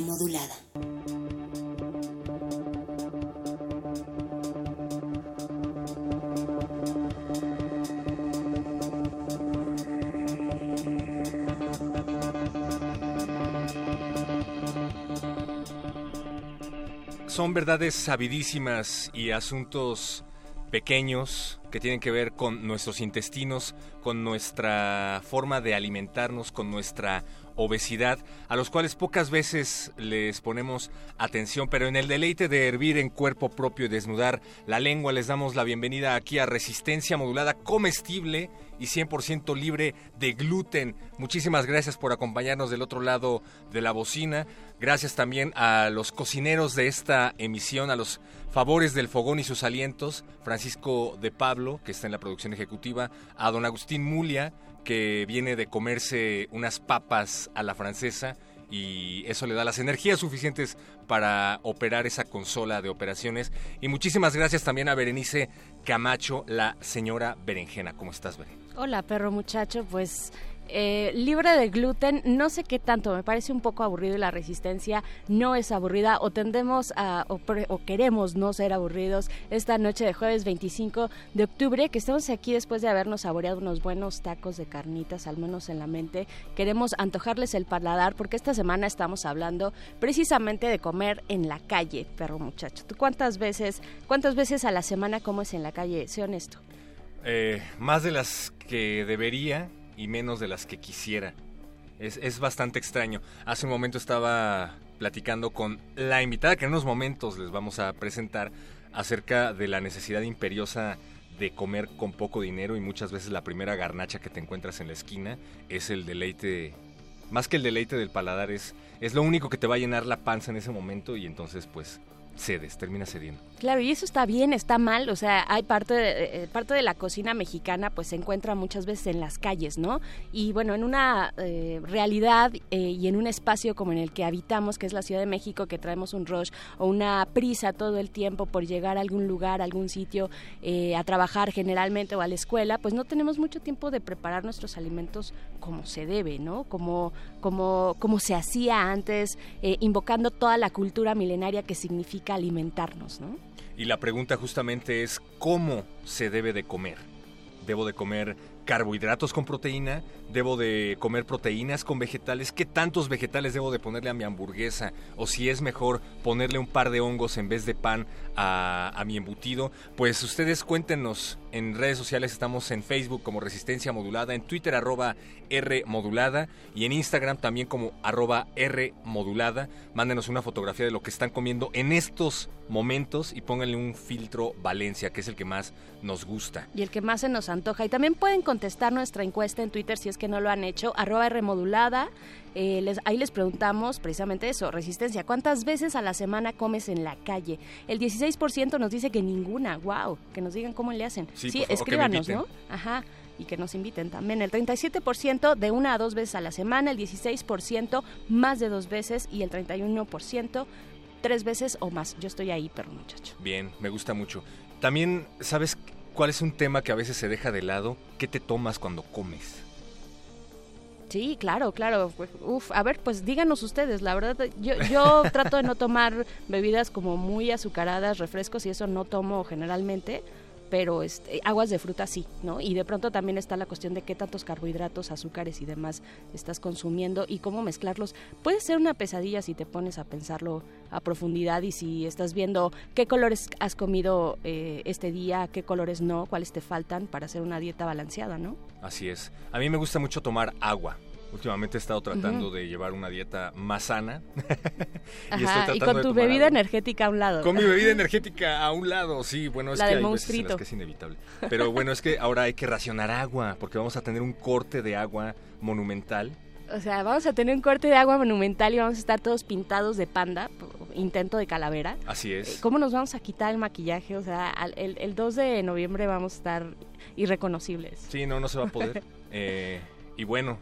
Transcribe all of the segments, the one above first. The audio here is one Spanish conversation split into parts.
Modulada. Son verdades sabidísimas y asuntos pequeños que tienen que ver con nuestros intestinos, con nuestra forma de alimentarnos, con nuestra obesidad, a los cuales pocas veces les ponemos atención, pero en el deleite de hervir en cuerpo propio y desnudar la lengua les damos la bienvenida aquí a Resistencia Modulada Comestible y 100% libre de gluten. Muchísimas gracias por acompañarnos del otro lado de la bocina. Gracias también a los cocineros de esta emisión, a los favores del fogón y sus alientos, Francisco de Pablo, que está en la producción ejecutiva, a don Agustín Mulia, que viene de comerse unas papas a la francesa y eso le da las energías suficientes para operar esa consola de operaciones. Y muchísimas gracias también a Berenice Camacho, la señora Berenjena. ¿Cómo estás, Beren? Hola, perro muchacho. Pues eh, libre de gluten, no sé qué tanto, me parece un poco aburrido y la resistencia no es aburrida o tendemos a, o, queremos no ser aburridos esta noche de jueves 25 de octubre, que estamos aquí después de habernos saboreado unos buenos tacos de carnitas, al menos en la mente. Queremos antojarles el paladar porque esta semana estamos hablando precisamente de comer en la calle, perro muchacho. ¿Tú cuántas veces, cuántas veces a la semana comes en la calle? Sé honesto. Eh, más de las que debería, y menos de las que quisiera. Es, es, bastante extraño. Hace un momento estaba platicando con la invitada que en unos momentos les vamos a presentar acerca de la necesidad imperiosa de comer con poco dinero y muchas veces la primera garnacha que te encuentras en la esquina es el deleite, más que el deleite del paladar, es, es lo único que te va a llenar la panza en ese momento y entonces pues cedes, termina cediendo. Claro, y eso está bien, está mal, o sea, hay parte de, eh, parte de la cocina mexicana pues se encuentra muchas veces en las calles, ¿no? Y bueno, en una eh, realidad eh, y en un espacio como en el que habitamos, que es la Ciudad de México, que traemos un rush o una prisa todo el tiempo por llegar a algún lugar, a algún sitio, a trabajar generalmente o a la escuela, pues no tenemos mucho tiempo de preparar nuestros alimentos como se debe, ¿no? Como, como, como se hacía antes, invocando toda la cultura milenaria que significa alimentarnos, ¿no? Y la pregunta justamente es cómo se debe de comer. ¿Debo de comer carbohidratos con proteína? ¿Debo de comer proteínas con vegetales? ¿Qué tantos vegetales debo de ponerle a mi hamburguesa? ¿O si es mejor ponerle un par de hongos en vez de pan a, mi embutido? Pues ustedes cuéntenos en redes sociales, estamos en Facebook como Resistencia Modulada, en Twitter arroba R Modulada y en Instagram también como arroba R Modulada. Mándenos una fotografía de lo que están comiendo en estos momentos y pónganle un filtro Valencia, que es el que más nos gusta. Y el que más se nos antoja. Y también pueden contestar nuestra encuesta en Twitter si es que no lo han hecho, arroba R Modulada. Eh, les, ahí les preguntamos precisamente eso, resistencia, ¿cuántas veces a la semana comes en la calle? El 16% nos dice que ninguna, wow, que nos digan cómo le hacen. Sí, escríbanos, ¿no? Ajá y que nos inviten también. El 37% de una a dos veces a la semana, el 16% más de dos veces y el 31% tres veces o más. Yo estoy ahí, perro muchacho. Bien, me gusta mucho. También, ¿sabes cuál es un tema que a veces se deja de lado? ¿Qué te tomas cuando comes? Sí, claro, claro. Uf, a ver, pues díganos ustedes. La verdad, yo, yo trato de no tomar bebidas como muy azucaradas, refrescos y eso no tomo generalmente. Pero este, aguas de fruta sí, ¿no? Y de pronto también está la cuestión de qué tantos carbohidratos, azúcares y demás estás consumiendo y cómo mezclarlos. Puede ser una pesadilla si te pones a pensarlo a profundidad y si estás viendo qué colores has comido eh, este día, qué colores no, cuáles te faltan para hacer una dieta balanceada, ¿no? Así es. A mí me gusta mucho tomar agua. Últimamente he estado tratando de llevar una dieta más sana. y, Ajá, y con tu bebida energética a un lado. Con mi bebida energética a un lado, sí. Bueno, es que hay veces en las que es inevitable. Pero bueno, es que ahora hay que racionar agua, porque vamos a tener un corte de agua monumental. O sea, vamos a tener un corte de agua monumental y vamos a estar todos pintados de panda, intento de calavera. Así es. ¿Cómo nos vamos a quitar el maquillaje? O sea, el, el 2 de noviembre vamos a estar irreconocibles. Sí, no, no se va a poder. eh, y bueno,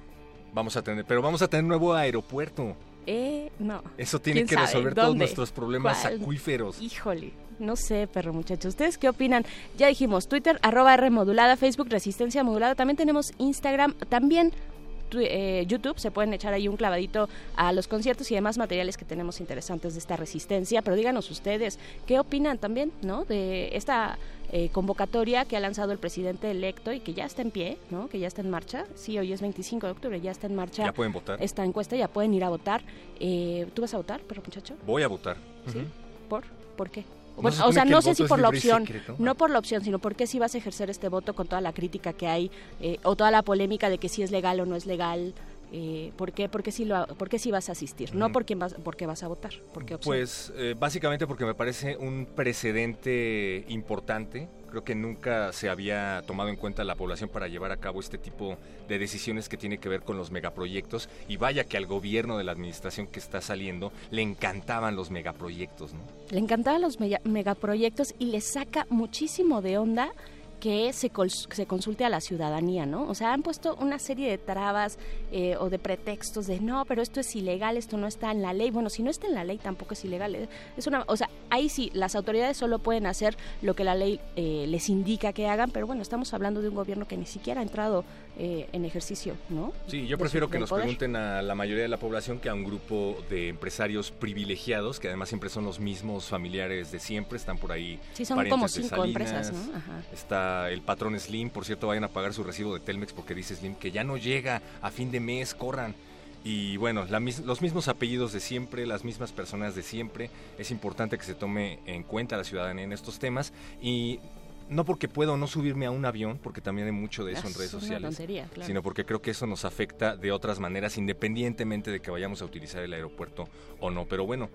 Vamos a tener, pero vamos a tener nuevo aeropuerto. Eh, no. Eso tiene que resolver todos nuestros problemas acuíferos. Híjole, no sé, perro muchachos. ¿Ustedes qué opinan? Ya dijimos, Twitter, arroba R modulada, Facebook, Resistencia modulada. También tenemos Instagram, también eh, YouTube, se pueden echar ahí un clavadito a los conciertos y demás materiales que tenemos interesantes de esta resistencia, pero díganos ustedes qué opinan también, ¿no? De esta eh, convocatoria que ha lanzado el presidente electo y que ya está en pie, ¿no? Que ya está en marcha. Sí, hoy es 25 de octubre, ya está en marcha. Ya pueden votar. Esta encuesta, ya pueden ir a votar. Eh, ¿Tú vas a votar, pero muchacho? Voy a votar. ¿Sí? ¿Por? ¿Por qué? O sea, no sé si por la opción, no por la opción, sino porque si vas a ejercer este voto con toda la crítica que hay eh, o toda la polémica de que si es legal o no es legal. Eh, ¿Por qué? Porque si lo, porque si vas a asistir, no porque vas, porque vas a votar. Porque pues eh, básicamente porque me parece un precedente importante Creo que nunca se había tomado en cuenta la población para llevar a cabo este tipo de decisiones que tiene que ver con los megaproyectos. Y vaya que al gobierno de la administración que está saliendo le encantaban los megaproyectos, ¿no? Le encantaban los megaproyectos y le saca muchísimo de onda que se, se consulte a la ciudadanía, ¿no? O sea, han puesto una serie de trabas eh, o de pretextos de no, pero esto es ilegal, esto no está en la ley. Bueno, si no está en la ley tampoco es ilegal. Eh, es una, o sea, ahí sí, las autoridades solo pueden hacer lo que la ley eh, les indica que hagan, pero bueno, estamos hablando de un gobierno que ni siquiera ha entrado en ejercicio, ¿no? Sí, yo prefiero que nos pregunten a la mayoría de la población que a un grupo de empresarios privilegiados, que además siempre son los mismos familiares de siempre, están por ahí. Sí, son como cinco empresas, ¿no? Está el patrón Slim, por cierto, vayan a pagar su recibo de Telmex porque dice Slim que ya no llega a fin de mes, corran. Y bueno, los mismos apellidos de siempre, las mismas personas de siempre. Es importante que se tome en cuenta la ciudadanía en estos temas. Y no porque puedo no subirme a un avión, porque también hay mucho de eso en redes sociales, sino porque creo que eso nos afecta de otras maneras, independientemente de que vayamos a utilizar el aeropuerto o no. Pero bueno,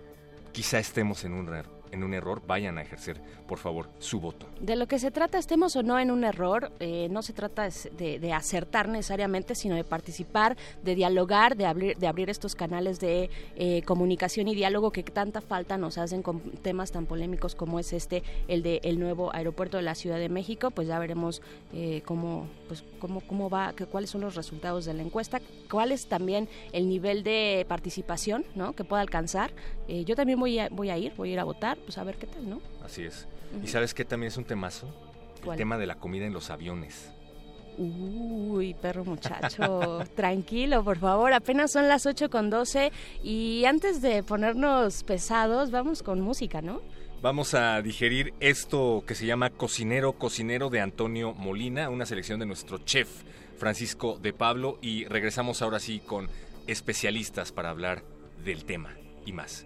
quizá estemos en un en un error, vayan a ejercer, por favor, su voto. De lo que se trata, estemos o no en un error, eh, no se trata de, acertar necesariamente, sino de participar, de dialogar, de abrir, de abrir estos canales de eh, comunicación y diálogo que tanta falta nos hacen con temas tan polémicos como es este, el de el nuevo aeropuerto de la Ciudad de México. Pues ya veremos eh, cómo, pues, cómo, cómo va, que, cuáles son los resultados de la encuesta, cuál es también el nivel de participación ¿no? que pueda alcanzar. Yo también voy a, voy a ir, voy a ir a votar pues a ver qué tal, ¿no? Así es. ¿Y sabes qué también es un temazo? El tema de la comida en los aviones. Uy, perro muchacho, tranquilo, por favor, apenas son las 8 con 12 y antes de ponernos pesados, vamos con música, ¿no? Vamos a digerir esto que se llama Cocinero, Cocinero de Antonio Molina, una selección de nuestro chef Francisco de Pablo y regresamos ahora sí con especialistas para hablar del tema y más.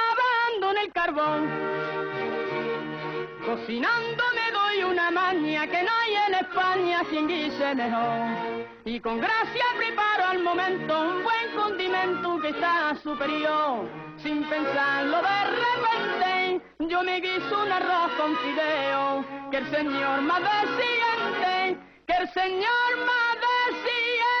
carbón. Cocinando me doy una maña que no hay en España quien guise mejor. Y con gracia preparo al momento un buen condimento que está superior. Sin pensarlo de repente, yo me guiso un arroz con fideo. Que el Señor más siguiente, que el Señor más siguiente.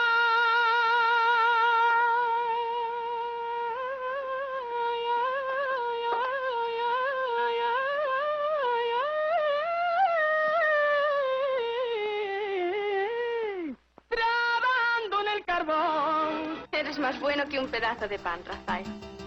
que un pedazo de pan, Rafael.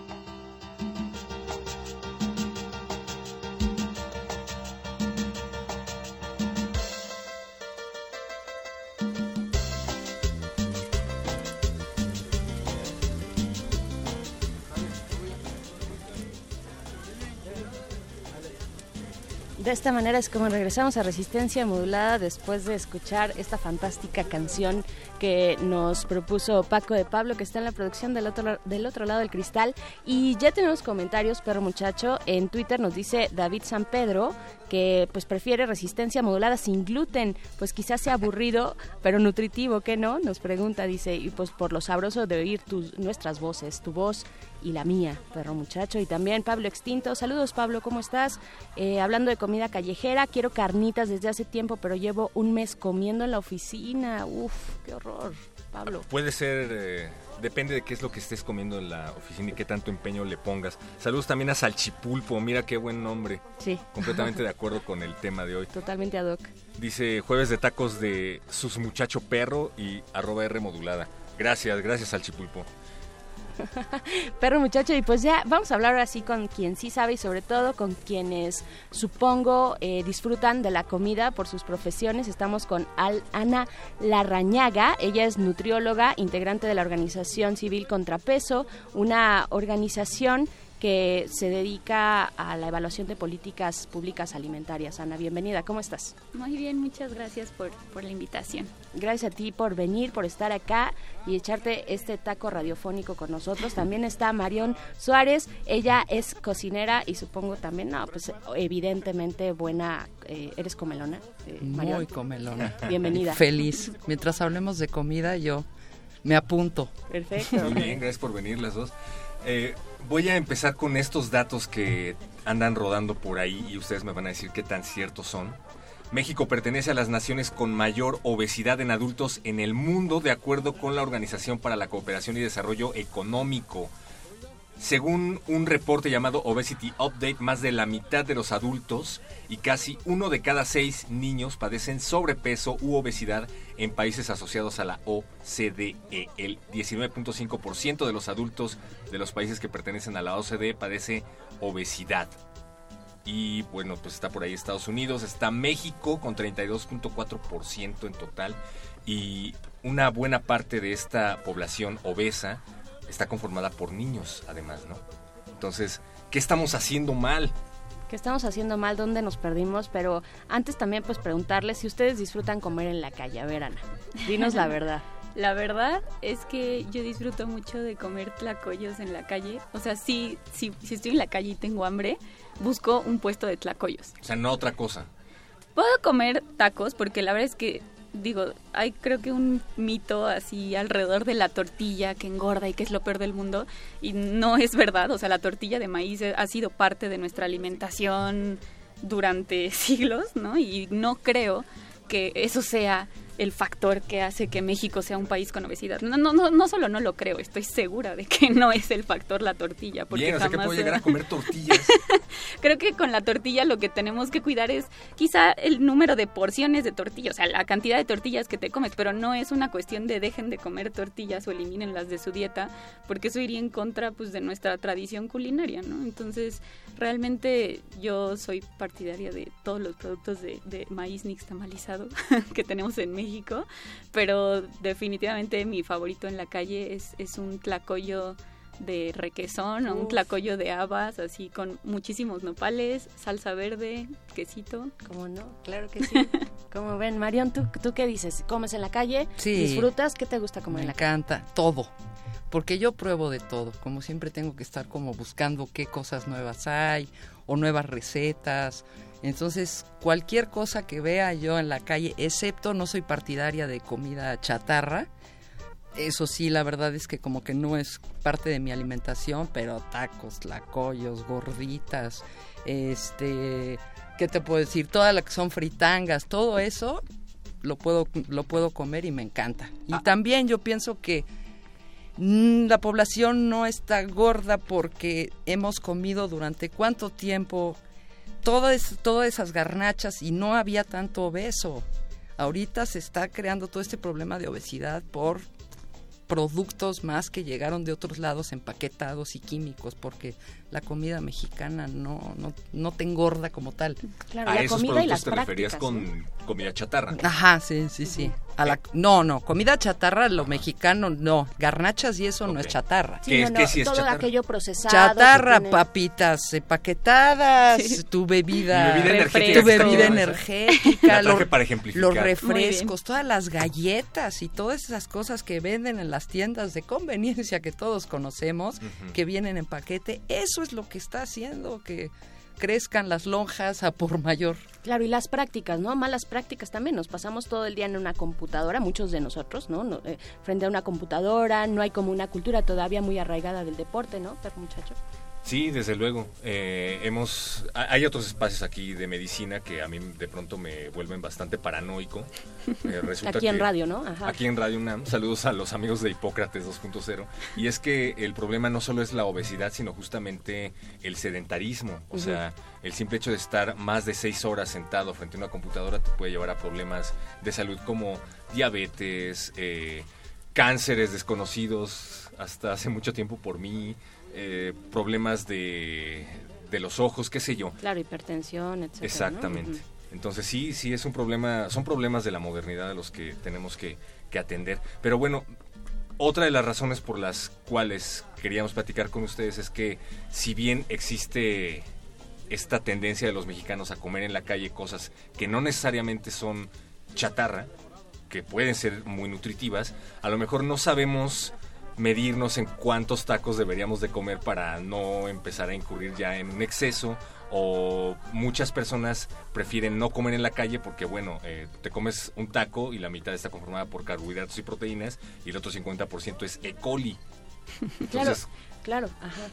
De esta manera es como regresamos a Resistencia Modulada después de escuchar esta fantástica canción que nos propuso Paco de Pablo, que está en la producción del otro, del otro lado del cristal. Y ya tenemos comentarios, perro muchacho. En Twitter nos dice David San Pedro que pues prefiere resistencia modulada sin gluten, pues quizás sea aburrido, pero nutritivo, ¿qué no? Nos pregunta, dice, y pues por lo sabroso de oír tus, nuestras voces, tu voz y la mía, perro muchacho. Y también Pablo Extinto. Saludos, Pablo, ¿cómo estás? Eh, hablando de comida callejera, quiero carnitas desde hace tiempo, pero llevo un mes comiendo en la oficina. Uf, qué horror, Pablo. Puede ser, eh, depende de qué es lo que estés comiendo en la oficina y qué tanto empeño le pongas. Saludos también a Salchipulpo, mira qué buen nombre. Sí. Completamente de acuerdo con el tema de hoy. Totalmente ad hoc. Dice jueves de tacos de sus muchacho perro y arroba R modulada. Gracias, gracias Salchipulpo. Perro muchacho, y pues ya vamos a hablar así con quien sí sabe y sobre todo con quienes supongo eh, disfrutan de la comida por sus profesiones. Estamos con Al Ana Larrañaga, ella es nutrióloga, integrante de la organización civil Contrapeso, una organización que se dedica a la evaluación de políticas públicas alimentarias. Ana, bienvenida, ¿cómo estás? Muy bien, muchas gracias por, por la invitación. Gracias a ti por venir, por estar acá y echarte este taco radiofónico con nosotros. También está Marión Suárez, ella es cocinera y supongo también, no, pues evidentemente buena, eh, eres comelona. eh, Marión. Muy comelona. Bienvenida. Feliz. Mientras hablemos de comida, yo me apunto. Perfecto. Muy bien, gracias por venir las dos. Eh, voy a empezar con estos datos que andan rodando por ahí y ustedes me van a decir qué tan ciertos son. México pertenece a las naciones con mayor obesidad en adultos en el mundo de acuerdo con la Organización para la Cooperación y Desarrollo Económico. Según un reporte llamado Obesity Update, más de la mitad de los adultos y casi uno de cada seis niños padecen sobrepeso u obesidad en países asociados a la OCDE. El 19.5% de los adultos de los países que pertenecen a la OCDE padece obesidad. Y bueno, pues está por ahí Estados Unidos, está México con 32.4% en total y una buena parte de esta población obesa está conformada por niños, además, ¿no? Entonces, ¿qué estamos haciendo mal? ¿Qué estamos haciendo mal? ¿Dónde nos perdimos? Pero antes también pues preguntarles si ustedes disfrutan comer en la calle. A ver, Ana, dinos la verdad. La verdad es que yo disfruto mucho de comer tlacoyos en la calle. O sea, sí, sí, si estoy en la calle y tengo hambre, busco un puesto de tlacoyos. O sea, no otra cosa. Puedo comer tacos porque la verdad es que, digo, hay creo que un mito así alrededor de la tortilla que engorda y que es lo peor del mundo. Y no es verdad. O sea, la tortilla de maíz ha sido parte de nuestra alimentación durante siglos, ¿no? Y no creo que eso sea el factor que hace que México sea un país con obesidad. No, no, no, no solo no lo creo, estoy segura de que no es el factor la tortilla. Porque Bien, o sea que jamás puedo se- llegar a comer tortillas. Creo que con la tortilla lo que tenemos que cuidar es quizá el número de porciones de tortilla, o sea, la cantidad de tortillas que te comes, pero no es una cuestión de dejen de comer tortillas o eliminen las de su dieta, porque eso iría en contra pues de nuestra tradición culinaria, ¿no? Entonces, realmente yo soy partidaria de todos los productos de, de maíz nixtamalizado que tenemos en México, pero definitivamente mi favorito en la calle es, es un tlacoyo de requesón o un tlacoyo de habas, así con muchísimos nopales, salsa verde, quesito. ¿Cómo no? Claro que sí. Como ven, Marión, ¿tú, ¿tú qué dices? ¿Comes en la calle? Sí. ¿Disfrutas? ¿Qué te gusta comer Me en la calle? encanta todo. Porque yo pruebo de todo. Como siempre tengo que estar como buscando qué cosas nuevas hay o nuevas recetas. Entonces, cualquier cosa que vea yo en la calle, excepto no soy partidaria de comida chatarra, eso sí, la verdad es que como que no es parte de mi alimentación, pero tacos, lacoyos, gorditas, este, ¿qué te puedo decir? Todas las que son fritangas, todo eso lo puedo, lo puedo comer y me encanta. Y también yo pienso que mm, la población no está gorda porque hemos comido durante cuánto tiempo todas, todas esas garnachas y no había tanto obeso. Ahorita se está creando todo este problema de obesidad por productos más que llegaron de otros lados empaquetados y químicos, porque la comida mexicana no, no, no te engorda como tal. Claro, a la esos comida y productos las te referías con comida chatarra. Ajá, sí, sí, sí. A la, no, no, comida chatarra, lo mexicano, no. Garnachas y eso no es chatarra. Sí, ¿Qué no, es- no, qué sí es todo chatarra? aquello procesado. Chatarra, tiene- papitas empaquetadas, tu bebida, bebida energética tu bebida energética, los- para ejemplificar. los refrescos, todas las galletas y todas esas cosas que venden en las tiendas de conveniencia que todos conocemos, que vienen en paquete, eso es lo que está haciendo que crezcan las lonjas a por mayor. Claro, y las prácticas, ¿no? Malas prácticas también. Nos pasamos todo el día en una computadora, muchos de nosotros, ¿no? No, eh, frente a una computadora, no hay como una cultura todavía muy arraigada del deporte, ¿no? Pero muchacho. Sí, desde luego. Eh, hemos, ha- hay otros espacios aquí de medicina que a mí de pronto me vuelven bastante paranoico. Eh, resulta Aquí en que- radio, ¿no? Ajá. Aquí en Radio UNAM, saludos a los amigos de Hipócrates 2.0. Y es que el problema no solo es la obesidad, sino justamente el sedentarismo. O sea, el simple hecho de estar más de seis horas sentado frente a una computadora te puede llevar a problemas de salud como diabetes, eh, cánceres desconocidos hasta hace mucho tiempo por mí, eh, problemas de, de los ojos, qué sé yo. Claro, hipertensión, etcétera. ¿no? Exactamente. Entonces sí, sí es un problema, son problemas de la modernidad a los que tenemos que, que atender. Pero bueno, otra de las razones por las cuales queríamos platicar con ustedes es que si bien existe esta tendencia de los mexicanos a comer en la calle cosas que no necesariamente son chatarra, que pueden ser muy nutritivas, a lo mejor no sabemos medirnos en cuántos tacos deberíamos de comer para no empezar a incurrir ya en un exceso o muchas personas prefieren no comer en la calle porque bueno, eh, te comes un taco y la mitad está conformada por carbohidratos y proteínas y el otro 50% es E. coli. Claro, Entonces, claro, ajá.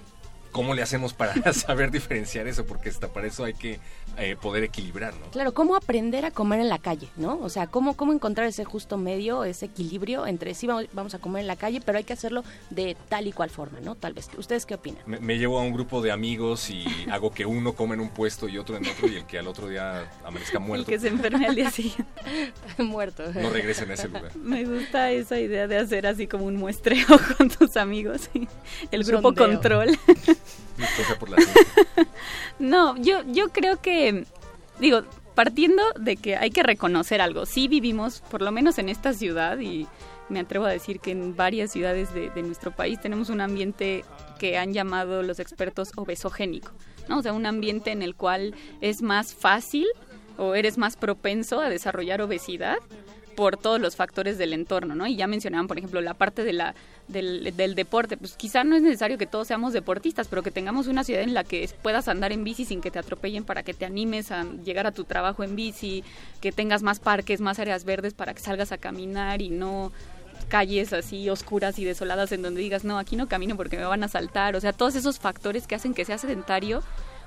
¿Cómo le hacemos para saber diferenciar eso? Porque hasta para eso hay que eh, poder equilibrar, ¿no? Claro, cómo aprender a comer en la calle, ¿no? O sea, cómo, cómo encontrar ese justo medio, ese equilibrio entre sí vamos, vamos a comer en la calle, pero hay que hacerlo de tal y cual forma, ¿no? Tal vez. ¿Ustedes qué opinan? Me, me llevo a un grupo de amigos y hago que uno come en un puesto y otro en otro y el que al otro día amanezca El muerto que se enferme al día siguiente. Muerto. no regresen a ese lugar. Me gusta esa idea de hacer así como un muestreo con tus amigos. y El grupo Sondeo. control. No, yo, yo creo que, digo, partiendo de que hay que reconocer algo, sí vivimos, por lo menos en esta ciudad, y me atrevo a decir que en varias ciudades de, de nuestro país tenemos un ambiente que han llamado los expertos obesogénico, ¿no? O sea, un ambiente en el cual es más fácil o eres más propenso a desarrollar obesidad por todos los factores del entorno, ¿no? Y ya mencionaban, por ejemplo, la parte de la, del, del deporte. Pues quizá no es necesario que todos seamos deportistas, pero que tengamos una ciudad en la que puedas andar en bici sin que te atropellen para que te animes a llegar a tu trabajo en bici, que tengas más parques, más áreas verdes para que salgas a caminar y no calles así oscuras y desoladas en donde digas, no, aquí no camino porque me van a saltar. O sea, todos esos factores que hacen que sea sedentario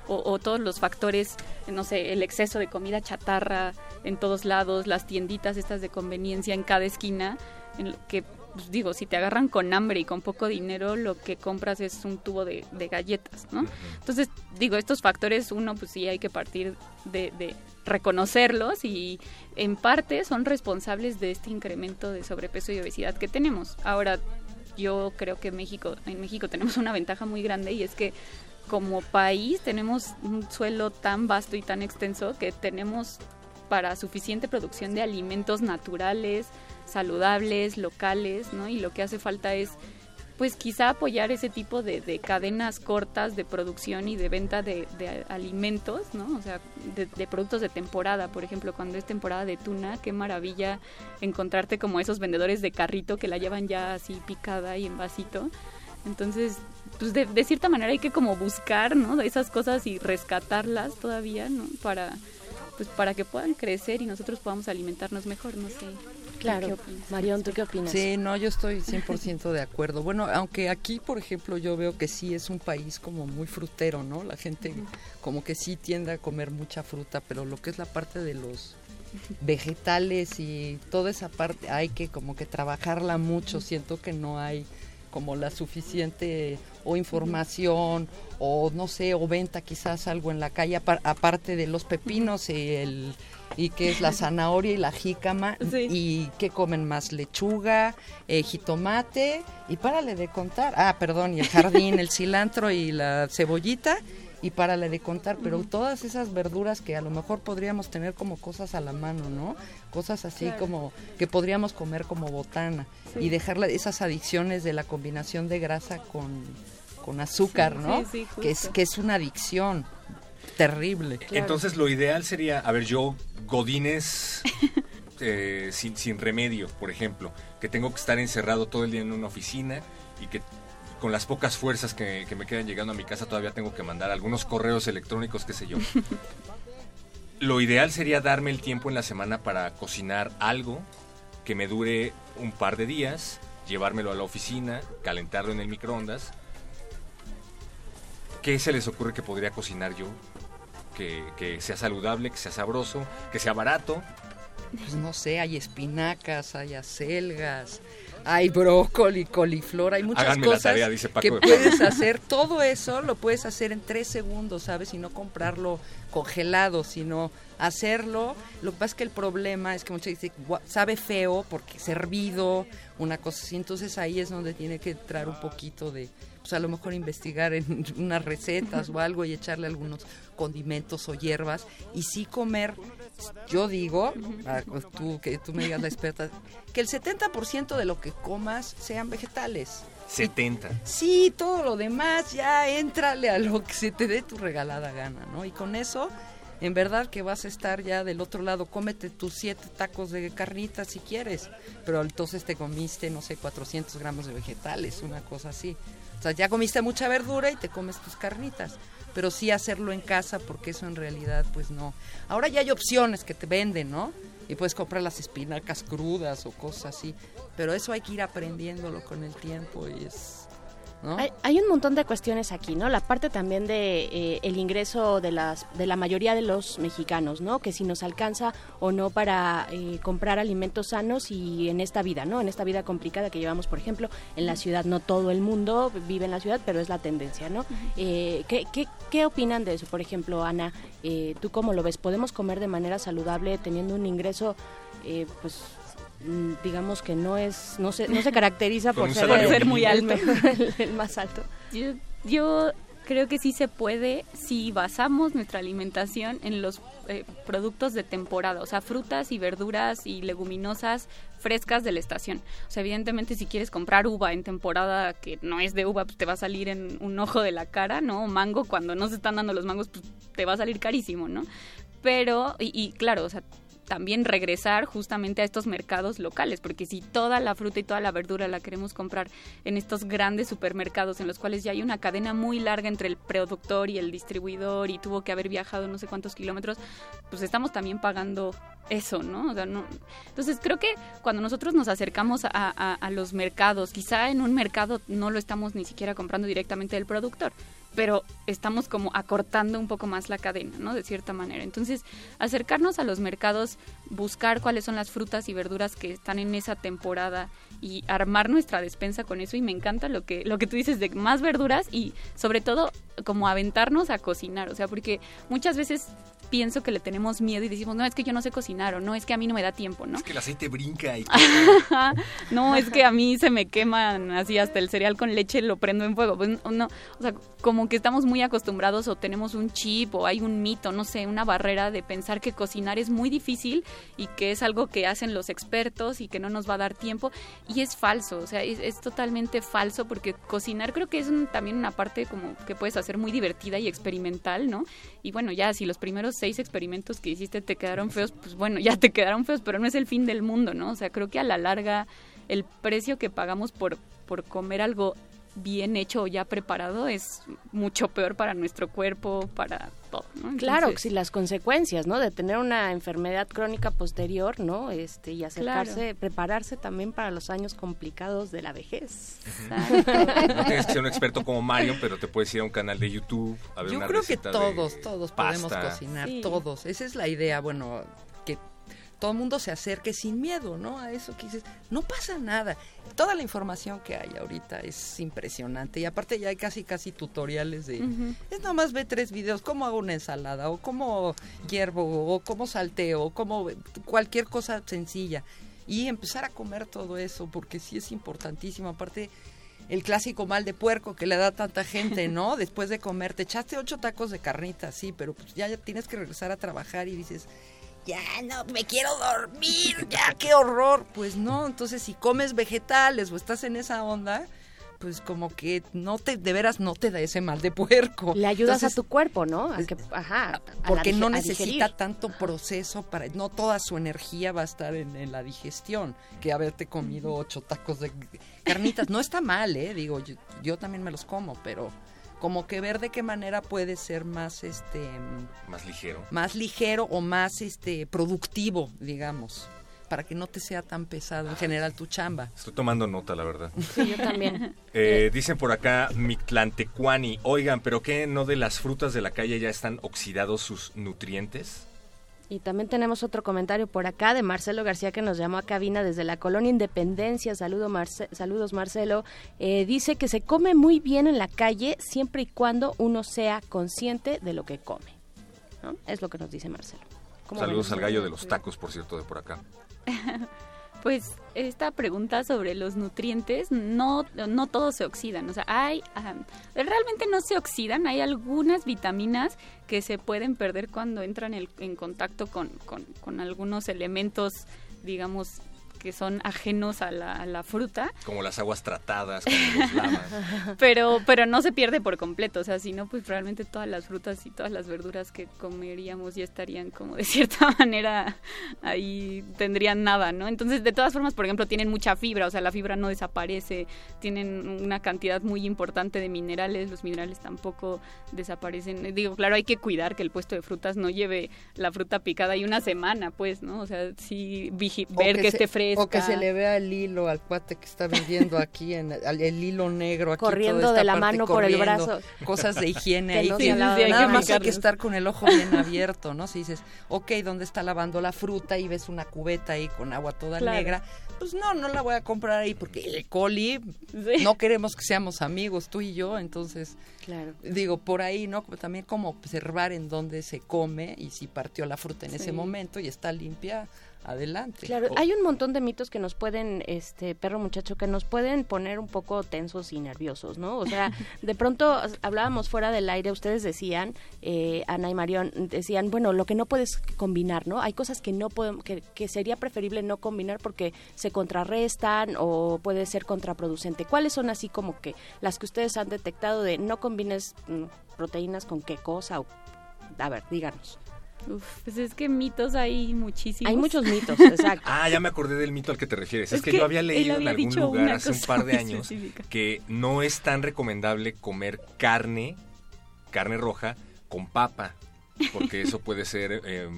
o, o, todos los factores, no sé, el exceso de comida chatarra en todos lados, las tienditas estas de conveniencia en cada esquina, en lo que pues, digo, si te agarran con hambre y con poco dinero, lo que compras es un tubo de, de galletas, ¿no? Entonces, digo, estos factores, uno, pues sí hay que partir de, de reconocerlos y en parte son responsables de este incremento de sobrepeso y obesidad que tenemos. Ahora, yo creo que México, en México tenemos una ventaja muy grande y es que como país tenemos un suelo tan vasto y tan extenso que tenemos para suficiente producción de alimentos naturales, saludables, locales, ¿no? Y lo que hace falta es, pues quizá apoyar ese tipo de, de cadenas cortas de producción y de venta de, de alimentos, ¿no? O sea, de, productos de temporada, por ejemplo, cuando es temporada de tuna, qué maravilla encontrarte como esos vendedores de carrito que la llevan ya así picada y en vasito. Entonces, pues de, de, cierta manera hay que como buscar, ¿no? Esas cosas y rescatarlas todavía, ¿no? Para, pues para que puedan crecer y nosotros podamos alimentarnos mejor, no sé. Claro. Marión, ¿tú qué opinas? Sí, no, yo estoy 100% de acuerdo. Bueno, aunque aquí, por ejemplo, yo veo que sí es un país como muy frutero, ¿no? La gente como que sí tiende a comer mucha fruta, pero lo que es la parte de los vegetales y toda esa parte hay que como que trabajarla mucho. Siento que no hay como la suficiente o información o no sé, o venta quizás algo en la calle apar- aparte de los pepinos y el y que es la zanahoria y la jícama Sí. y que comen más lechuga, eh, jitomate y párale de contar. Ah, perdón, y el jardín, el cilantro y la cebollita y párale de contar, pero todas esas verduras que a lo mejor podríamos tener como cosas a la mano, ¿no? Cosas así Claro. como que podríamos comer como botana Sí. y dejar la- esas adicciones de la combinación de grasa con, con azúcar, Sí, ¿no? sí, sí, que es que es una adicción terrible. Entonces lo ideal sería, a ver, yo, Godines eh, sin, sin remedio, por ejemplo, que tengo que estar encerrado todo el día en una oficina y que con las pocas fuerzas que, que me quedan llegando a mi casa todavía tengo que mandar algunos correos electrónicos, qué sé yo. Lo ideal sería darme el tiempo en la semana para cocinar algo que me dure un par de días, llevármelo a la oficina, calentarlo en el microondas. ¿Qué se les ocurre que podría cocinar yo? Que, que sea saludable, que sea sabroso, que sea barato. Pues no sé, hay espinacas, hay acelgas, hay brócoli, coliflor, hay muchas Háganme cosas tarea, dice Paco que de puedes hacer. Todo eso lo puedes hacer en tres segundos, ¿sabes? Y no comprarlo congelado, sino hacerlo. Lo que pasa es que el problema es que muchas veces dicen, "Gua- sabe feo porque es hervido, una cosa así. Entonces ahí es donde tiene que entrar un poquito de, pues a lo mejor investigar en unas recetas o algo y echarle algunos condimentos o hierbas y sí comer yo digo, ah, tú que tú me digas la experta, que el 70% de lo que comas sean vegetales. 70. Sí, todo lo demás ya éntrale a lo que se te dé tu regalada gana, ¿no? Y con eso, en verdad que vas a estar ya del otro lado, cómete tus siete tacos de carnitas si quieres, pero entonces te comiste, no sé, 400 gramos de vegetales, una cosa así. O sea, ya comiste mucha verdura y te comes tus carnitas, pero sí hacerlo en casa porque eso en realidad, pues no. Ahora ya hay opciones que te venden, ¿no? Y puedes comprar las espinacas crudas o cosas así, pero eso hay que ir aprendiéndolo con el tiempo y es... ¿no? Hay, hay un montón de cuestiones aquí, ¿no? La parte también de eh, el ingreso de las de la mayoría de los mexicanos, ¿no? Que si nos alcanza o no para eh, comprar alimentos sanos y en esta vida, ¿no? En esta vida complicada que llevamos, por ejemplo, en la ciudad, no todo el mundo vive en la ciudad, pero es la tendencia, ¿no? Eh, ¿qué, qué, qué opinan de eso? Por ejemplo, Ana, eh, ¿tú cómo lo ves? ¿Podemos comer de manera saludable teniendo un ingreso, eh, pues digamos que no es no se no se caracteriza por ser, muy alto el, el más alto Yo, yo creo que sí se puede si basamos nuestra alimentación en los eh, productos de temporada, o sea, frutas y verduras y leguminosas frescas de la estación. O sea, evidentemente si quieres comprar uva en temporada que no es de uva, pues te va a salir en un ojo de la cara, ¿no? O mango, cuando no se están dando los mangos, pues te va a salir carísimo, ¿no? Pero, y, y claro, o sea, también regresar justamente a estos mercados locales, porque si toda la fruta y toda la verdura la queremos comprar en estos grandes supermercados en los cuales ya hay una cadena muy larga entre el productor y el distribuidor y tuvo que haber viajado no sé cuántos kilómetros, pues estamos también pagando eso, ¿no? O sea, no entonces creo que cuando nosotros nos acercamos a, a- a los mercados, quizá en un mercado no lo estamos ni siquiera comprando directamente del productor, pero estamos como acortando un poco más la cadena, ¿no? De cierta manera. Entonces, acercarnos a los mercados, buscar cuáles son las frutas y verduras que están en esa temporada y armar nuestra despensa con eso y me encanta lo que lo que tú dices de más verduras y sobre todo como aventarnos a cocinar, o sea, porque muchas veces pienso que le tenemos miedo y decimos, "No, es que yo no sé cocinar" o "No, es que a mí no me da tiempo", ¿no? Es que el aceite brinca y... no, es que a mí se me queman así hasta el cereal con leche lo prendo en fuego. Pues no, o sea, como que estamos muy acostumbrados o tenemos un chip o hay un mito, no sé, una barrera de pensar que cocinar es muy difícil y que es algo que hacen los expertos y que no nos va a dar tiempo y es falso, o sea, es, es totalmente falso porque cocinar creo que es un- también una parte como que puedes hacer muy divertida y experimental, ¿no? Y bueno, ya si los primeros seis experimentos que hiciste te quedaron feos, pues bueno, ya te quedaron feos, pero no es el fin del mundo, ¿no? O sea, creo que a la larga el precio que pagamos por, por comer algo bien hecho o ya preparado es mucho peor para nuestro cuerpo, para todo, ¿no? Claro, sí, las consecuencias, ¿no? De tener una enfermedad crónica posterior, ¿no? Este, y acercarse, prepararse también para los años complicados de la vejez. No tienes que ser un experto como Mario, pero te puedes ir a un canal de YouTube a ver Yo una creo que todos, todos podemos cocinar, Sí. todos. Esa es la idea, bueno, que todo el mundo se acerque sin miedo, ¿no? A eso que dices, no pasa nada. Toda la información que hay ahorita es impresionante y aparte ya hay casi casi tutoriales de es nada más ve tres videos, cómo hago una ensalada o cómo hiervo o cómo salteo o cómo cualquier cosa sencilla y empezar a comer todo eso porque sí es importantísimo. Aparte el clásico mal de puerco que le da tanta gente, ¿no? Después de comer, te echaste ocho tacos de carnita, sí, pero pues ya tienes que regresar a trabajar y dices, ya no, me quiero dormir, ya qué horror. Pues no, entonces si comes vegetales o estás en esa onda, pues como que no te, de veras no te da ese mal de puerco. Le ayudas Entonces, a tu cuerpo, ¿no? A que, ajá, a porque no necesita tanto proceso para no toda su energía va a estar en, en la digestión que haberte comido ocho tacos de carnitas no está mal eh digo yo, yo también me los como pero como que ver de qué manera puede ser más este Más ligero. más ligero o más este productivo digamos para que no te sea tan pesado en general tu chamba Estoy tomando nota, la verdad. Sí, yo también. Eh, dicen por acá Mictlantecuani, oigan, pero qué no de las frutas de la calle ya están oxidados sus nutrientes? Y también tenemos otro comentario por acá de Marcelo García que nos llamó a cabina desde la colonia Independencia. Saludo Marce- saludos Marcelo. Eh, dice que se come muy bien en la calle siempre y cuando uno sea consciente de lo que come. ¿no? Es lo que nos dice Marcelo. ¿Cómo Saludos al gallo de los tacos, por cierto, de por acá. Pues esta pregunta sobre los nutrientes, no, no todos se oxidan. O sea, hay, realmente no se oxidan. Hay algunas vitaminas que se pueden perder cuando entran en contacto con, con- con algunos elementos, digamos, que son ajenos a la, a la fruta. Como las aguas tratadas, como los lamas. Pero, pero no se pierde por completo, o sea, si no, pues realmente todas las frutas y todas las verduras que comeríamos ya estarían como de cierta manera ahí tendrían nada, ¿no? Entonces, de todas formas, por ejemplo, tienen mucha fibra, o sea, la fibra no desaparece, tienen una cantidad muy importante de minerales, los minerales tampoco desaparecen. Digo, claro, hay que cuidar que el puesto de frutas no lleve la fruta picada y una semana, pues, ¿no? O sea, sí ver que, se- esté fresca. O que se le vea el hilo al cuate que está vendiendo aquí, en el, el hilo negro aquí. Corriendo de la parte, mano por el brazo. Cosas de higiene ahí. no nada más hay que estar con el ojo bien abierto, ¿no? Si dices, ok, ¿dónde está lavando la fruta? Y ves una cubeta ahí con agua toda Claro. negra. Pues no, no la voy a comprar ahí porque el coli, Sí. no queremos que seamos amigos, tú y yo, entonces... Claro. Digo, por ahí, ¿no? También como observar en dónde se come y si partió la fruta en Sí. ese momento y está limpia, adelante. Claro, hay un montón de mitos que nos pueden, este perro muchacho, que nos pueden poner un poco tensos y nerviosos, ¿no? O sea, de pronto hablábamos fuera del aire, ustedes decían, eh, Ana y Marión, decían, bueno, lo que no puedes combinar, ¿no? Hay cosas que no podemos, que, que sería preferible no combinar porque se contrarrestan o puede ser contraproducente. ¿Cuáles son así como que las que ustedes han detectado de no combines mm, proteínas con qué cosa? O, a ver, díganos. Uf, pues es que mitos hay muchísimos. Hay muchos mitos, exacto. Ah, ya me acordé del mito al que te refieres. Es, Es que, que yo había leído había en algún lugar hace un par de años específica. que no es tan recomendable comer carne, carne roja, con papa, porque eso puede ser eh,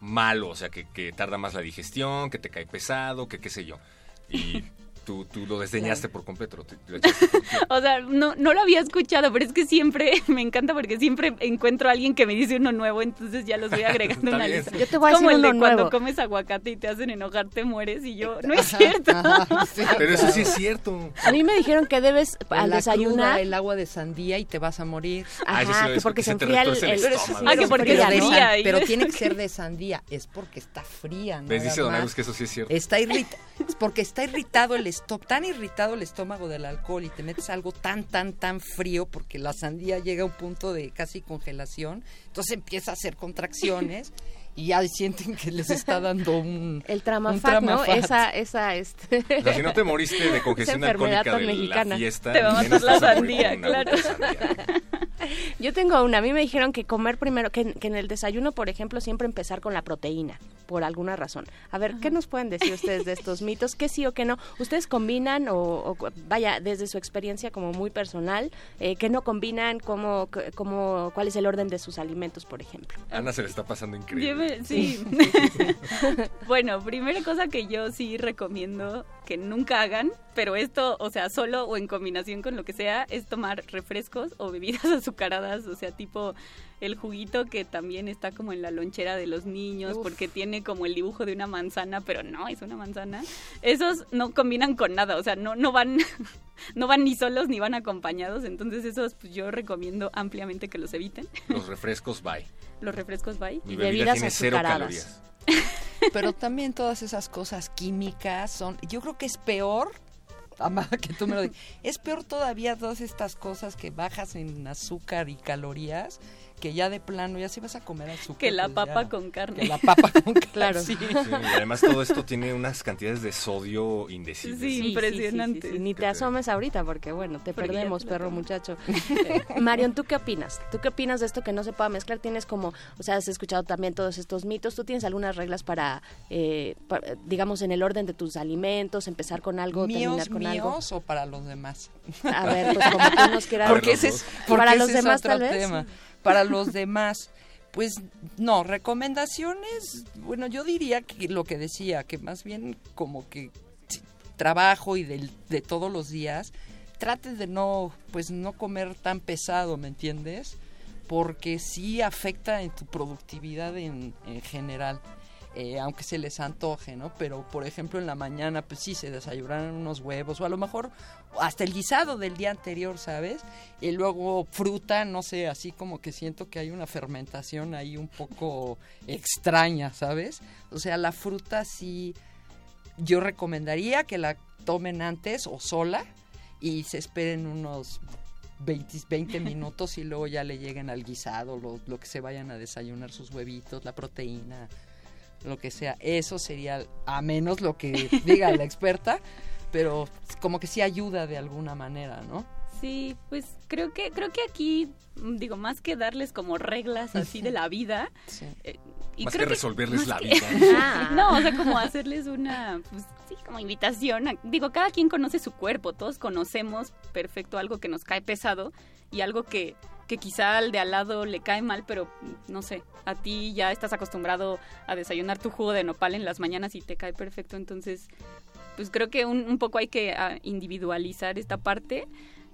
malo, o sea, que, que tarda más la digestión, que te cae pesado, que qué sé yo. Y tú, tú lo desdeñaste por completo. O sea, no, no lo había escuchado, pero es que siempre me encanta porque siempre encuentro a alguien que me dice uno nuevo, entonces ya los voy agregando la bien. lista. Yo te voy a Es como decir el de uno cuando nuevo. comes aguacate y te hacen enojar, te mueres y yo, no es cierto. Ajá, sí, Pero eso sí es cierto. A mí me dijeron que debes al la desayunar cruda, el agua de sandía y te vas a morir. Ah, sí Ajá, lo que es, porque que se enfría el, el el- estómago. Ah, que porque pero, es fría, pero tiene que ser de sandía, es porque está fría. ¿Ves? nada Dice Don. Agus que eso sí es cierto. Está irrita es porque está irritado el tan irritado el estómago del alcohol y te metes algo tan, tan, tan frío porque la sandía llega a un punto de casi congelación, entonces empieza a hacer contracciones y ya sienten que les está dando un... el tramafac, un ¿no? Tramafat. Esa, esa, este... O sea, si no te moriste de congestión alcohólica de mexicana. la fiesta, Te va a matar la sandía, claro. sandía. Yo tengo una. A mí me dijeron que comer primero, que, que en el desayuno, por ejemplo, siempre empezar con la proteína, por alguna razón. A ver, ¿qué nos pueden decir ustedes de estos mitos? ¿Qué sí o qué no? ¿Ustedes combinan o, o vaya, desde su experiencia como muy personal, eh, qué no combinan? ¿Cómo, cómo, ¿Cuál es el orden de sus alimentos, por ejemplo? Ana se le está pasando increíble. Sí. bueno, primera cosa que yo sí recomiendo que nunca hagan, pero esto, o sea, solo o en combinación con lo que sea, es tomar refrescos o bebidas azucaradas, o sea, tipo el juguito que también está como en la lonchera de los niños, Uf. porque tiene como el dibujo de una manzana, pero no es una manzana. Esos no combinan con nada, o sea, no, no van... No van ni solos ni van acompañados, entonces esos pues, yo recomiendo ampliamente que los eviten. Los refrescos, bye. Los refrescos bye. Mi Y bebida bebidas tiene cero azucaradas. calorías. Pero también todas esas cosas químicas son, yo creo que es peor, amada que tú me lo digas, es peor todavía todas estas cosas que bajas en azúcar y calorías, que ya de plano ya si vas a comer azúcar. Que la pues papa ya. con carne. Que la papa con carne. Claro. sí. Sí, y además todo esto tiene unas cantidades de sodio indecibles. Sí, impresionante. Ni te te- asomes ahorita porque, bueno, te Porque perdemos, te perro muchacho. Marion, ¿tú qué opinas? ¿Tú qué opinas de esto que no se pueda mezclar? Tienes como, o sea, has escuchado también todos estos mitos. ¿Tú tienes algunas reglas para, eh, para, digamos, en el orden de tus alimentos, empezar con algo, ¿Míos, terminar con algo? míos o para los demás? A ver, pues como tú nos quieras. Porque ese es, porque Para ese los es demás, otro tal vez. tema. Para los demás, pues no, recomendaciones, bueno, yo diría que lo que decía, que más bien como que trabajo y del, de todos los días, trate de no, pues no comer tan pesado, ¿me entiendes? Porque sí afecta en tu productividad en, en general. Eh, aunque se les antoje, ¿no? Pero, por ejemplo, en la mañana, pues sí, se desayunaron unos huevos, o a lo mejor hasta el guisado del día anterior, ¿sabes? Y luego fruta, no sé, así como que siento que hay una fermentación ahí un poco extraña, ¿sabes? O sea, la fruta sí, yo recomendaría que la tomen antes o sola y se esperen unos 20, 20 minutos y luego ya le lleguen al guisado, lo, lo que se vayan a desayunar, sus huevitos, la proteína, lo que sea. Eso sería, a menos lo que diga la experta, pero como que sí ayuda de alguna manera, ¿no? Sí, pues creo que creo que aquí digo más que darles como reglas así de la vida. Sí. eh, y Más creo que resolverles más la que- vida. Ah. No, o sea, como hacerles una, pues sí, como invitación. a- digo, cada quien conoce su cuerpo, todos conocemos perfecto algo que nos cae pesado y algo que, que quizá al de al lado le cae mal, pero no sé, a ti ya estás acostumbrado a desayunar tu jugo de nopal en las mañanas y te cae perfecto, entonces pues creo que un, poco hay que ah, individualizar esta parte.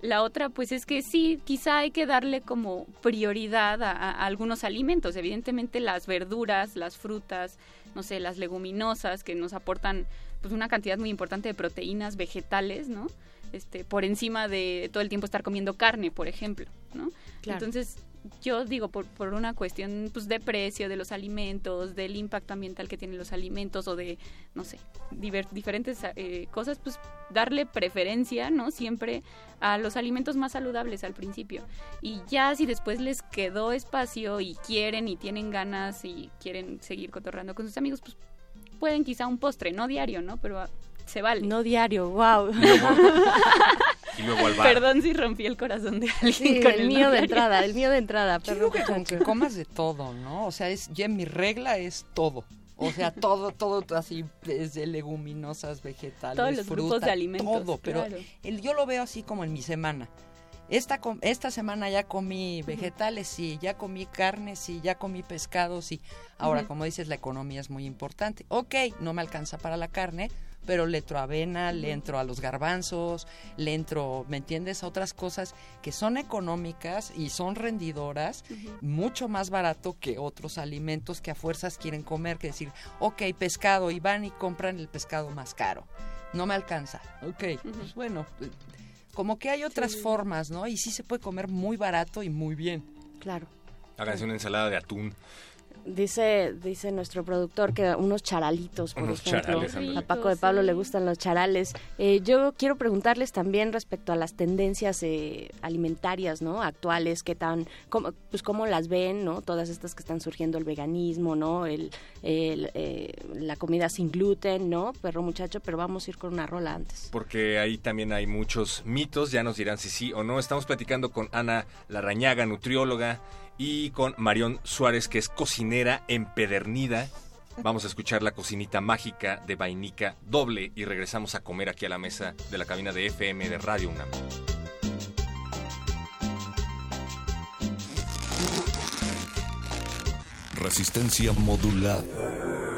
La otra, pues es que sí, quizá hay que darle como prioridad a, a algunos alimentos. Evidentemente las verduras, las frutas, no sé, las leguminosas que nos aportan pues una cantidad muy importante de proteínas vegetales, ¿no? Este, por encima de todo el tiempo estar comiendo carne, por ejemplo, ¿no? Claro. Entonces, yo digo, por, por una cuestión pues, de precio de los alimentos, del impacto ambiental que tienen los alimentos o de, no sé, diver- diferentes eh, cosas, pues darle preferencia, ¿no? Siempre a los alimentos más saludables al principio. Y ya si después les quedó espacio y quieren y tienen ganas y quieren seguir cotorrando con sus amigos, pues pueden quizá un postre, no diario, ¿no? Pero ah, se vale. No diario, wow. Y luego al bar. Perdón si rompí el corazón de alguien Sí, con el el mío no de entrada, el mío de entrada, digo que como muchacho. que comas de todo, ¿no? O sea, es, ya mi regla es todo. O sea, todo, todo así, desde leguminosas, vegetales, Todos los fruta, grupos de alimentos, todo. Pero claro. el, yo lo veo así como en mi semana. Esta, com- esta semana ya comí vegetales, sí, ya comí carne, sí, ya comí pescado, sí. Ahora, como dices, la economía es muy importante. Ok, no me alcanza para la carne, pero le entro a avena, le entro a los garbanzos, le entro, ¿me entiendes? A otras cosas que son económicas y son rendidoras, mucho más barato que otros alimentos que a fuerzas quieren comer, que decir, ok, pescado, y van y compran el pescado más caro. No me alcanza. Ok, pues bueno, como que hay otras formas, ¿no? Y sí se puede comer muy barato y muy bien. Claro. Háganse una ensalada de atún. Dice, dice nuestro productor que unos charalitos, por Unos ejemplo. charales, a Paco de Pablo le gustan los charales. Eh, yo quiero preguntarles también respecto a las tendencias eh, alimentarias, ¿no? Actuales, qué tan, cómo, pues cómo las ven, ¿no? Todas estas que están surgiendo, el veganismo, ¿no? El, el, eh, la comida sin gluten, ¿no? Perro muchacho, pero vamos a ir con una rola antes. porque ahí también hay muchos mitos, ya nos dirán si sí o no. Estamos platicando con Ana Larrañaga, nutrióloga, y con Marión Suárez, que es cocinera empedernida. Vamos a escuchar la cocinita mágica de Vainica Doble y regresamos a comer aquí a la mesa de la cabina de FM de Radio UNAM. Resistencia modulada.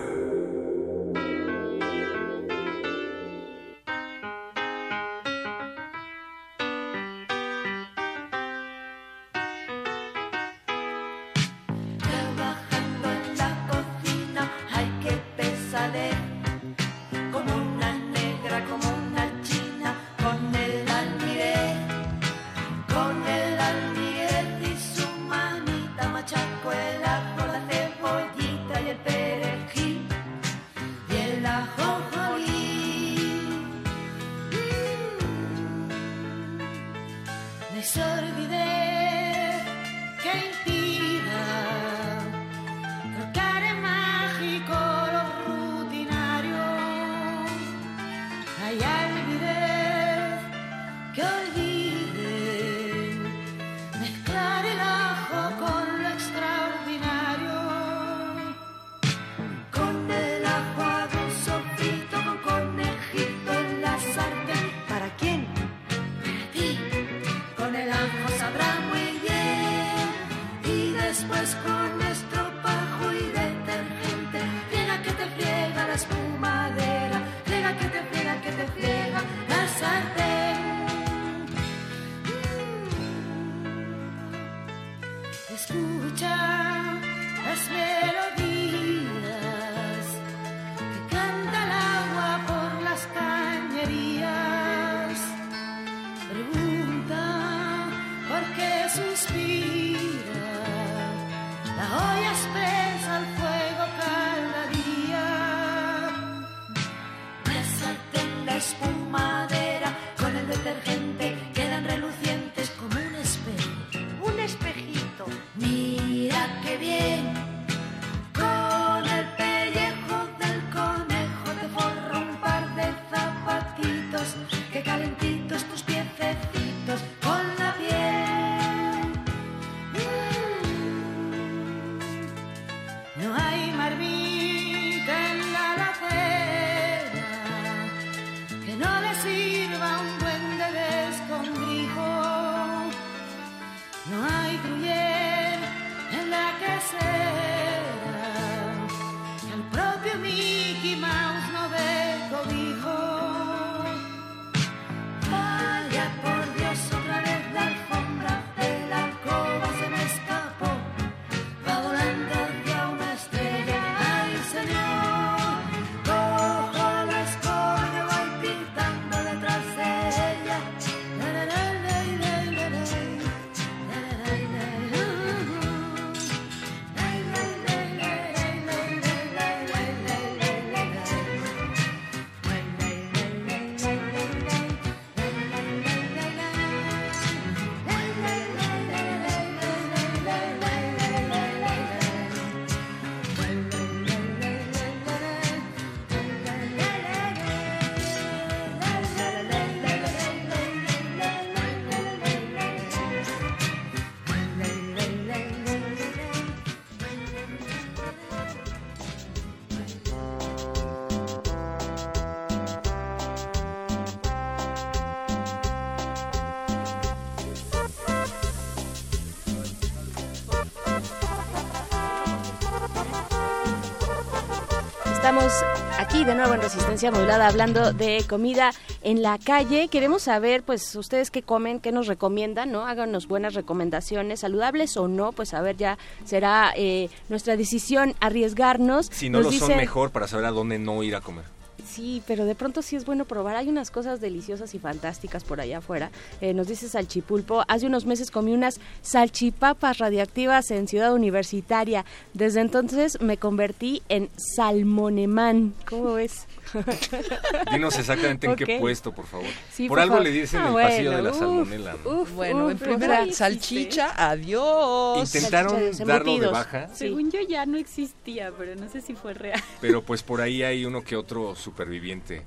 Estamos aquí de nuevo en Resistencia Modulada hablando de comida en la calle. Queremos saber, pues, ustedes qué comen, qué nos recomiendan, ¿no? Háganos buenas recomendaciones, saludables o no, pues a ver, ya será eh, nuestra decisión arriesgarnos. Si no Nos lo son mejor para saber a dónde no ir a comer. Sí, pero de pronto sí es bueno probar. Hay unas cosas deliciosas y fantásticas por allá afuera. Eh, nos dice Salchipulpo, hace unos meses comí unas salchipapas radioactivas en Ciudad Universitaria. Desde entonces me convertí en salmonemán. ¿Cómo ves? Dinos exactamente en qué puesto, por favor. Sí, por por algo favor. le dicen Ah, el bueno, pasillo de la uf, salmonela. ¿no? uf, Bueno, uf, en primera, salchicha, adiós. Intentaron darlo de baja, Sí. Según yo ya no existía, pero no sé si fue real. pero pues por ahí hay uno que otro superviviente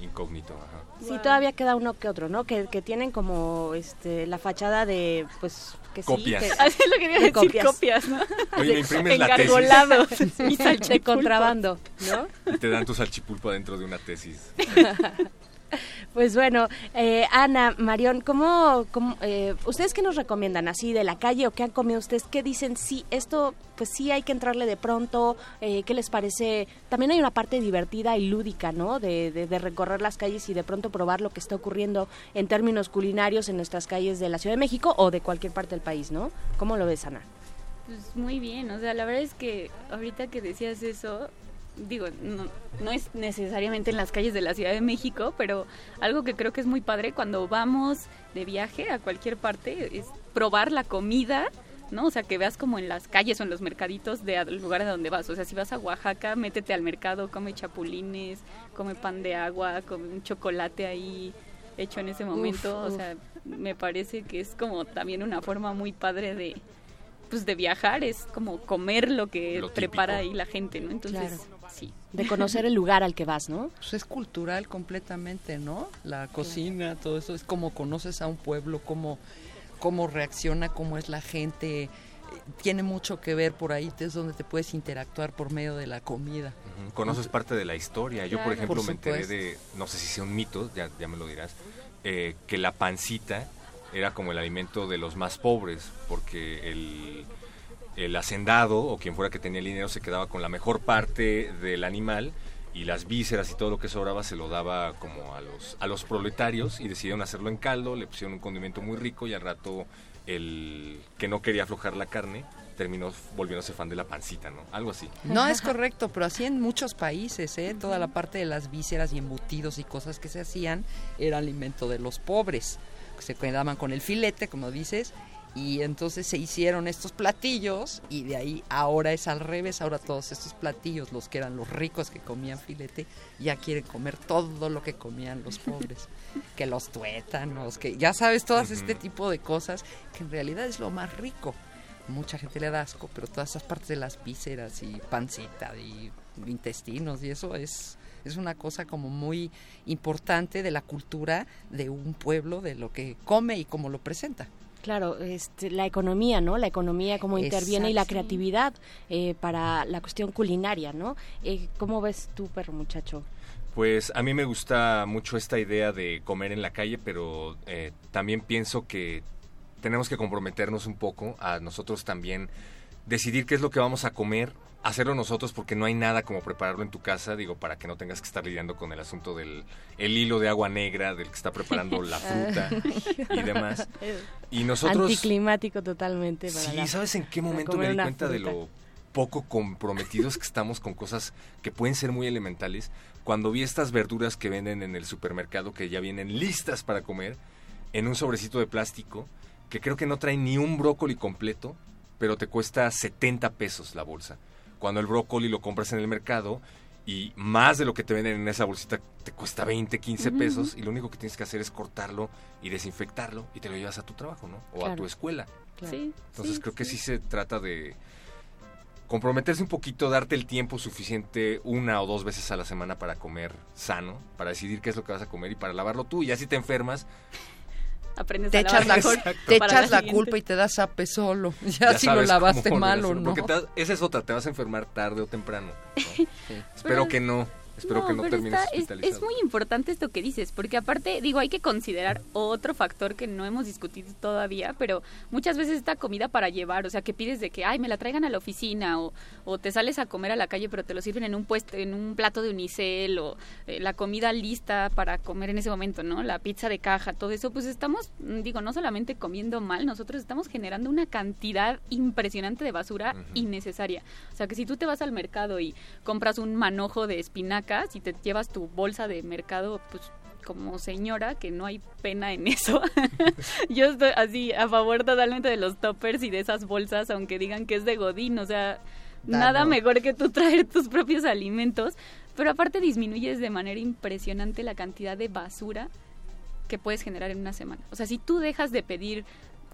incógnito. ajá. Sí, todavía queda uno que otro, ¿no? Que, que tienen como este la fachada de, pues, que sí, Copias. que- Así es lo que iba a de decir, copias, ¿no? Oye, ¿me imprimes la tesis? Y de contrabando, ¿no? Y te dan tu salchipulpo dentro de una tesis. Pues bueno, eh, Ana, Marión, ¿cómo, cómo, eh, ustedes qué nos recomiendan así de la calle o qué han comido ustedes? ¿Qué dicen? Sí, esto, pues sí hay que entrarle de pronto. Eh, ¿Qué les parece? También hay una parte divertida y lúdica, ¿no? De, de- de recorrer las calles y de pronto probar lo que está ocurriendo en términos culinarios en nuestras calles de la Ciudad de México o de cualquier parte del país, ¿no? ¿Cómo lo ves, Ana? Pues muy bien, o sea, la verdad es que ahorita que decías eso, digo, no, no es necesariamente en las calles de la Ciudad de México, pero algo que creo que es muy padre cuando vamos de viaje a cualquier parte es probar la comida, ¿no? O sea, que veas como en las calles o en los mercaditos del lugar a donde vas. O sea, si vas a Oaxaca, métete al mercado, come chapulines, come pan de agua, come un chocolate ahí hecho en ese momento. uf. O sea, me parece que es como también una forma muy padre de pues de viajar es como comer lo que Lo prepara ahí la gente, ¿no? Entonces, Claro. Sí. De conocer el lugar al que vas, ¿no? Pues es cultural completamente, ¿no? La cocina, todo eso, es como conoces a un pueblo, cómo, cómo reacciona, cómo es la gente. Tiene mucho que ver por ahí, es donde te puedes interactuar por medio de la comida. Conoces parte de la historia. Yo, por ejemplo, Por me enteré de, no sé si sea un mito, ya, ya me lo dirás, eh, que la pancita era como el alimento de los más pobres, porque el, el hacendado o quien fuera que tenía el dinero se quedaba con la mejor parte del animal y las vísceras y todo lo que sobraba se lo daba como a los, a los proletarios y decidieron hacerlo en caldo, le pusieron un condimento muy rico y al rato el que no quería aflojar la carne terminó volviéndose fan de la pancita, ¿no? Algo así. No es correcto, pero así en muchos países, ¿eh? Toda la parte de las vísceras y embutidos y cosas que se hacían era alimento de los pobres. que Se quedaban con el filete, como dices, y entonces se hicieron estos platillos y de ahí ahora es al revés, ahora todos estos platillos, los que eran los ricos que comían filete, ya quieren comer todo lo que comían los pobres, que los tuétanos, que ya sabes, todas este tipo de cosas que en realidad es lo más rico. Mucha gente le da asco, pero todas esas partes de las vísceras y pancita y intestinos y eso es es una cosa como muy importante de la cultura de un pueblo, de lo que come y cómo lo presenta. Claro, este, la economía, ¿no? La economía, cómo interviene y la creatividad eh, para la cuestión culinaria, ¿no? Eh, ¿Cómo ves tú, perro muchacho? Pues a mí me gusta mucho esta idea de comer en la calle, pero eh, también pienso que tenemos que comprometernos un poco a nosotros también decidir qué es lo que vamos a comer, hacerlo nosotros porque no hay nada como prepararlo en tu casa, digo, para que no tengas que estar lidiando con el asunto del el hilo de agua negra del que está preparando la fruta y demás. Y nosotros Anticlimático totalmente. Para Sí, la- ¿sabes en qué momento me di cuenta de lo poco comprometidos que estamos con cosas que pueden ser muy elementales? Cuando vi estas verduras que venden en el supermercado que ya vienen listas para comer en un sobrecito de plástico que creo que no trae ni un brócoli completo, pero te cuesta 70 pesos la bolsa. Cuando el brócoli lo compras en el mercado y más de lo que te venden en esa bolsita te cuesta 20, 15 Ujú. pesos y lo único que tienes que hacer es cortarlo y desinfectarlo y te lo llevas a tu trabajo, ¿no? O a tu escuela. Claro. Sí, Entonces sí, creo que sí. sí se trata de comprometerse un poquito, darte el tiempo suficiente una o dos veces a la semana para comer sano, para decidir qué es lo que vas a comer y para lavarlo tú. Y ya si te enfermas, Aprendes Te a echas la, mejor te echas la culpa y te das ape solo. Ya, si lo lavaste mal o no. hacerlo. Porque te- esa es otra, te vas a enfermar tarde o temprano. ¿no? Espero Pero- que no. Espero que no pero termines está- es, hospitalizado. es muy importante esto que dices, porque aparte, digo, hay que considerar otro factor que no hemos discutido todavía, pero muchas veces esta comida para llevar, o sea, que pides de que, ay, me la traigan a la oficina, o, o te sales a comer a la calle, pero te lo sirven en un puesto, en un plato de unicel, o eh, la comida lista para comer en ese momento, ¿no? La pizza de caja, todo eso, pues estamos, mm, digo, no solamente comiendo mal, nosotros estamos generando una cantidad impresionante de basura Ujú. innecesaria. O sea, que si tú te vas al mercado y compras un manojo de espinaca, y te llevas tu bolsa de mercado, pues como señora, que no hay pena en eso. Yo estoy así a favor totalmente de los toppers y de esas bolsas, aunque digan que es de Godín, o sea, nada mejor que tú traer tus propios alimentos, pero aparte disminuyes de manera impresionante la cantidad de basura que puedes generar en una semana. O sea, si tú dejas de pedir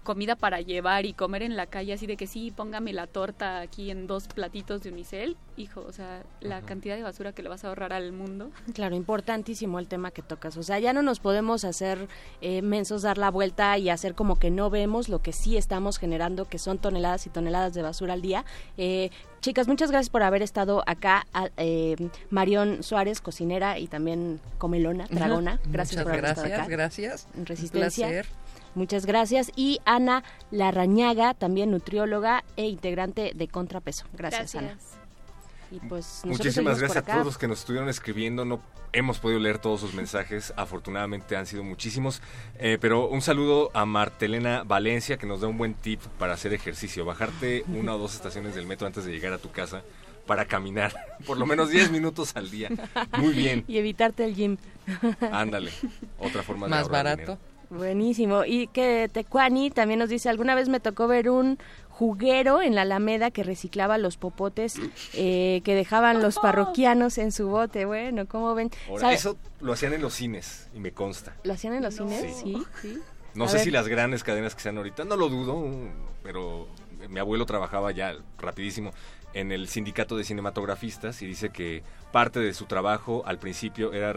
comida para llevar y comer en la calle así de que sí, póngame la torta aquí en dos platitos de unicel, hijo, o sea, la cantidad de basura que le vas a ahorrar al mundo. Claro, importantísimo el tema que tocas. O sea, ya no nos podemos hacer eh, mensos, dar la vuelta y hacer como que no vemos lo que sí estamos generando, que son toneladas y toneladas de basura al día. Eh, chicas, muchas gracias por haber estado acá. A, eh, Marión Suárez, cocinera y también comelona, dragona. Gracias Muchas por haber gracias, estado acá. gracias. En Resistencia. Un placer. Muchas gracias. Y Ana Larrañaga, también nutrióloga e integrante de Contrapeso. Gracias, Ana. Y pues Muchísimas gracias a todos los que nos estuvieron escribiendo. No hemos podido leer todos sus mensajes. Afortunadamente han sido muchísimos. Eh, pero un saludo a Martelena Valencia que nos da un buen tip para hacer ejercicio. Bajarte una o dos estaciones del metro antes de llegar a tu casa para caminar por lo menos 10 minutos al día. Muy bien. Y evitarte el gym. Ándale. Otra forma de Más barato. dinero. Buenísimo. Y que Tecuani también nos dice, alguna vez me tocó ver un juguero en la Alameda que reciclaba los popotes eh, que dejaban los parroquianos en su bote. Bueno, ¿cómo ven? Ahora, ¿Sabe- eso lo hacían en los cines y me consta. ¿Lo hacían en los cines? Sí. Sí, sí. No A sé ver. si las grandes cadenas que sean ahorita, no lo dudo, pero mi abuelo trabajaba ya rapidísimo en el sindicato de cinematografistas y dice que parte de su trabajo al principio era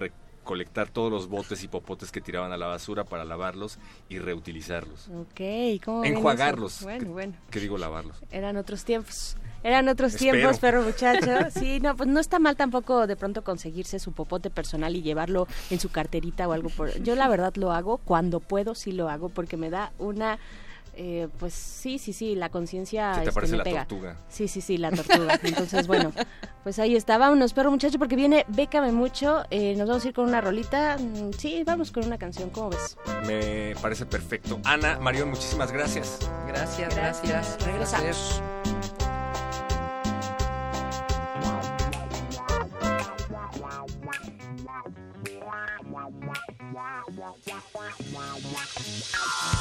recolectar todos los botes y popotes que tiraban a la basura para lavarlos y reutilizarlos. Ok, ¿cómo? Enjuagarlos. Bueno, bueno. ¿Qué digo lavarlos? Eran otros tiempos. Eran otros Espero. tiempos, pero muchachos. Sí, no, pues no está mal tampoco de pronto conseguirse su popote personal y llevarlo en su carterita o algo por. Yo la verdad lo hago cuando puedo, sí lo hago porque me da una eh, pues sí, sí, sí, la conciencia Se te este, me la pega. tortuga. Sí, sí, sí, la tortuga. Entonces, bueno, pues ahí está. Vámonos, perro muchacho, porque viene Bécame mucho. Eh, nos vamos a ir con una rolita. Mm, Sí, vamos con una canción, ¿cómo ves? Me parece perfecto. Ana, Marión, muchísimas gracias. Gracias, gracias. Regresamos. Ese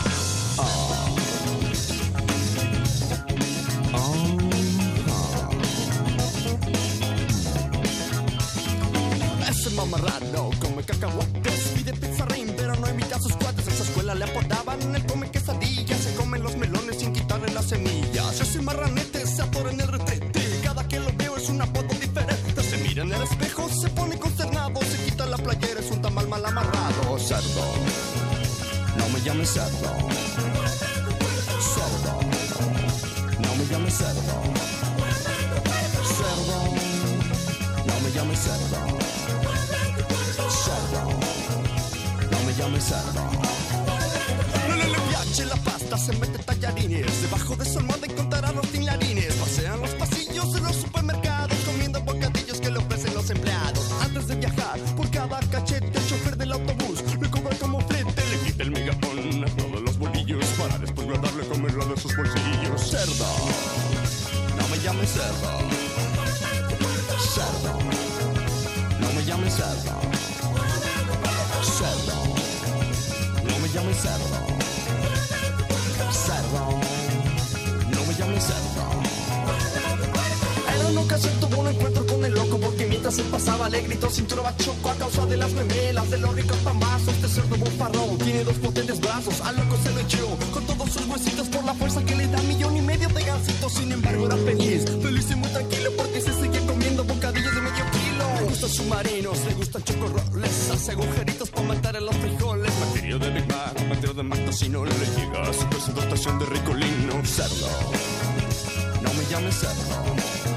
mamarrado come cacahuates, pide pizarrín, pero no invita a sus cuates. En su escuela le apodaban el come quesadillas. Se comen los melones sin quitarle las semillas. Ese marranete se atora en el retrete. Cada que lo veo es un apodo diferente. Se mira en el espejo, se pone consternado. Se quita la playera, es un tamal mal amarrado. Cerdo, no me llames cerdo. Cerdo, no me llames cerdo. Cerdo, no me llames. Cerdo, no le, piace la pasta, se mete tallarines. Debajo de su almohada encontrará los tinlarines. Pasean los pasillos de los supermercados comiendo bocadillos que le ofrecen los empleados. Antes de viajar por cada cachete, el chofer del autobús le cobra como flete. Le quita el megapón a todos los bolillos para después guardarle comerlo de sus bolsillos. Cerdo, no me llames cerdo. Cerdo, no me llames. Cerdo, cerdo. Cerdo, no me llames cerdo. En una ocasión tuvo un encuentro con el loco porque mientras él pasaba le gritó cintura bachoco a causa de las memelas de los ricos pambazos. Este cerdo bufarrón tiene dos potentes brazos, al loco se lo echó con todos sus huesitos por la fuerza que le da millón y medio de gansitos. Sin embargo era feliz, feliz y muy tranquilo porque se sigue comiendo bocadillos de medio kilo. Le gustan submarinos, le gustan chocorroles, hace agujeritos para matar a los frijoles. Material de Big Mac, material de Mac no le llega su presentación de ricolino. Cerdo, no me llames. Cerdo,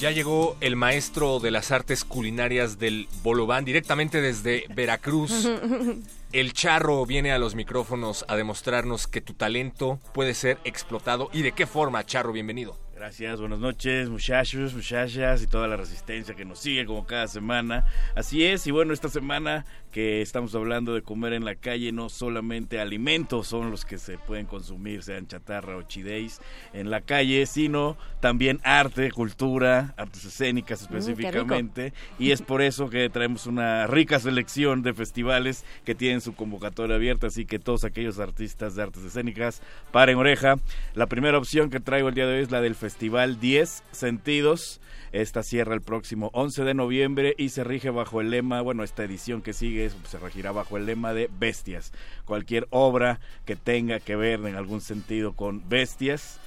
Ya llegó el maestro de las artes culinarias del Bolobán directamente desde Veracruz. El charro viene a los micrófonos a demostrarnos que tu talento puede ser explotado y de qué forma, charro, bienvenido. Gracias, buenas noches muchachos, muchachas y toda la resistencia que nos sigue como cada semana. Así es, y bueno, esta semana que estamos hablando de comer en la calle, no solamente alimentos son los que se pueden consumir, sean chatarra o chideis en la calle, sino también arte, cultura, artes escénicas específicamente. y es por eso que traemos una rica selección de festivales que tienen su convocatoria abierta, así que todos aquellos artistas de artes escénicas, paren oreja. La primera opción que traigo el día de hoy es la del Festival 10 Sentidos. Esta cierra el próximo 11 de noviembre y se rige bajo el lema, bueno, esta edición que sigue se regirá bajo el lema de bestias. Cualquier obra que tenga que ver en algún sentido con bestias,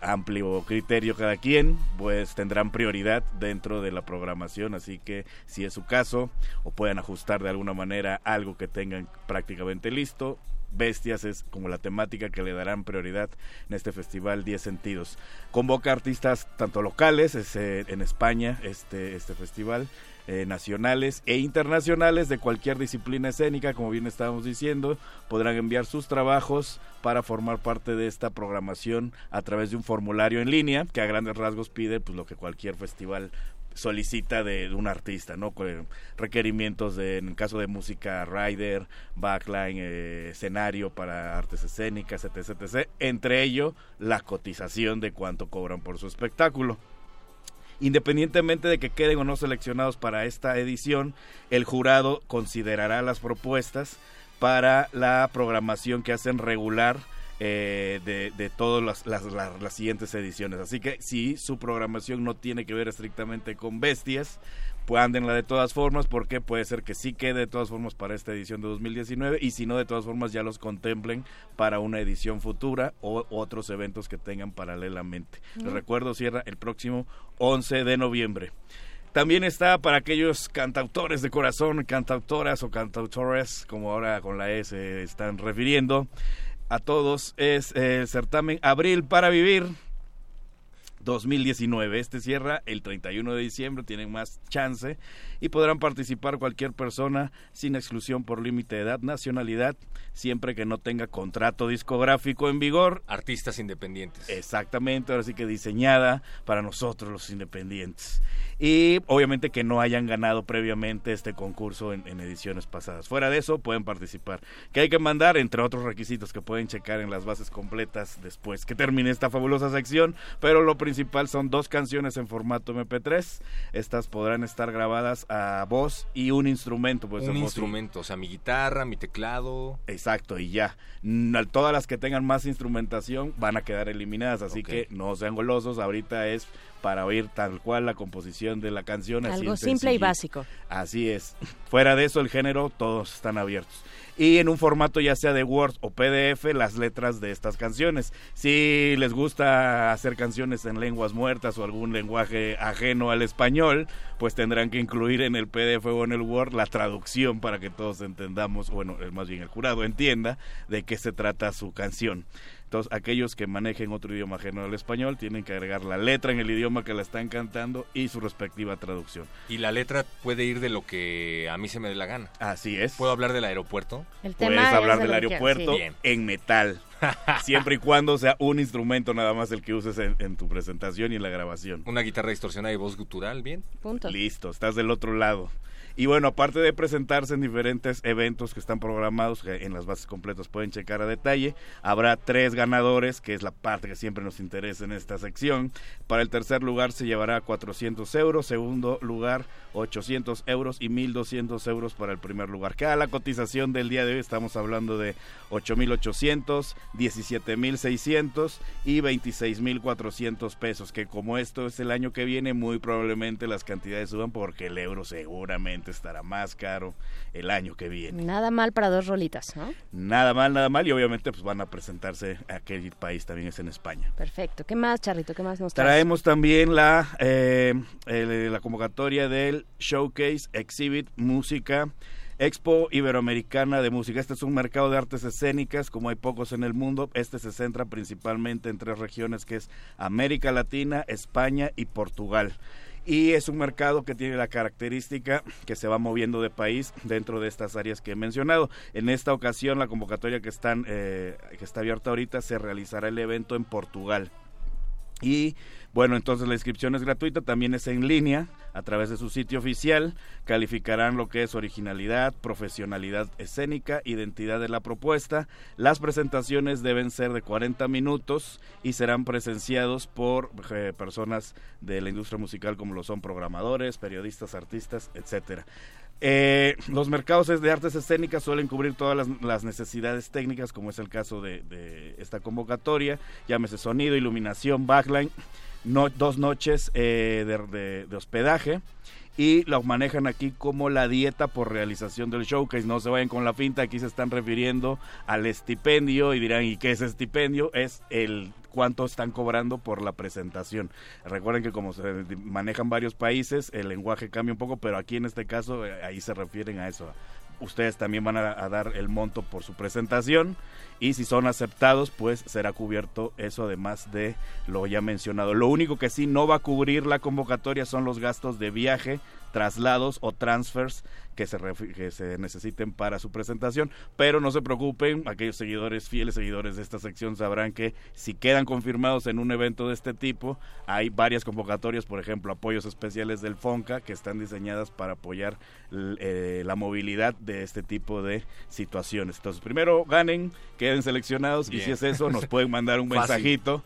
amplio criterio cada quien, pues tendrán prioridad dentro de la programación, así que si es su caso o pueden ajustar de alguna manera algo que tengan prácticamente listo, Bestias es como la temática que le darán prioridad en este festival 10 sentidos. Convoca artistas tanto locales, es, eh, en España este, este festival, eh, nacionales e internacionales de cualquier disciplina escénica, como bien estábamos diciendo, podrán enviar sus trabajos para formar parte de esta programación a través de un formulario en línea que a grandes rasgos pide pues lo que cualquier festival solicita de, un artista, ¿no? Con requerimientos de, en el caso de música, rider, backline, eh, escenario para artes escénicas, etc, etc. Entre ello, la cotización de cuánto cobran por su espectáculo. Independientemente de que queden o no seleccionados para esta edición, el jurado considerará las propuestas para la programación que hacen regular eh, de, de todas las, las- las- las siguientes ediciones. Así que si su programación no tiene que ver estrictamente con bestias, pues ándenla de todas formas porque puede ser que sí quede de todas formas para esta edición de 2019 y si no de todas formas ya los contemplen para una edición futura o otros eventos que tengan paralelamente. Les recuerdo, cierra el próximo 11 de noviembre. También está para aquellos cantautores de corazón, cantautoras o cantautores, como ahora con la E se están refiriendo a todos, es el certamen Abril para Vivir 2019. Este cierra el 31 de diciembre, tienen más chance y podrán participar cualquier persona sin exclusión por límite de edad, nacionalidad, siempre que no tenga contrato discográfico en vigor. Artistas independientes. Exactamente, ahora sí que diseñada para nosotros los independientes. Y obviamente que no hayan ganado previamente este concurso en, en ediciones pasadas. Fuera de eso, pueden participar. Que hay que mandar, entre otros requisitos que pueden checar en las bases completas después que termine esta fabulosa sección. Pero lo principal son dos canciones en formato MP3. Estas podrán estar grabadas a voz y un instrumento. Pues, un y- instrumento, o sea, mi guitarra, mi teclado. Exacto, y ya. Mm, Todas las que tengan más instrumentación van a quedar eliminadas, así que no sean golosos. Ahorita es para oír tal cual la composición de la canción. Algo simple y básico. Así es. Fuera de eso, el género, todos están abiertos. Y en un formato ya sea de Word o PDF, las letras de estas canciones. Si les gusta hacer canciones en lenguas muertas o algún lenguaje ajeno al español, pues tendrán que incluir en el PDF o en el Word la traducción para que todos entendamos, bueno, más bien el jurado entienda de qué se trata su canción. Entonces, aquellos que manejen otro idioma ajeno al español tienen que agregar la letra en el idioma que la están cantando y su respectiva traducción. Y la letra puede ir de lo que a mí se me dé la gana. Así es. ¿Puedo hablar del aeropuerto? El Puedes hablar del aeropuerto Bien. en metal. siempre y cuando sea un instrumento nada más el que uses en, en tu presentación y en la grabación. Una guitarra distorsionada y voz gutural, bien. Punto. Listo, estás del otro lado. Y bueno, aparte de presentarse en diferentes eventos que están programados, que en las bases completas pueden checar a detalle, habrá tres ganadores, que es la parte que siempre nos interesa en esta sección. Para el tercer lugar se llevará 400 euros, segundo lugar 800 euros y 1200 euros para el primer lugar. Cada la cotización del día de hoy estamos hablando de 8800, 17600 y 26400 pesos, que como esto es el año que viene, muy probablemente las cantidades suban porque el euro seguramente estará más caro el año que viene. Nada mal para dos rolitas, ¿no? Nada mal, nada mal y obviamente pues van a presentarse a aquel país también es en España. Perfecto. ¿Qué más, Charrito? ¿Qué más nos traes? Traemos también la, eh, el- la convocatoria del Showcase Exhibit Música Expo Iberoamericana de Música. Este es un mercado de artes escénicas, como hay pocos en el mundo. Este se centra principalmente en tres regiones, que es América Latina, España y Portugal. Y es un mercado que tiene la característica que se va moviendo de país dentro de estas áreas que he mencionado. En esta ocasión, la convocatoria que, están, eh, que está abierta ahorita se realizará el evento en Portugal. Y bueno, entonces la inscripción es gratuita, también es en línea a través de su sitio oficial. Calificarán lo que es originalidad, profesionalidad escénica, identidad de la propuesta. Las presentaciones deben ser de 40 minutos y serán presenciados por eh, personas de la industria musical como lo son programadores, periodistas, artistas, etcétera. Eh, los mercados de artes escénicas suelen cubrir todas las, necesidades técnicas, como es el caso de, esta convocatoria, llámese sonido, iluminación, backline, dos noches eh, de hospedaje y lo manejan aquí como la dieta por realización del showcase. No se vayan con la finta, aquí se están refiriendo al estipendio y dirán, ¿y qué es estipendio? Es el cuánto están cobrando por la presentación. Recuerden que como se manejan varios países, el lenguaje cambia un poco, pero aquí en este caso eh, ahí se refieren a eso. Ustedes también van a, dar el monto por su presentación y si son aceptados, pues será cubierto eso además de lo ya mencionado. Lo único que sí no va a cubrir la convocatoria son los gastos de viaje, traslados o transfers que se, que se necesiten para su presentación, pero no se preocupen, aquellos seguidores, fieles seguidores de esta sección sabrán que si quedan confirmados en un evento de este tipo, hay varias convocatorias, por ejemplo, apoyos especiales del FONCA que están diseñadas para apoyar eh, la movilidad de este tipo de situaciones. Entonces, primero ganen, queden seleccionados y si es eso, nos pueden mandar un mensajito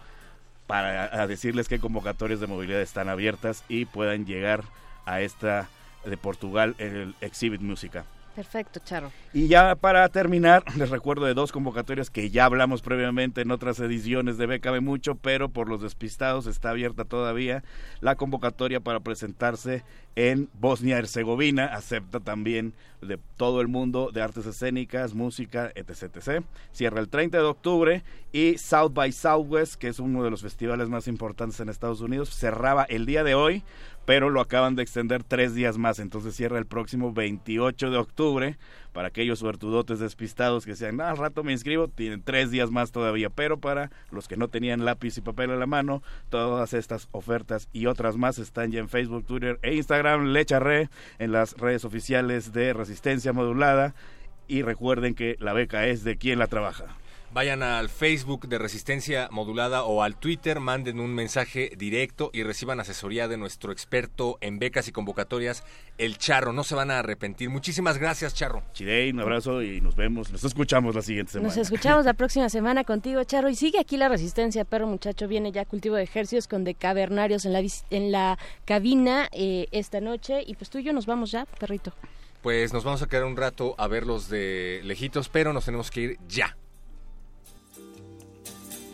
para a decirles qué convocatorias de movilidad están abiertas y puedan llegar a esta de Portugal, el Exhibit Música. Perfecto, Charro. Y ya para terminar, les recuerdo de dos convocatorias que ya hablamos previamente en otras ediciones de Bécame Mucho, pero por los despistados está abierta todavía la convocatoria para presentarse en Bosnia-Herzegovina. Acepta también de todo el mundo de artes escénicas, música, etc, etc. Cierra el 30 de octubre y South by Southwest, que es uno de los festivales más importantes en Estados Unidos, cerraba el día de hoy pero lo acaban de extender tres días más, entonces cierra el próximo 28 de octubre para aquellos suertudotes despistados que sean, "Ah, al rato me inscribo, tienen tres días más todavía, pero para los que no tenían lápiz y papel a la mano, todas estas ofertas y otras más están ya en Facebook, Twitter e Instagram, le charré en las redes oficiales de Resistencia Modulada. Y recuerden que la beca es de quien la trabaja. Vayan al Facebook de Resistencia Modulada o al Twitter, manden un mensaje directo y reciban asesoría de nuestro experto en becas y convocatorias, el Charro. No se van a arrepentir. Muchísimas gracias, Charro. Chidey, un abrazo y nos vemos, nos escuchamos la siguiente semana. Nos escuchamos la próxima semana contigo, Charro. Y sigue aquí la resistencia, perro muchacho. Viene ya cultivo de ejercicios con decavernarios en la, en la cabina eh, esta noche. Y pues tú y yo nos vamos ya, perrito. Pues nos vamos a quedar un rato a verlos de lejitos, pero nos tenemos que ir ya.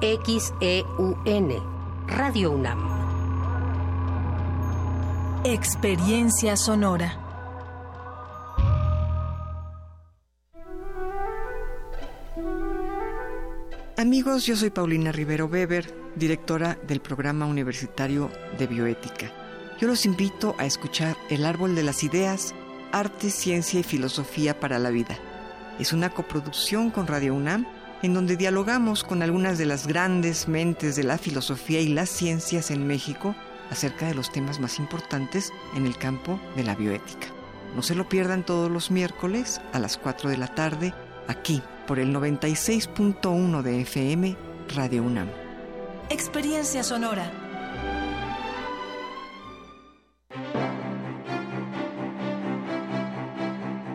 XEUN, Radio UNAM. Experiencia sonora. Amigos, yo soy Paulina Rivero Weber, directora del programa universitario de bioética. Yo los invito a escuchar El Árbol de las Ideas, Arte, Ciencia y Filosofía para la Vida. Es una coproducción con Radio UNAM en donde dialogamos con algunas de las grandes mentes de la filosofía y las ciencias en México acerca de los temas más importantes en el campo de la bioética. No se lo pierdan todos los miércoles a las 4 de la tarde aquí por el 96.1 de FM Radio UNAM. Experiencia sonora.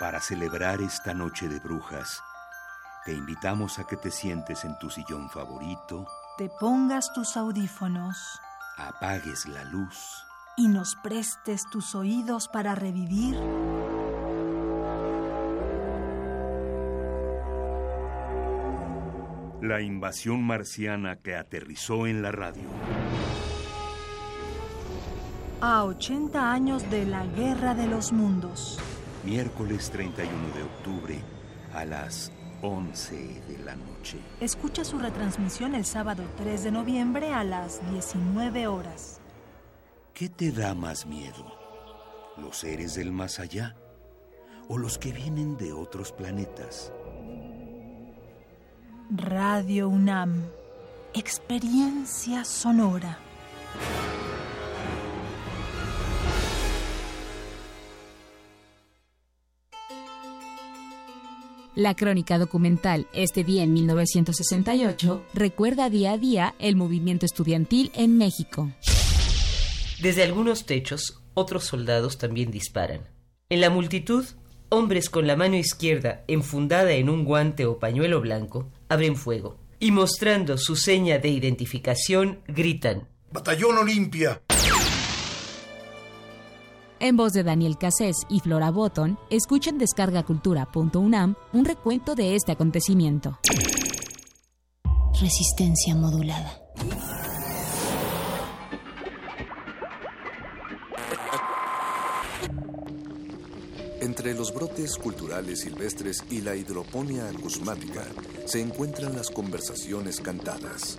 Para celebrar esta noche de brujas, te invitamos a que te sientes en tu sillón favorito, Te pongas tus audífonos apagues la luz y nos prestes tus oídos para revivir la invasión marciana que aterrizó en la radio. a 80 años de la Guerra de los Mundos. Miércoles 31 de octubre a las 11 de la noche. Escucha su retransmisión el sábado 3 de noviembre a las 19 horas. ¿Qué te da más miedo? ¿Los seres del más allá? ¿O los que vienen de otros planetas? Radio UNAM. Experiencia sonora. La crónica documental Este día en 1968 recuerda día a día el movimiento estudiantil en México. Desde algunos techos, otros soldados también disparan. En la multitud, hombres con la mano izquierda enfundada en un guante o pañuelo blanco abren fuego y mostrando su seña de identificación gritan Batallón Olimpia. En voz de Daniel Cassés y Flora Botton, escuchen descargacultura.unam un recuento de este acontecimiento. Resistencia modulada. Entre los brotes culturales silvestres y la hidroponía acusmática se encuentran las conversaciones cantadas.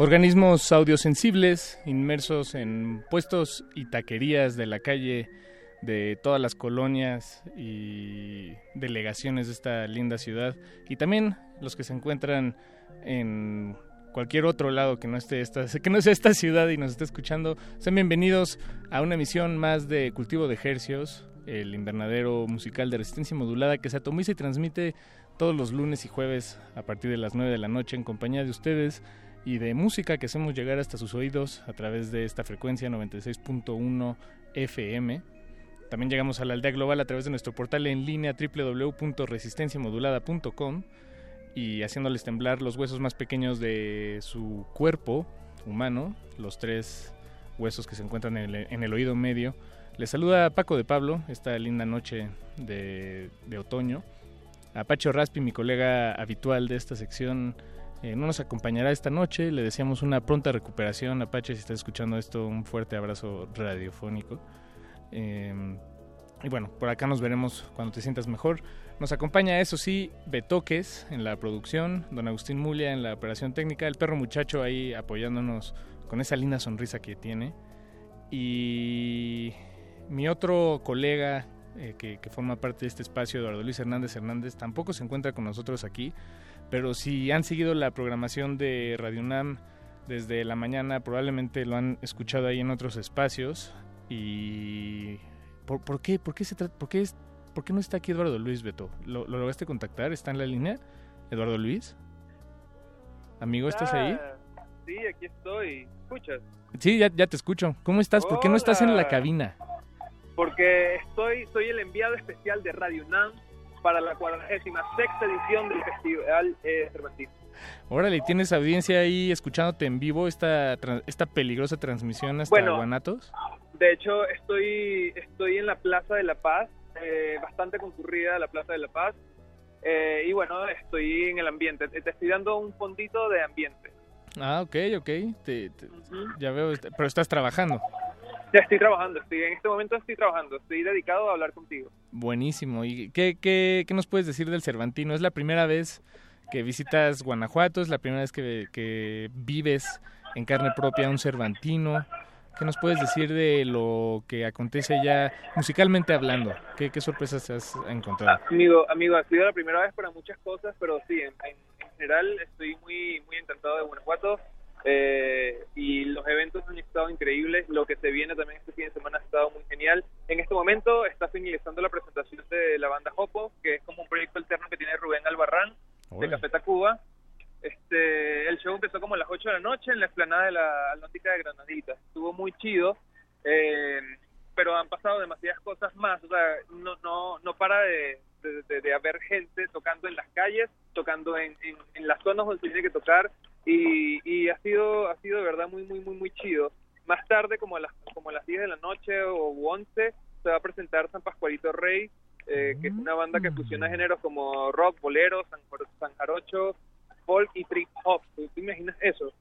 Organismos audiosensibles inmersos en puestos y taquerías de la calle de todas las colonias y delegaciones de esta linda ciudad y también los que se encuentran en cualquier otro lado que no esté esta, que no sea esta ciudad y nos esté escuchando, sean bienvenidos a una emisión más de Cultivo de Hercios, el invernadero musical de resistencia modulada que se atomiza y transmite todos los lunes y jueves a partir de las 9 de la noche en compañía de ustedes y de música que hacemos llegar hasta sus oídos a través de esta frecuencia 96.1 FM. También llegamos a la aldea global a través de nuestro portal en línea www.resistenciamodulada.com y haciéndoles temblar los huesos más pequeños de su cuerpo humano, los tres huesos que se encuentran en el, oído medio. Les saluda Paco de Pablo esta linda noche de, de otoño. A Pacho Raspi, mi colega habitual de esta sección, eh, no nos acompañará esta noche. Le deseamos una pronta recuperación. Apache, si estás escuchando esto, un fuerte abrazo radiofónico. Eh, y bueno, por acá nos veremos cuando te sientas mejor. Nos acompaña, eso sí, Betoques en la producción, don Agustín Mulia en la operación técnica, el perro muchacho ahí apoyándonos con esa linda sonrisa que tiene. Y mi otro colega eh, que, que forma parte de este espacio, Eduardo Luis Hernández Hernández, tampoco se encuentra con nosotros aquí, pero si han seguido la programación de Radio UNAM desde la mañana, probablemente lo han escuchado ahí en otros espacios. ¿Y por, por qué? ¿Por qué, se trata, por, qué es, ¿Por qué no está aquí Eduardo Luis, Beto? ¿Lo, ¿Lo lograste contactar? ¿Está en la línea? ¿Eduardo Luis? Amigo, ¿estás ahí? Ah, Sí, aquí estoy. ¿Escuchas? Sí, ya, ya te escucho. ¿Cómo estás? ¿Por qué no estás en la cabina? Porque estoy, soy el enviado especial de Radio UNAM para la 46 edición del Festival eh, Cervantino. Órale, ¿tienes audiencia ahí escuchándote en vivo esta, esta peligrosa transmisión hasta Bueno. Guanatos? De hecho, estoy, estoy en la Plaza de la Paz, eh, bastante concurrida la Plaza de la Paz. eh, y bueno, estoy en el ambiente. Te te estoy dando un fondito de ambiente. Ah, ok, ok. Te- te- ya veo, est- pero estás trabajando. Ya estoy trabajando, estoy, en este momento estoy trabajando, estoy dedicado a hablar contigo. Buenísimo. ¿Y qué, qué, qué nos puedes decir del Cervantino? ¿Es la primera vez que visitas Guanajuato? ¿Es la primera vez que, que vives en carne propia un Cervantino? ¿Qué nos puedes decir de lo que acontece allá musicalmente hablando? ¿Qué, qué sorpresas has encontrado? Amigo, amigo, ha sido la primera vez para muchas cosas, pero sí, en- en general estoy muy, muy encantado de Guanajuato eh, y los eventos han estado increíbles. Lo que se viene también este fin de semana ha estado muy genial. En este momento está finalizando la presentación de la banda Jopo, que es como un proyecto alterno que tiene Rubén Albarrán de Órale. Café Tacuba. Este, el show empezó como a las 8 de la noche en la explanada de la Atlántica de Granadita. Estuvo muy chido, eh, pero han pasado demasiadas cosas más. O sea, no, no, no para de, de, de- de haber gente tocando en las calles, tocando en, en, en las zonas donde se tiene que tocar y, y ha sido ha sido de verdad muy muy muy muy chido. Más tarde, como a las como a las 10 de la noche o 11, se va a presentar San Pascualito Rey, eh, que es una banda que fusiona géneros como rock, bolero, san, san jarocho, folk y trip hop. ¿Tú te imaginas eso?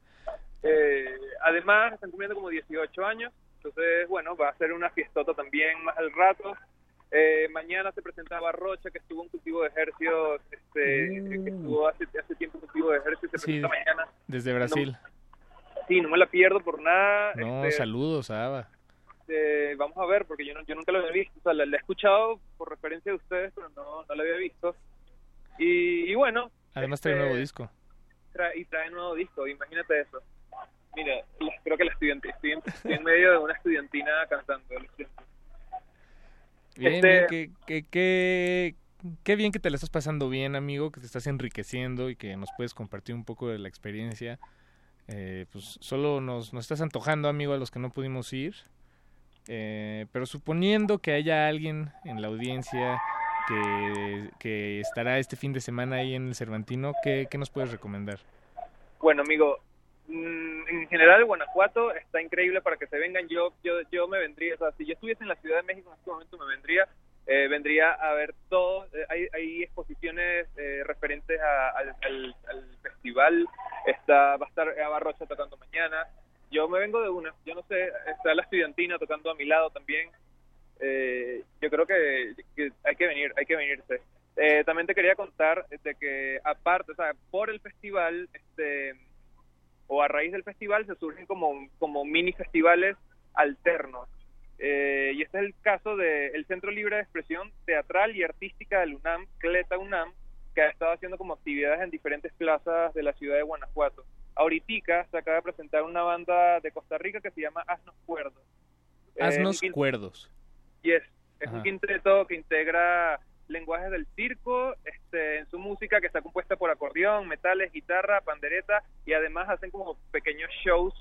Eh, además, están cumpliendo como 18 años, entonces, bueno, va a ser una fiestota también más al rato. Eh, mañana se presentaba Rocha, que estuvo en cultivo de ejercicios, este, que estuvo hace, hace tiempo en cultivo de ejercicios, se Sí, presenta mañana. desde Brasil. Sí, no me la pierdo por nada. No, este, saludos Ava. eh, vamos a ver, porque yo, no- yo nunca lo había visto. O sea, la, la he escuchado por referencia de ustedes, pero no, no la había visto. Y, y bueno. Además trae un nuevo este, disco. tra- y trae nuevo disco, imagínate eso. Mira, la- creo que la estudiante, estoy en, estoy en medio de una estudiantina cantando. Bien, Este- bien, qué, qué, qué, qué bien que te la estás pasando bien, amigo, que te estás enriqueciendo y que nos puedes compartir un poco de la experiencia. Eh, pues solo nos, nos estás antojando, amigo, a los que no pudimos ir. Eh, pero suponiendo que haya alguien en la audiencia que, que estará este fin de semana ahí en el Cervantino, ¿qué, qué nos puedes recomendar? Bueno, amigo, en general Guanajuato está increíble para que se vengan. Yo yo yo me vendría, o sea, si yo estuviese en la Ciudad de México en este momento me vendría eh, vendría a ver todo. eh, hay, hay exposiciones eh, referentes al, al- al festival. Está va a estar Ava Rocha tocando mañana. Yo me vengo de una. Yo no sé, está la estudiantina tocando a mi lado también. Eh, yo creo que, que hay que venir, hay que venirse. Eh, también te quería contar de que aparte, o sea, por el festival, este, o a raíz del festival se surgen como, como mini festivales alternos. Eh, y este es el caso del Centro Libre de Expresión Teatral y Artística del UNAM, CLETA UNAM, que ha estado haciendo como actividades en diferentes plazas de la ciudad de Guanajuato. Ahorita se acaba de presentar una banda de Costa Rica que se llama Asnos Cuerdos. Eh, un quin- cuerdos. Yes, es Ajá. un quinteto que integra lenguajes del circo este, en su música que está compuesta por acordeón, metales, guitarra, pandereta y además hacen como pequeños shows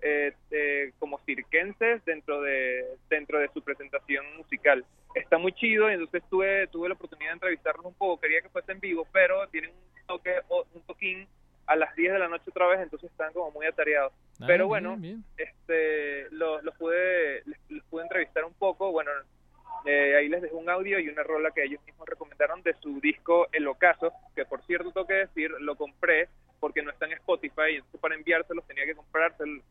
eh, eh, como cirquenses dentro de dentro de su presentación musical. Está muy chido y entonces tuve tuve la oportunidad de entrevistarlos un poco, quería que fuese en vivo, pero tienen un toque un toquín a las 10 de la noche otra vez, entonces están como muy atareados. Ah, pero bueno, bien. este los, los pude les, les pude entrevistar un poco, bueno, eh, ahí les dejo un audio y una rola que ellos mismos recomendaron de su disco El Ocaso, que por cierto tengo que decir, lo compré porque no está en Spotify, entonces para enviárselos tenía que comprárselo,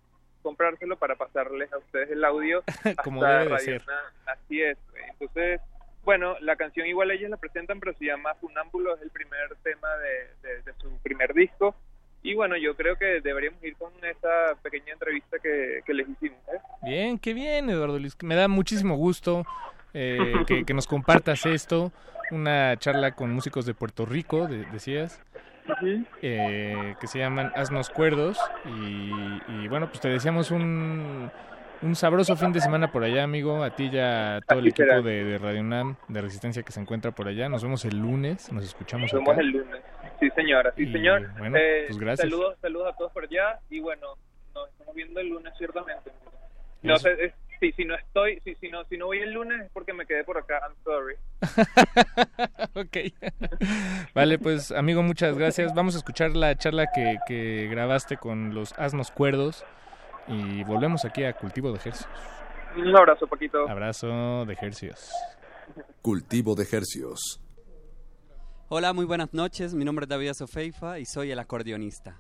comprárselo para pasarles a ustedes el audio Como debe de ser. Así es. Entonces, bueno, la canción igual ellos la presentan, pero se llama Funámbulo, es el primer tema de, de- de su primer disco. Y bueno, yo creo que deberíamos ir con esa pequeña entrevista que, que les hicimos. ¿eh? Bien, qué bien, Eduardo Luis. Me da muchísimo gusto eh, que, que nos compartas esto, una charla con músicos de Puerto Rico, de- decías, eh, que se llaman Asnos Cuerdos. Y, y bueno, pues te deseamos un, un sabroso fin de semana por allá, amigo. A ti y a todo el equipo de, de Radio UNAM, de Resistencia que se encuentra por allá. Nos vemos el lunes, nos escuchamos Nos vemos acá. el lunes. Sí, señora, sí, Y, señor. bueno, Eh, pues gracias. Saludos, saludos a todos por allá y bueno, nos estamos viendo el lunes ciertamente. No sé, es- sí, si no estoy, si, si no, si no voy el lunes es porque me quedé por acá. I'm sorry. ok. Vale, pues amigo, muchas gracias. Vamos a escuchar la charla que, que grabaste con los asnos cuerdos y volvemos aquí a Cultivo de Ejercios. Un abrazo, Paquito. Abrazo de Ejercios. Cultivo de Hercios. Hola, muy buenas noches. Mi nombre es David Sofeifa y soy el acordeonista.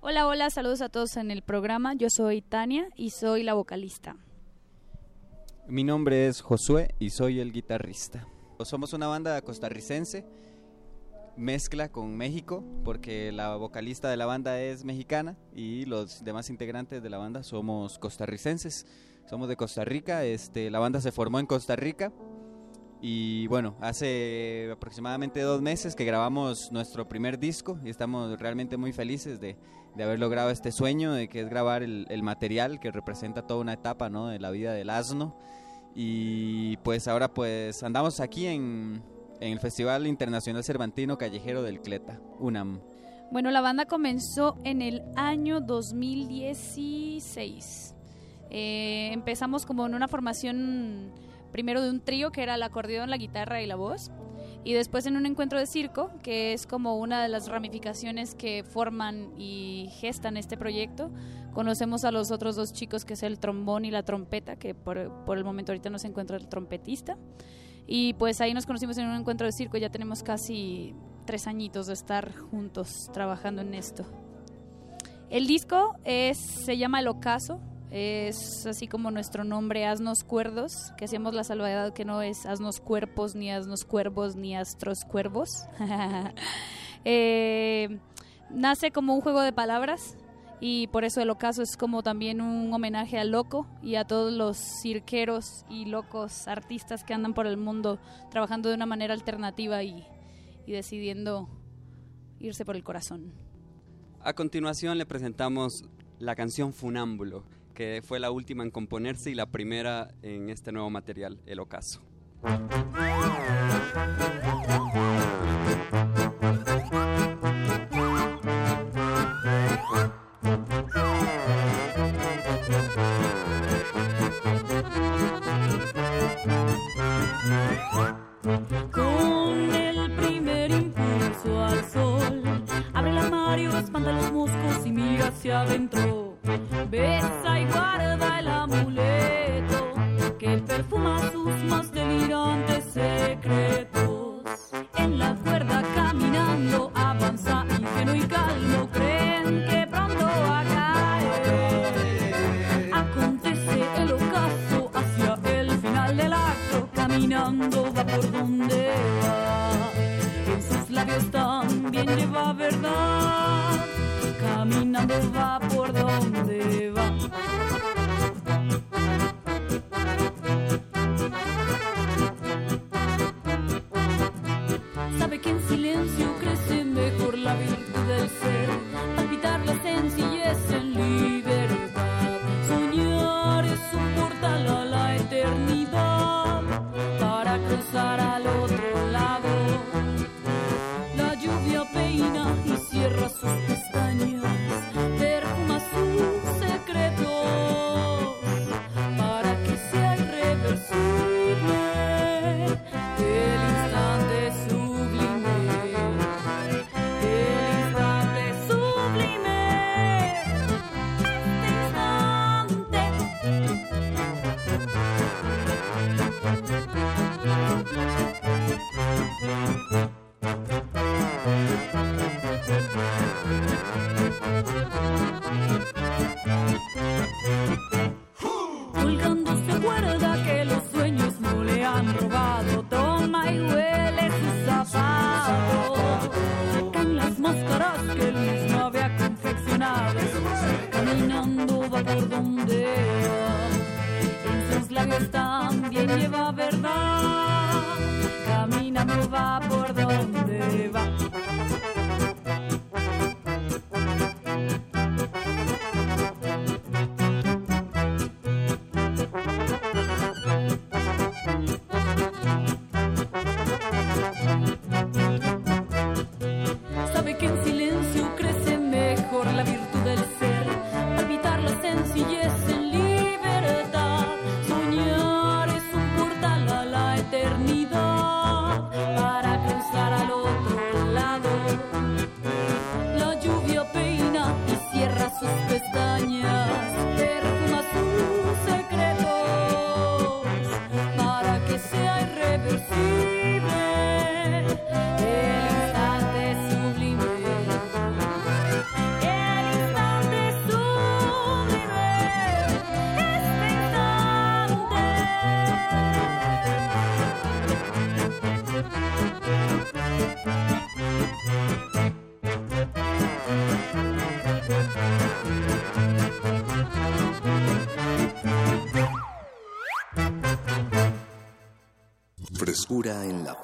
Hola, hola, saludos a todos en el programa. Yo soy Tania y soy la vocalista. Mi nombre es Josué y soy el guitarrista. Somos una banda costarricense, mezcla con México, porque la vocalista de la banda es mexicana y los demás integrantes de la banda somos costarricenses. Somos de Costa Rica, este, la banda se formó en Costa Rica y bueno, hace aproximadamente dos meses que grabamos nuestro primer disco y estamos realmente muy felices de, de haber logrado este sueño, de que es grabar el, material que representa toda una etapa ¿no? de la vida del asno. Y pues ahora pues andamos aquí en, en el Festival Internacional Cervantino Callejero del Cleta, UNAM. Bueno, la banda comenzó en el año 2016. Eh, empezamos como en una formación primero de un trío que era el acordeón, la guitarra y la voz. Y después en un encuentro de circo, que es como una de las ramificaciones que forman y gestan este proyecto. Conocemos a los otros dos chicos, que es el trombón y la trompeta, que por, por el momento ahorita no se encuentra el trompetista. Y pues ahí nos conocimos en un encuentro de circo, ya tenemos casi tres añitos de estar juntos trabajando en esto. El disco es, se llama El Ocaso, es así como nuestro nombre, Asnos Cuerdos, que hacemos la salvedad que no es Asnos Cuerpos, ni Asnos Cuervos, ni Astros Cuervos. Eh, nace como un juego de palabras y por eso El Ocaso es como también un homenaje al loco y a todos los cirqueros y locos artistas que andan por el mundo trabajando de una manera alternativa y, y decidiendo irse por el corazón. A continuación le presentamos la canción Funámbulo, que fue la última en componerse y la primera en este nuevo material, El Ocaso.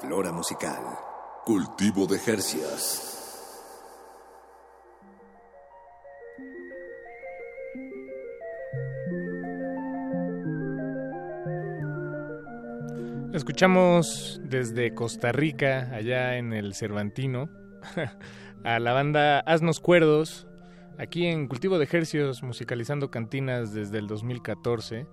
Flora musical. Cultivo de Jercias. Escuchamos desde Costa Rica, allá en el Cervantino, a la banda Asnos Cuerdos, aquí en Cultivo de Ejercios, musicalizando cantinas desde el 2014.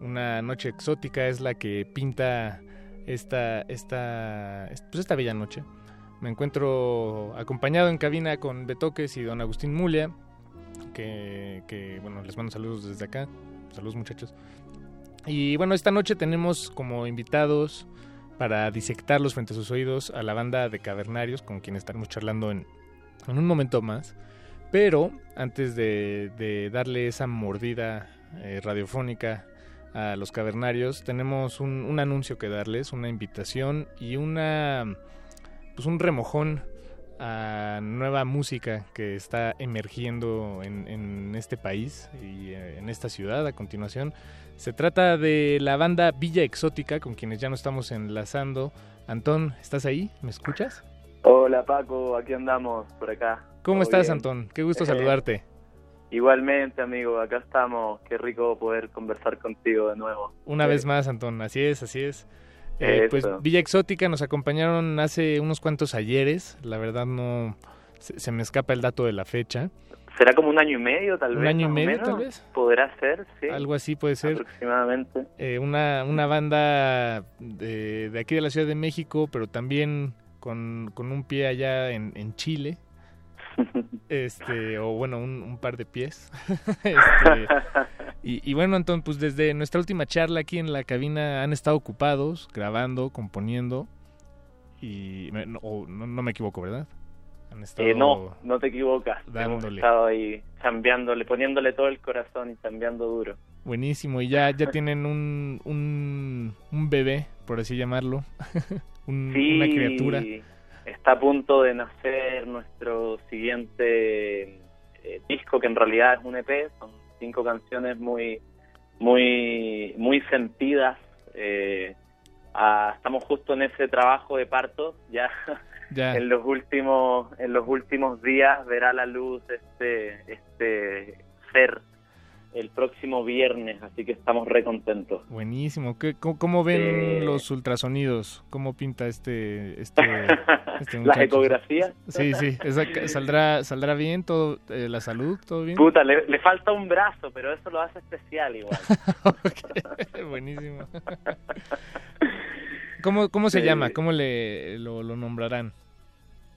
Una noche exótica es la que pinta esta, esta, pues esta bella noche. Me encuentro acompañado en cabina con Betoques y don Agustín Mulia, que, que bueno, les mando saludos desde acá. Saludos muchachos. Y bueno, esta noche tenemos como invitados para disectarlos frente a sus oídos a la banda de Cavernarios, con quien estaremos charlando en, en un momento más. Pero antes de, darle esa mordida eh, radiofónica a los Cavernarios, tenemos un, un, anuncio que darles, una invitación y una pues un remojón a nueva música que está emergiendo en, en este país y eh, en esta ciudad a continuación. Se trata de la banda Villa Exótica, con quienes ya nos estamos enlazando. Antón, ¿estás ahí? ¿Me escuchas? Hola Paco, aquí andamos por acá. ¿Cómo estás, bien? Antón? Qué gusto saludarte. Igualmente, amigo, acá estamos. Qué rico poder conversar contigo de nuevo. Una sí. vez más, Antón, así es, así es. Eh, pues Villa Exótica nos acompañaron hace unos cuantos ayeres, la verdad no se, se me escapa el dato de la fecha. ¿Será como un año y medio, tal un vez? Un año y medio, tal vez. Podrá ser, sí. Algo así puede ser. Aproximadamente. Eh, una, una banda de, de, aquí de la Ciudad de México, pero también con, con un pie allá en, en Chile. Este o bueno un, un par de pies este, y, y, bueno entonces pues desde nuestra última charla aquí en la cabina han estado ocupados grabando componiendo y no, no, no me equivoco verdad eh, no, no te equivocas. Dándole. Hemos estado ahí chambeándole, poniéndole todo el corazón y chambeando duro. Buenísimo, y ya, ya tienen un, un, un bebé, por así llamarlo, un, sí, una criatura. Está a punto de nacer nuestro siguiente eh, disco, que en realidad es un EP, son cinco canciones muy, muy, muy sentidas. Eh, estamos justo en ese trabajo de parto, ya ya. en los últimos en los últimos días verá la luz este este ser el próximo viernes así que estamos re contentos buenísimo. ¿Qué, cómo, cómo, ven eh... los ultrasonidos cómo pinta este este, este las ecografías sí sí esa, saldrá saldrá bien todo eh, la salud todo bien. Puta le, le, falta un brazo pero eso lo hace especial igual. Okay. buenísimo. ¿Cómo, cómo se eh, llama? ¿Cómo le lo, lo, nombrarán?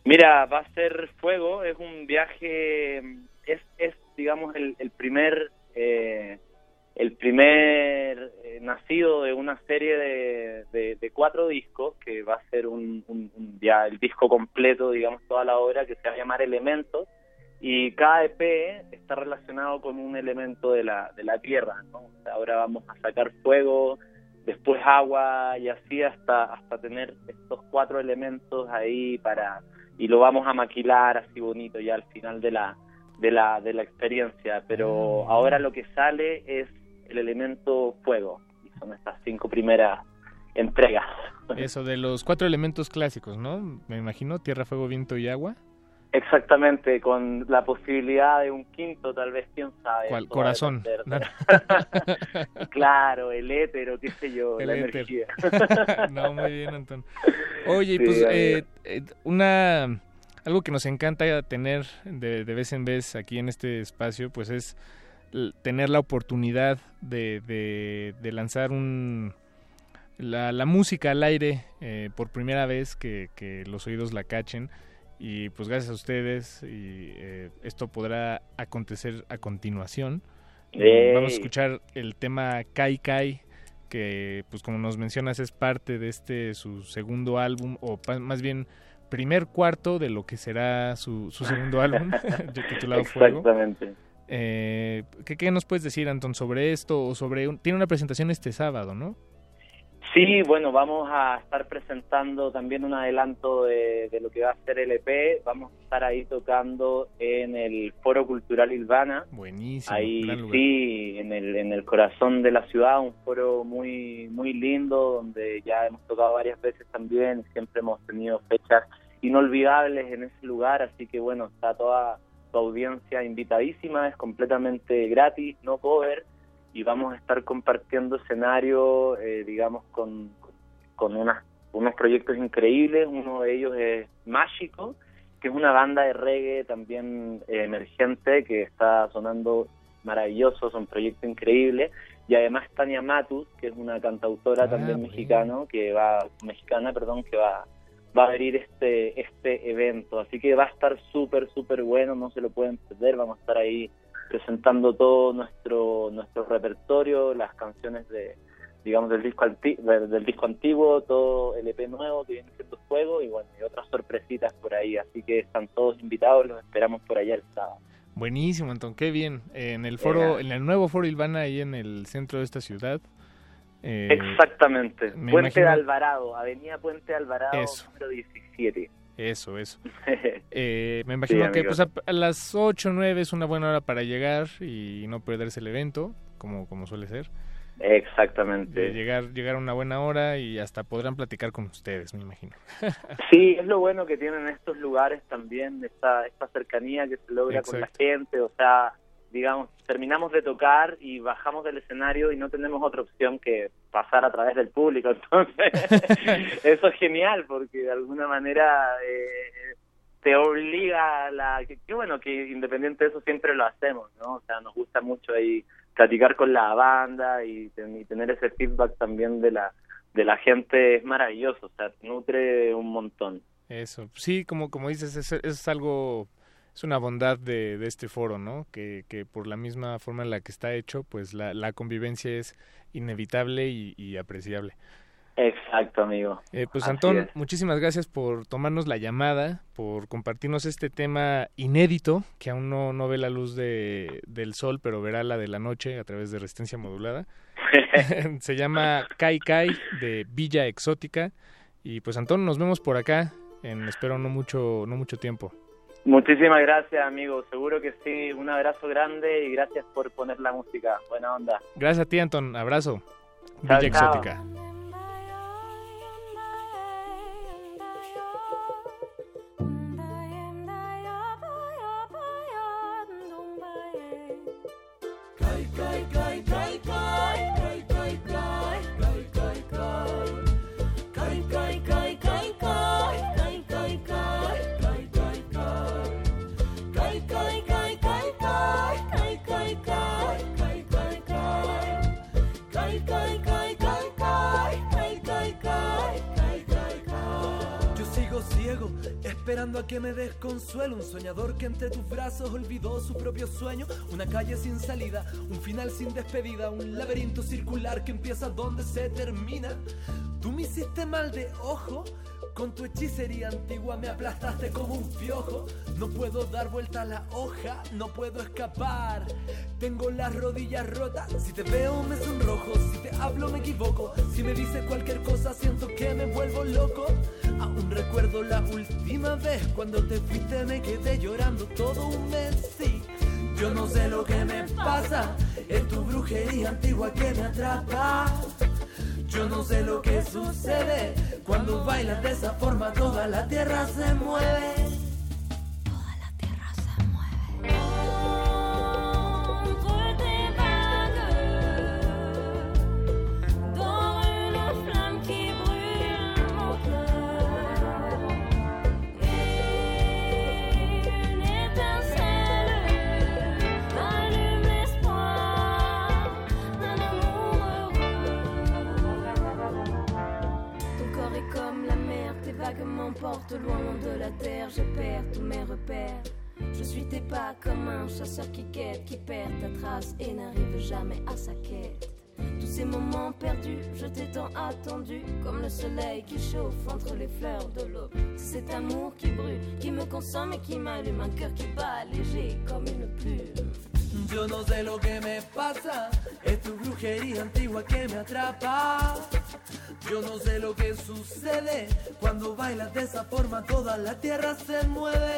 Mira, va a ser Fuego, es un viaje, es, es digamos, el, el primer, eh, el primer eh, nacido de una serie de, cuatro discos, que va a ser un, un, ya el disco completo, digamos, toda la obra, que se va a llamar Elementos, y cada EP está relacionado con un elemento de la, de la tierra, ahora vamos a sacar fuego, después agua y así hasta hasta tener estos cuatro elementos ahí para y lo vamos a maquilar así bonito ya al final de la de la de la experiencia pero mm. ahora lo que sale es el elemento fuego y son estas cinco primeras entregas eso de los cuatro elementos clásicos no me imagino tierra fuego viento y agua Exactamente, con la posibilidad de un quinto, tal vez, quién sabe. ¿Cuál? Corazón. claro, el étero, qué sé yo, el la éter. energía. no, muy bien, Antón. Oye, sí, pues eh, eh, una algo que nos encanta tener de, de, vez en vez aquí en este espacio, pues es tener la oportunidad de, de, de lanzar un la, la, música al aire eh, por primera vez que, que los oídos la cachen y pues gracias a ustedes y eh, esto podrá acontecer a continuación. Hey. Vamos a escuchar el tema Kai Kai que pues como nos mencionas es parte de este su segundo álbum o más bien primer cuarto de lo que será su, su segundo álbum titulado Fuego. Exactamente. Eh, ¿qué, ¿qué, nos puedes decir, Anton, sobre esto o sobre un, tiene una presentación este sábado, ¿no? Sí, bueno, vamos a estar presentando también un adelanto de, de lo que va a ser el EP. Vamos a estar ahí tocando en el Foro Cultural Ilvana. Buenísimo. Ahí sí, en el, en el corazón de la ciudad, un foro muy muy lindo donde ya hemos tocado varias veces también, siempre hemos tenido fechas inolvidables en ese lugar, así que bueno, está toda tu audiencia invitadísima, es completamente gratis, no cover, y vamos a estar compartiendo escenario, eh, digamos, con, con unas, unos proyectos increíbles, uno de ellos es Mágico, que es una banda de reggae también eh, emergente que está sonando maravilloso, es un proyecto increíble. Y además Tania Matus, que es una cantautora Ah, también mexicano, que va mexicana, perdón, que va va a abrir este este evento, así que va a estar súper súper bueno, no se lo pueden perder, vamos a estar ahí presentando todo nuestro nuestro repertorio, las canciones de digamos del disco del, disco antiguo, todo el EP nuevo que viene siendo Fuego y bueno, y otras sorpresitas por ahí, así que están todos invitados, los esperamos por allá el sábado. Buenísimo, Anton, qué bien. En el foro, en el nuevo foro Ilvana ahí en el centro de esta ciudad. eh, Exactamente, me Puente de imagino- Alvarado, Avenida Puente Alvarado, Eso. número 17. Eso, eso. Eh, me imagino Sí, que pues, a, a las 8 o 9 es una buena hora para llegar y no perderse el evento, como, como suele ser. Exactamente. De llegar, llegar a una buena hora y hasta podrán platicar con ustedes, me imagino. Sí, es lo bueno que tienen estos lugares también, esta, esta cercanía que se logra con la gente, o sea, digamos, terminamos de tocar y bajamos del escenario y no tenemos otra opción que pasar a través del público, entonces eso es genial porque de alguna manera eh, te obliga a la... Que, que bueno, que independiente de eso siempre lo hacemos, ¿no? O sea, nos gusta mucho ahí platicar con la banda y, ten- y tener ese feedback también de la de la gente es maravilloso, o sea, te nutre un montón. Eso, sí, como, como dices, es, es algo, es una bondad de, de este foro, ¿no? Que, que por la misma forma en la que está hecho, pues la, la convivencia es inevitable y, y apreciable. Exacto, amigo. Eh, pues Así Antón, es. muchísimas gracias por tomarnos la llamada, por compartirnos este tema inédito que aún no, no ve la luz de, del sol, pero verá la de la noche a través de resistencia modulada. Se llama Kai Kai de Villa Exótica y pues Antón, nos vemos por acá en espero no mucho no mucho tiempo. Muchísimas gracias, amigo. Seguro que sí. Un abrazo grande y gracias por poner la música. Buena onda. Gracias a ti Antón, abrazo. Chao, Villa chao. Exótica. Esperando a que me des consuelo. Un soñador que entre tus brazos olvidó su propio sueño. Una calle sin salida, un final sin despedida. Un laberinto circular que empieza donde se termina. Tú me hiciste mal de ojo. Con tu hechicería antigua me aplastaste como un piojo. No puedo dar vuelta a la hoja, no puedo escapar. Tengo las rodillas rotas. Si te veo me sonrojo, si te hablo me equivoco. Si me dices cualquier cosa siento que me vuelvo loco. Aún recuerdo la última vez cuando te fuiste me quedé llorando todo un mes. Sí, yo no sé lo que me pasa. Es tu brujería antigua que me atrapa. Yo no sé lo que sucede cuando bailas de esa forma toda la tierra se mueve. La tierra se mueve.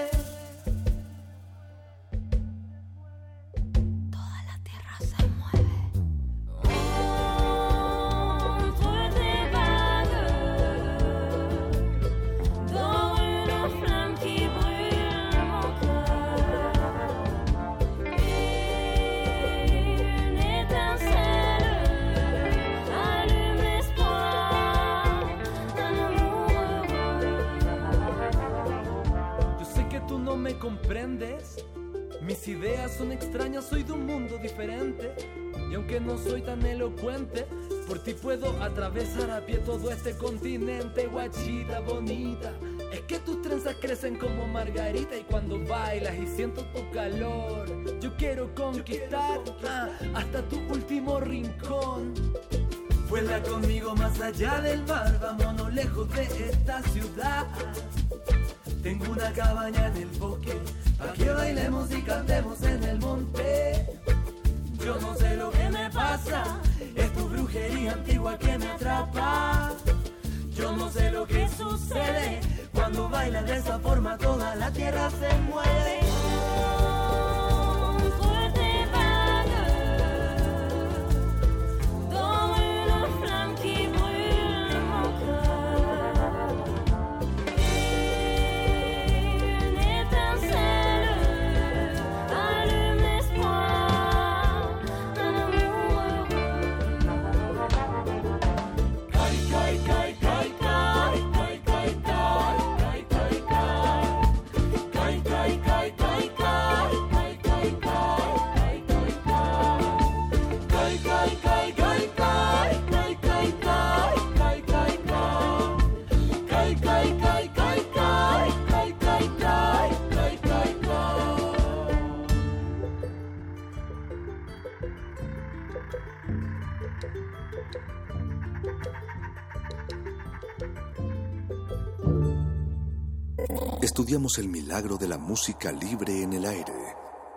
Estudiamos el milagro de la música libre en el aire.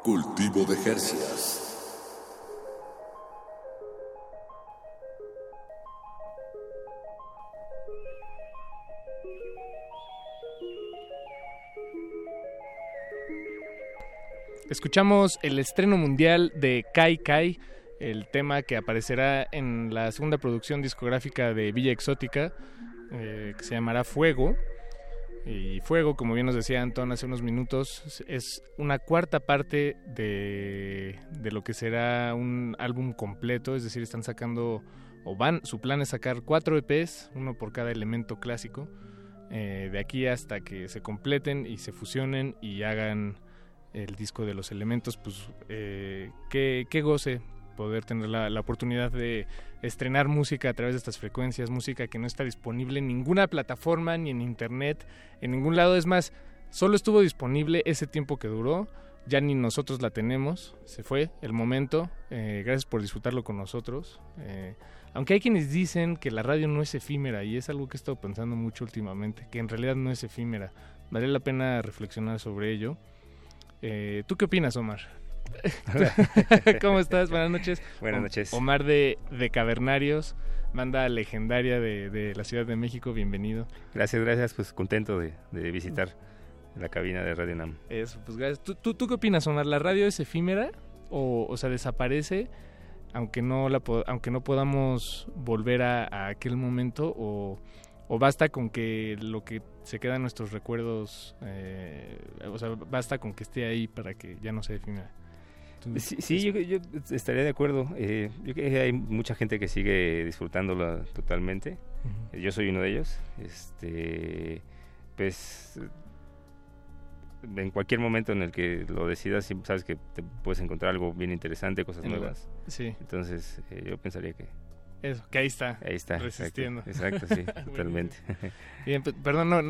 Cultivo de Jercias. Escuchamos el estreno mundial de Kai Kai, el tema que aparecerá en la segunda producción discográfica de Villa Exótica, eh, que se llamará Fuego. Y Fuego, como bien nos decía Antón hace unos minutos, es una cuarta parte de, de lo que será un álbum completo, es decir, están sacando, o van, su plan es sacar cuatro EPs, uno por cada elemento clásico, eh, de aquí hasta que se completen y se fusionen y hagan el disco de los elementos, pues eh, qué, qué goce poder tener la, la, oportunidad de estrenar música a través de estas frecuencias, música que no está disponible en ninguna plataforma, ni en internet, en ningún lado. Es más, solo estuvo disponible ese tiempo que duró, ya ni nosotros la tenemos, se fue el momento. Eh, gracias por disfrutarlo con nosotros. Eh, aunque hay quienes dicen que la radio no es efímera, y es algo que he estado pensando mucho últimamente, que en realidad no es efímera. Vale la pena reflexionar sobre ello. Eh, ¿Tú qué opinas, Omar? ¿Cómo estás? Buenas noches. Buenas noches. Omar de, de Cavernarios, banda legendaria de, de, la Ciudad de México, bienvenido. Gracias, gracias, pues contento de, de visitar la cabina de Radio NAM. Eso, pues gracias. ¿Tú, tú, tú qué opinas, Omar? ¿La radio es efímera o, o sea, desaparece aunque no, la, aunque no podamos volver a, a aquel momento o, o basta con que lo que se queda en nuestros recuerdos, eh, o sea, basta con que esté ahí para que ya no se defina. Sí, sí yo, yo, estaría de acuerdo. Eh, yo creo que hay mucha gente que sigue disfrutándola totalmente. Uh -huh. Yo soy uno de ellos. Este, pues en cualquier momento en el que lo decidas, sabes que te puedes encontrar algo bien interesante, cosas nuevas. Sí. Entonces, eh, yo pensaría que eso, que ahí está. Ahí está. Resistiendo. Exacto, exacto sí, totalmente. Bien, perdón, no,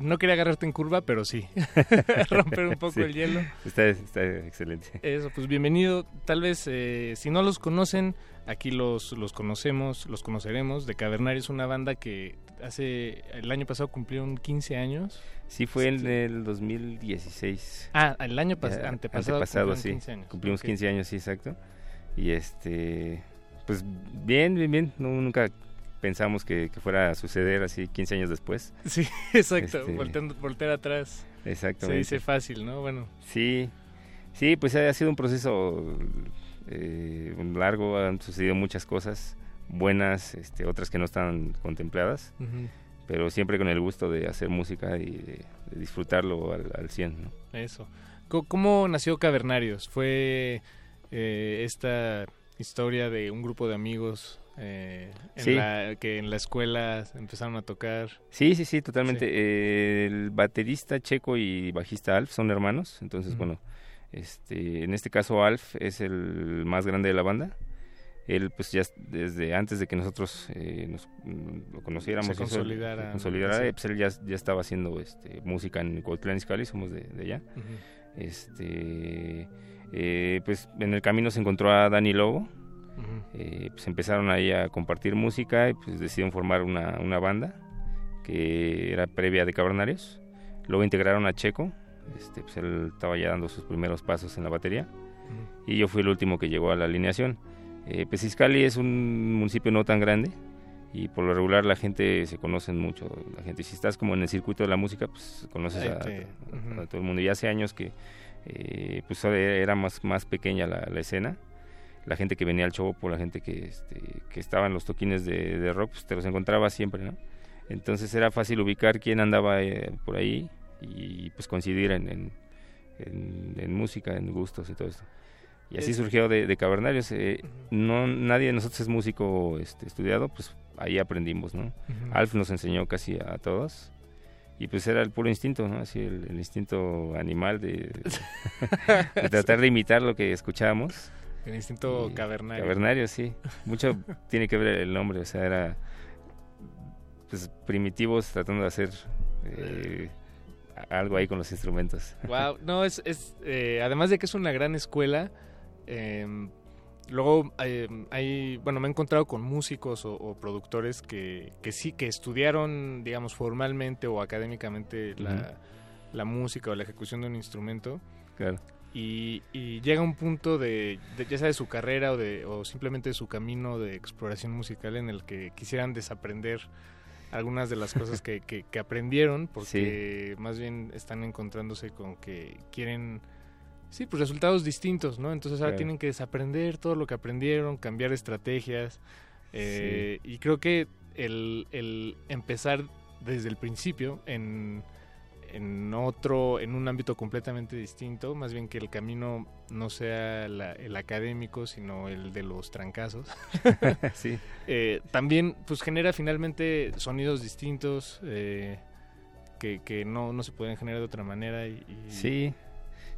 no, quería agarrarte en curva, pero sí. Romper un poco sí, el hielo. Está, está, excelente. Eso, pues bienvenido. Tal vez, eh, si no los conocen, aquí los, los conocemos, los conoceremos. De Cavernario es una banda que hace, el año pasado cumplieron 15 años. Sí, fue en el 2016. Ah, el año pas antepasado. Antepasado, sí. 15 años. Cumplimos okay. 15 años, sí, exacto. Y este pues bien, bien, bien. No, nunca pensamos que, fuera a suceder así 15 años después. Sí, exacto, este, voltear atrás. Exactamente. Se dice fácil, ¿no? Bueno. Sí, sí, pues ha sido un proceso eh, largo, han sucedido muchas cosas buenas, este, otras que no están contempladas, pero siempre con el gusto de hacer música y de, disfrutarlo al, al 100. ¿no? Eso. ¿Cómo nació Cavernarios? ¿Fue eh, esta historia de un grupo de amigos eh, que en la escuela empezaron a tocar. Sí, sí, sí, totalmente. el baterista checo y bajista Alf son hermanos, entonces, bueno, este, en este caso Alf es el más grande de la banda. Él, pues ya desde antes de que nosotros eh, nos mm, lo conociéramos, Se consolidara, pues él ya, ya estaba haciendo este, música en Cotlán Iscali, somos de, allá. Este eh, pues en el camino se encontró a Dani Lobo, eh, pues empezaron ahí a compartir música y pues decidieron formar una, una banda que era previa de Cabernarios. Luego integraron a Checo, este, pues él estaba ya dando sus primeros pasos en la batería y yo fui el último que llegó a la alineación. Eh, Pesiscali es un municipio no tan grande y por lo regular la gente se conoce mucho. La gente, si estás como en el circuito de la música, pues conoces a, todo el mundo. Y hace años que eh, pues era más, más pequeña la, escena. La gente que venía al show, por la gente que, este, que estaba en los toquines de, rock, pues te los encontraba siempre, ¿no? Entonces era fácil ubicar quién andaba eh, por ahí y pues coincidir en, en, música, en gustos y todo esto. Y así surgió de, de Cavernarios. Eh, no, nadie de nosotros es músico este, estudiado, pues ahí aprendimos, ¿no? Alf nos enseñó casi a todos y pues era el puro instinto, ¿no? Así el, instinto animal de, tratar de imitar lo que escuchábamos. El instinto cavernario. Cavernario, sí. Mucho tiene que ver el nombre, o sea, era pues primitivos tratando de hacer eh, algo ahí con los instrumentos. Wow, no, es, es eh, además de que es una gran escuela, eh, Luego eh, hay, bueno, me he encontrado con músicos o, productores que, que, sí, que estudiaron, digamos, formalmente o académicamente la, música o la ejecución de un instrumento. Claro. Y, llega un punto de, ya sea de su carrera o, de, o simplemente de su camino de exploración musical en el que quisieran desaprender algunas de las cosas que, que, aprendieron porque más bien están encontrándose con que quieren Sí, pues resultados distintos, ¿no? Entonces ahora tienen que desaprender todo lo que aprendieron, cambiar estrategias. Eh, y creo que el, el, empezar desde el principio en, en otro, en un ámbito completamente distinto, más bien que el camino no sea el académico, sino el de los trancazos. sí. Eh, también, pues genera finalmente sonidos distintos eh, que, que no, no se pueden generar de otra manera. Y, sí.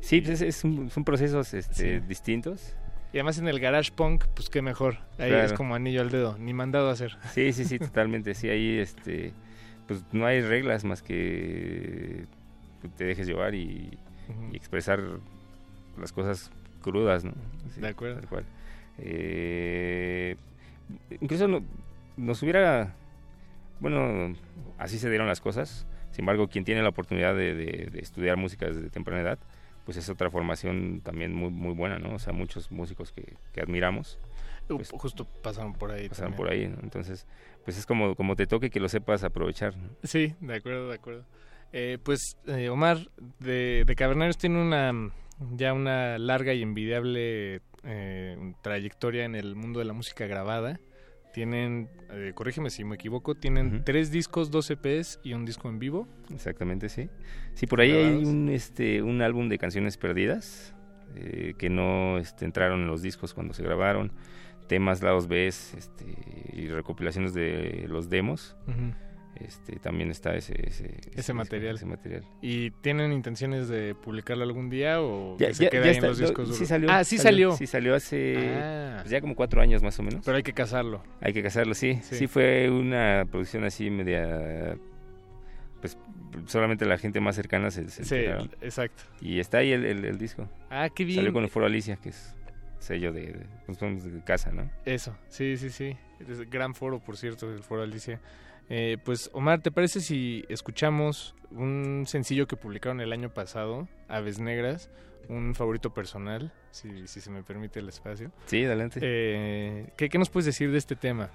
Sí, pues es, son procesos este, distintos. Y además en el garage punk, pues qué mejor. Ahí es como anillo al dedo, ni mandado a hacer. Sí, sí, sí, totalmente. Sí, ahí este, pues no hay reglas más que te dejes llevar y, expresar las cosas crudas, ¿no? de acuerdo. Tal cual. Eh, incluso no, nos hubiera, bueno, así se dieron las cosas. Sin embargo, quien tiene la oportunidad de, de estudiar música desde temprana edad, pues es otra formación también muy muy buena, ¿no? O sea, muchos músicos que, admiramos. Pues, justo pasaron por ahí. Pasaron por ahí, Entonces, pues es como, como te toque que lo sepas aprovechar. Sí, de acuerdo, de acuerdo. Eh, pues eh, Omar, de, de Cavernarios tiene una ya una larga y envidiable eh, trayectoria en el mundo de la música grabada. Tienen, eh, corrígeme si me equivoco, tienen tres discos, dos EPs y un disco en vivo. Exactamente, sí. Sí, por ahí hay un, este, un álbum de canciones perdidas eh, que no este, entraron en los discos cuando se grabaron. Temas, lados B este, y recopilaciones de los demos este, también está ese, ese, material. ese, material. ¿Y tienen intenciones de publicarlo algún día o ya, se queda en los discos Sí salió. Ah, sí salió. Sí salió hace ah. pues ya como cuatro años más o menos. Pero hay que casarlo. Hay que casarlo, sí. Sí, fue una producción así media... Pues solamente la gente más cercana se, se Sí, exacto. Y está ahí el, el, disco. Ah, qué bien. Salió con el Foro Alicia, que es sello de, de, pues, de casa, ¿no? Eso, sí, sí, sí. Es gran foro, por cierto, el Foro Alicia. Eh, pues Omar, ¿te parece si escuchamos un sencillo que publicaron el año pasado, Aves Negras, un favorito personal, si, si se me permite el espacio? Sí, adelante. Eh, ¿qué, ¿qué, nos puedes decir de este tema?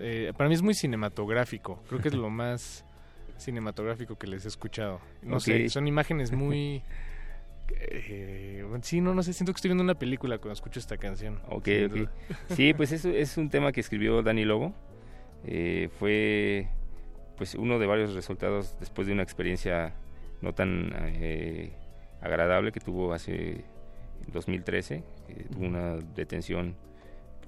eh, para mí es muy cinematográfico. Creo que es lo más cinematográfico que les he escuchado. No sé, son imágenes muy... eh, sí, no, no sé, siento que estoy viendo una película cuando escucho esta canción. Ok. Sí, pues es, es un tema que escribió Dani Lobo. Eh, fue pues uno de varios resultados después de una experiencia no tan eh, agradable que tuvo hace en 2013. eh, tuvo una detención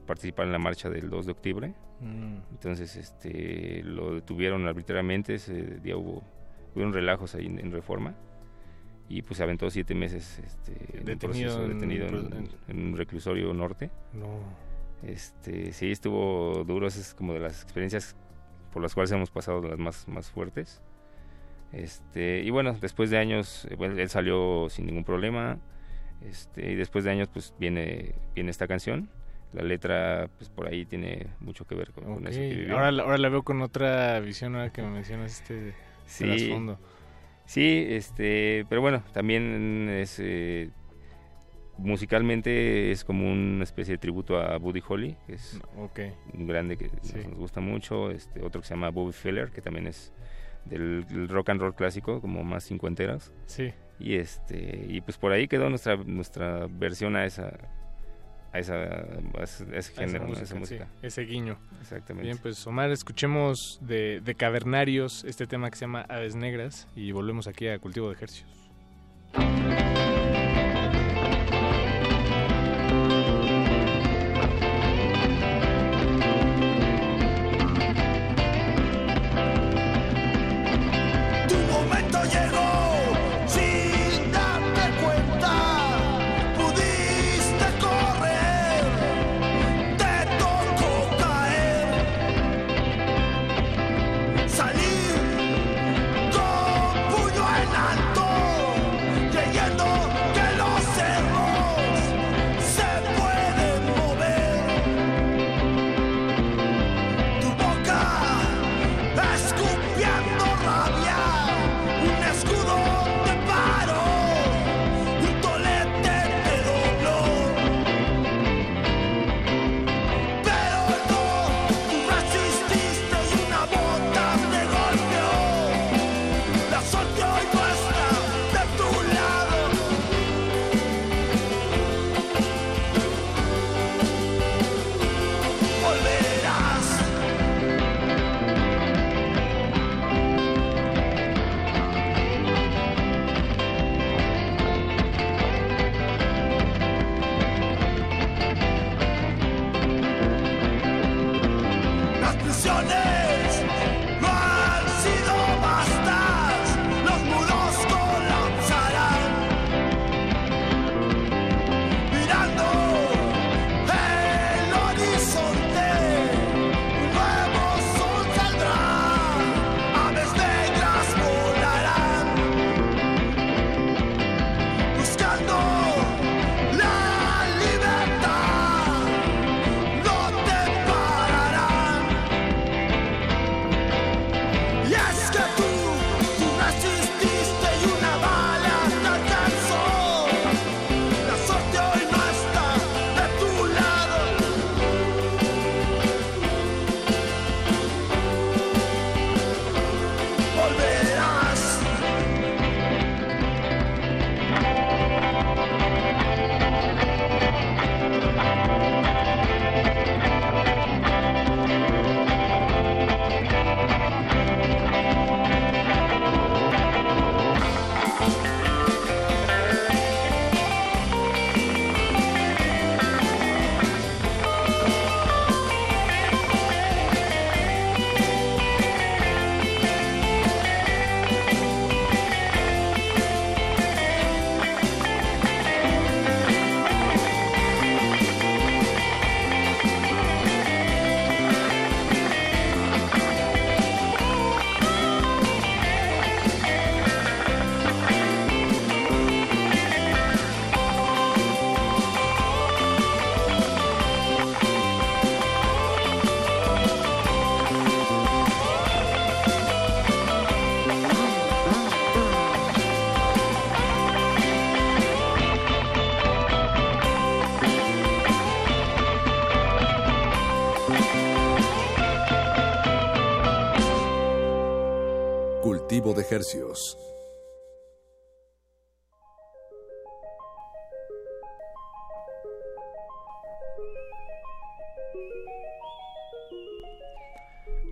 participar en la marcha del 2 de octubre. Mm. Entonces este, lo detuvieron arbitrariamente, ese día hubo, hubieron relajos ahí en, en Reforma. Y pues se aventó siete meses este, en un Detenido proceso, en- detenido en, en un reclusorio norte. No. Este, sí, estuvo duro, es como de las experiencias por las cuales hemos pasado las más, más fuertes. Este, y bueno, después de años, eh, bueno, él salió sin ningún problema. Este, y después de años, pues viene, viene esta canción. La letra, pues por ahí tiene mucho que ver con, con eso que vivió. Ahora, la- ahora la veo con otra visión ahora que me mencionas este Sí, trasfondo. sí, este, pero bueno, también es eh, musicalmente es como una especie de tributo a Buddy Holly, que es un grande que nos- Sí. nos gusta mucho, este, otro que se llama Bobby Feller, que también es del, del rock and roll clásico, como más cincuenteras. Sí. Y este, y pues por ahí quedó nuestra nuestra versión a esa a esa a ese, a ese A esa género. A música, esa sí, música. ese guiño. Exactamente. Bien, pues Omar, escuchemos de, de Cavernarios este tema que se llama Aves Negras y volvemos aquí a Cultivo de Ejercicios.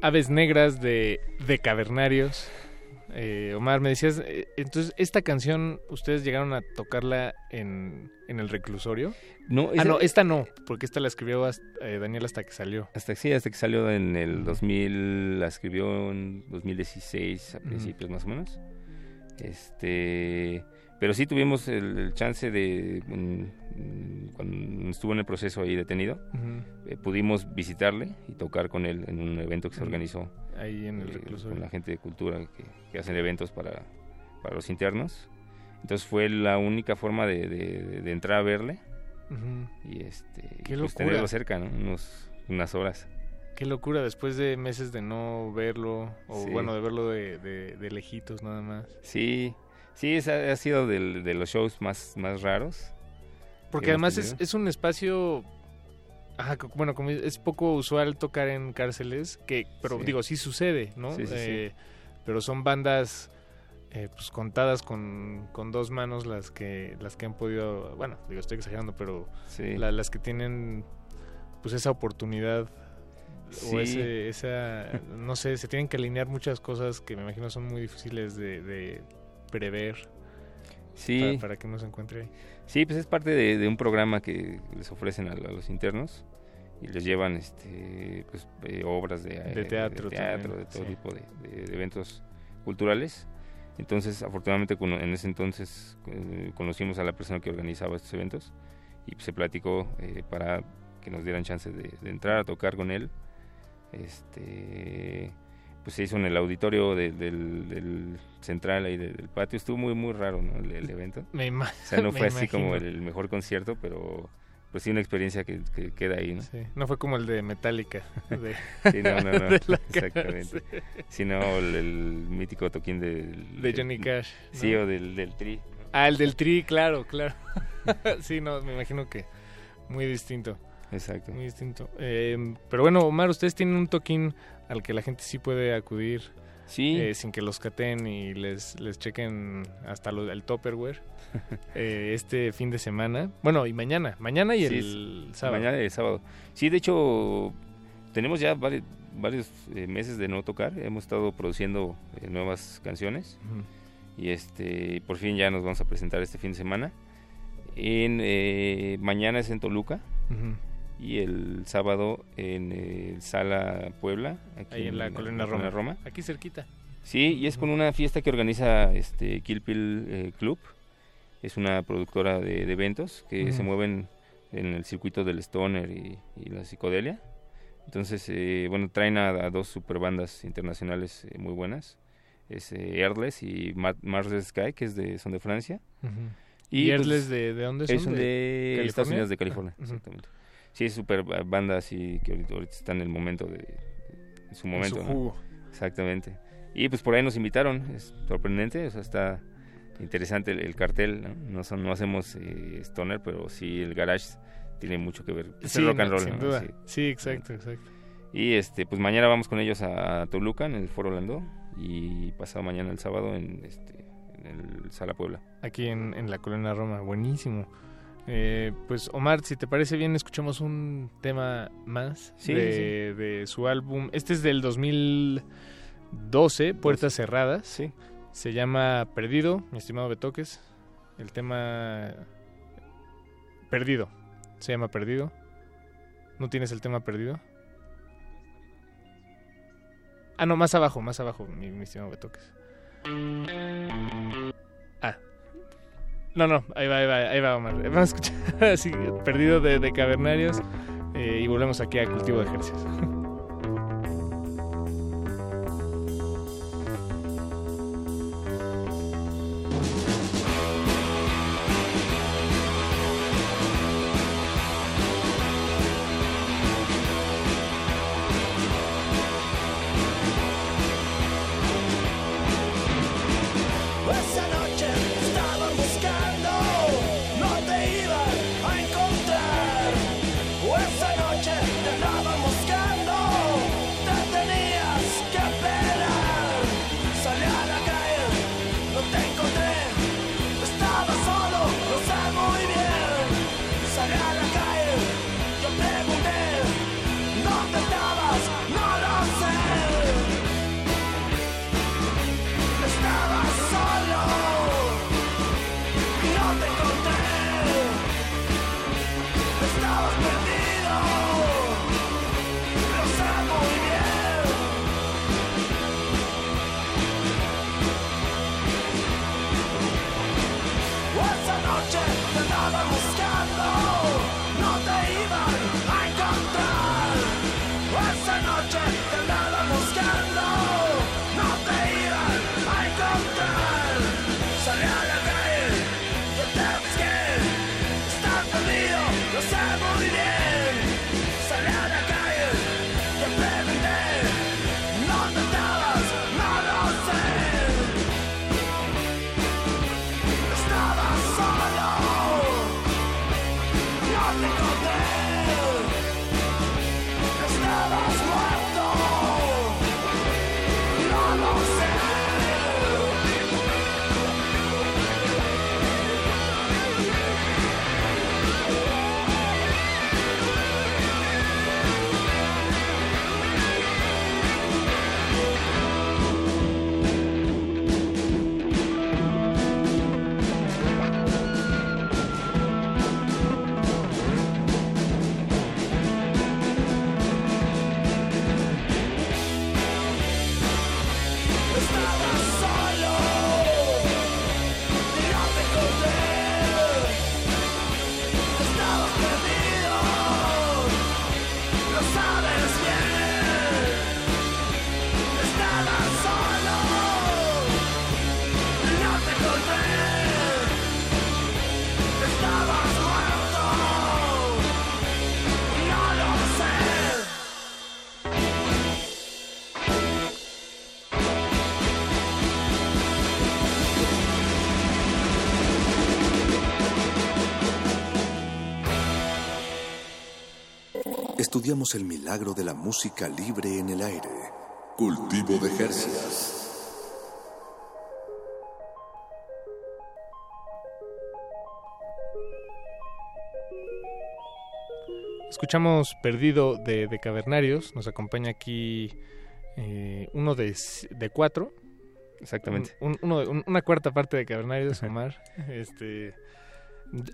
Aves Negras de, de Cavernarios. Eh, Omar, me decías, eh, entonces, ¿esta canción ustedes llegaron a tocarla en, en el reclusorio? No, ah, no, esta no, porque esta la escribió hasta- eh, Daniel hasta que salió. Hasta sí, hasta que salió en el 2000, la escribió en 2016 a principios más o menos. Este, pero sí tuvimos el, el chance de mm, cuando estuvo en el proceso ahí detenido, eh, pudimos visitarle y tocar con él en un evento que se organizó Ahí en el eh, reclusorio. con la gente de cultura que, que hacen eventos para, para los internos. Entonces fue la única forma de, de- de entrar a verle Ujú. y este Qué pues, tenerlo cerca, ¿no? Unos, unas horas. Qué locura, después de meses de no verlo, o Sí. bueno, de verlo de, de, lejitos nada más. Sí, sí, esa ha sido de los shows más, más raros. Porque además es, es un espacio, ajá, bueno, como es poco usual tocar en cárceles, que, pero Sí. digo, sí sucede, ¿no? Sí, sí, sí. Eh, Pero son bandas eh, pues contadas con, con dos manos las que las que han podido, bueno, digo, estoy exagerando, pero la- las que tienen pues esa oportunidad o ese, esa, no sé, se tienen que alinear muchas cosas que me imagino son muy difíciles de, de prever Sí. para, para que uno se encuentre ahí. Sí, pues es parte de, de un programa que les ofrecen a, a los internos y les llevan este pues eh, obras de, De eh, teatro de todo sí. tipo de, eventos culturales. Entonces, afortunadamente en ese entonces eh, conocimos a la persona que organizaba estos eventos y se platicó eh, para que nos dieran chance de, entrar a tocar con él. Este pues se hizo en el auditorio de- del, del central ahí de- del patio. Estuvo muy muy raro ¿no? el, el evento. Me ima- O sea, no fue así como imagino. el mejor concierto, pero pues sí una experiencia que, que queda ahí, ¿no? Sí, no fue como el de Metallica. de- Sí, no, no, no, exactamente. cárcel. Sino el, el mítico toquín del... De Johnny Cash. Sí, ¿no? o del, del Tri. Ah, el del Tri, claro, claro. sí, no, me imagino que muy distinto. Exacto. Muy distinto. Eh, pero bueno, Omar, ustedes tienen un toquín al que la gente sí puede acudir. Sí. eh, sin que los caten y les, les chequen hasta lo, el Topperware. eh, este fin de semana. Bueno, y mañana. Mañana y Sí, el sábado. Mañana y el sábado. Sí, de hecho, tenemos ya vari- varios eh, meses de no tocar. Hemos estado produciendo nuevas canciones. Y este, por fin ya nos vamos a presentar este fin de semana. En, mañana es en Toluca. Y el sábado en eh, Sala Puebla. Aquí Ahí en la colonia Roma. Aquí cerquita. Sí, y es con una fiesta que organiza este Kill Pill eh, Club. Es una productora de, de eventos que se mueven en el circuito del stoner y, y la psicodelia. Entonces, eh, bueno, traen a, a dos super bandas internacionales eh, muy buenas. Es eh, Airless y Ma- Mars Sky, que es de, son de Francia. Ujú. ¿Y pues, Airless de- de dónde ellos son? de, ¿De Estados? Unidos, de California, exactamente. Sí, es super ba- banda así que ahorita, ahorita está en el momento de... En su momento, su ¿no? jugo. Exactamente. Y pues por ahí nos invitaron, es sorprendente, o sea, está interesante el, el cartel, ¿no? No, son, no hacemos eh, stoner, pero sí el garage tiene mucho que ver. Es Sí, el rock and roll, sin duda. Sí. Sí, exacto, exacto. Y este, pues mañana vamos con ellos a, Toluca, en el Foro Landó, y pasado mañana el sábado en, este, en el Sala Puebla. Aquí en, en la colonia Roma. Buenísimo. Eh, pues Omar, si te parece bien, escuchamos un tema más Sí, de, de su álbum. Este es del 2012, Puertas Cerradas. Sí. Se llama Perdido, mi estimado Betoques. El tema... Perdido. Se llama Perdido. ¿No tienes el tema Perdido? Ah, no, más abajo, más abajo, mi, mi estimado Betoques. No, no, ahí va, ahí va, ahí va, Omar. Vamos a escuchar así, perdido de, de cavernarios. eh, y volvemos aquí a Cultivo de Ejercicios. El milagro de la música libre en el aire. Cultivo de Jercias. Escuchamos Perdido de, de Cavernarios. Nos acompaña aquí eh, uno de, cuatro. Exactamente. Un- un- uno de- un- una cuarta parte de Cavernarios, Omar. este,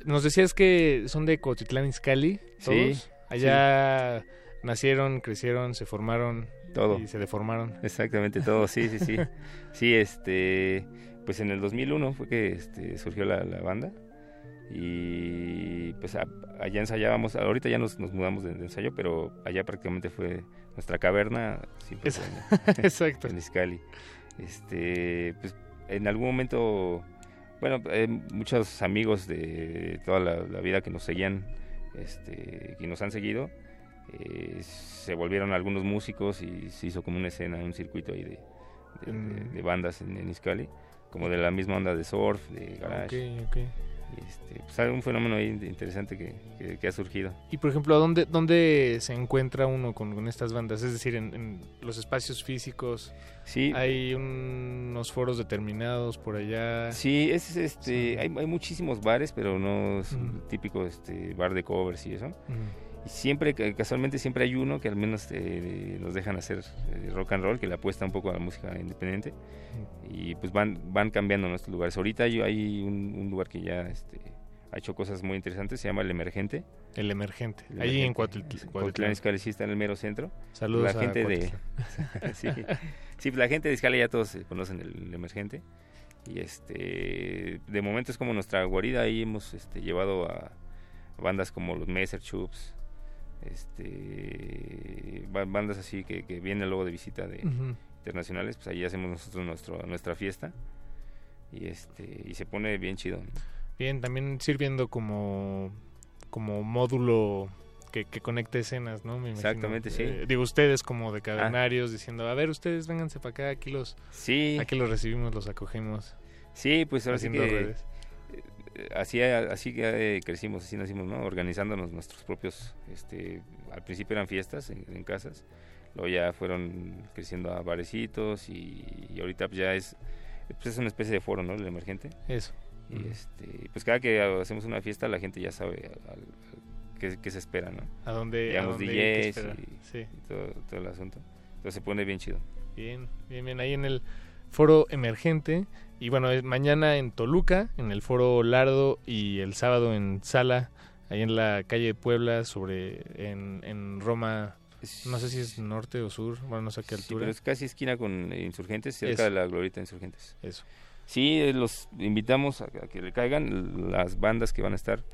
nos decías que son de Cotitlán Izcalli, todos. Sí, Allá nacieron, crecieron, se formaron Todo. y se deformaron. Exactamente, todo, sí, sí, sí. Sí, este, pues en el 2001 fue que este, surgió la, la banda y pues a- allá ensayábamos, ahorita ya nos, nos mudamos de, de ensayo, pero allá prácticamente fue nuestra caverna, siempre Es- en- Exacto. en Izcalli. Este, pues en algún momento, bueno, eh, muchos amigos de toda la, la vida que nos seguían, este, que nos han seguido, eh, se volvieron algunos músicos y se hizo como una escena, un circuito ahí de, de- de- de bandas en, en Izcalli, como de la misma onda de surf, de garage. Ok, ok. Y este, pues hay un fenómeno ahí interesante que, que- que ha surgido. Y por ejemplo, ¿dónde, dónde se encuentra uno con, con estas bandas? Es decir, en, en los espacios físicos. Sí. Hay unos foros determinados por allá. Sí, es este, hay, hay muchísimos bares, pero no es un Ujú. típico este bar de covers y eso. Ujú. Y siempre, ca- casualmente, siempre hay uno que al menos eh, nos dejan hacer eh, rock and roll, que le apuesta un poco a la música independiente. Y pues van, van cambiando nuestros lugares. Ahorita hay, hay un, un lugar que ya este, ha hecho cosas muy interesantes, se llama El Emergente. El Emergente. El Ahí en Emergente. Cuauhtlán Cuautitlán. Izcalli, sí, está en el mero centro. Saludos la a gente de sí, sí, la gente de Izcalli ya todos conocen el, el Emergente. Y este de momento es como nuestra guarida, ahí hemos este, llevado a bandas como los Messer Chups, este ba- bandas así que, que vienen luego de visita de internacionales, pues ahí hacemos nosotros nuestro, nuestra fiesta y este y se pone bien chido. ¿no? Bien, también sirviendo como, como módulo que, que conecte escenas, ¿no? Me. Exactamente, sí. Eh, digo, ustedes como de cavernarios diciendo, a ver, ustedes vénganse para acá, aquí los, Sí. aquí los recibimos, los acogemos. Sí, pues ahora sí que redes. Así así que eh, crecimos, así nacimos, ¿no? Organizándonos nuestros propios este al principio eran fiestas en, en casas, luego ya fueron creciendo a barecitos y, y ahorita pues ya es pues es una especie de foro, ¿no? El emergente. Eso. Y este pues cada que hacemos una fiesta la gente ya sabe al- al- qué, qué se espera, ¿no? A dónde- a dónde DJs esperar. y, Sí. y todo, todo el asunto. Entonces se pone bien chido. Bien, bien, bien. Ahí en el foro emergente. Y bueno, es mañana en Toluca, en el foro Lardo y el sábado en Sala ahí en la calle de Puebla, sobre en, en Roma, no sé si es norte o sur, bueno, no sé a qué Sí, altura. pero es casi esquina con Insurgentes, cerca Eso. de la Glorita de Insurgentes. Eso. Sí, eh, los invitamos a, que le caigan. Las bandas que van a estar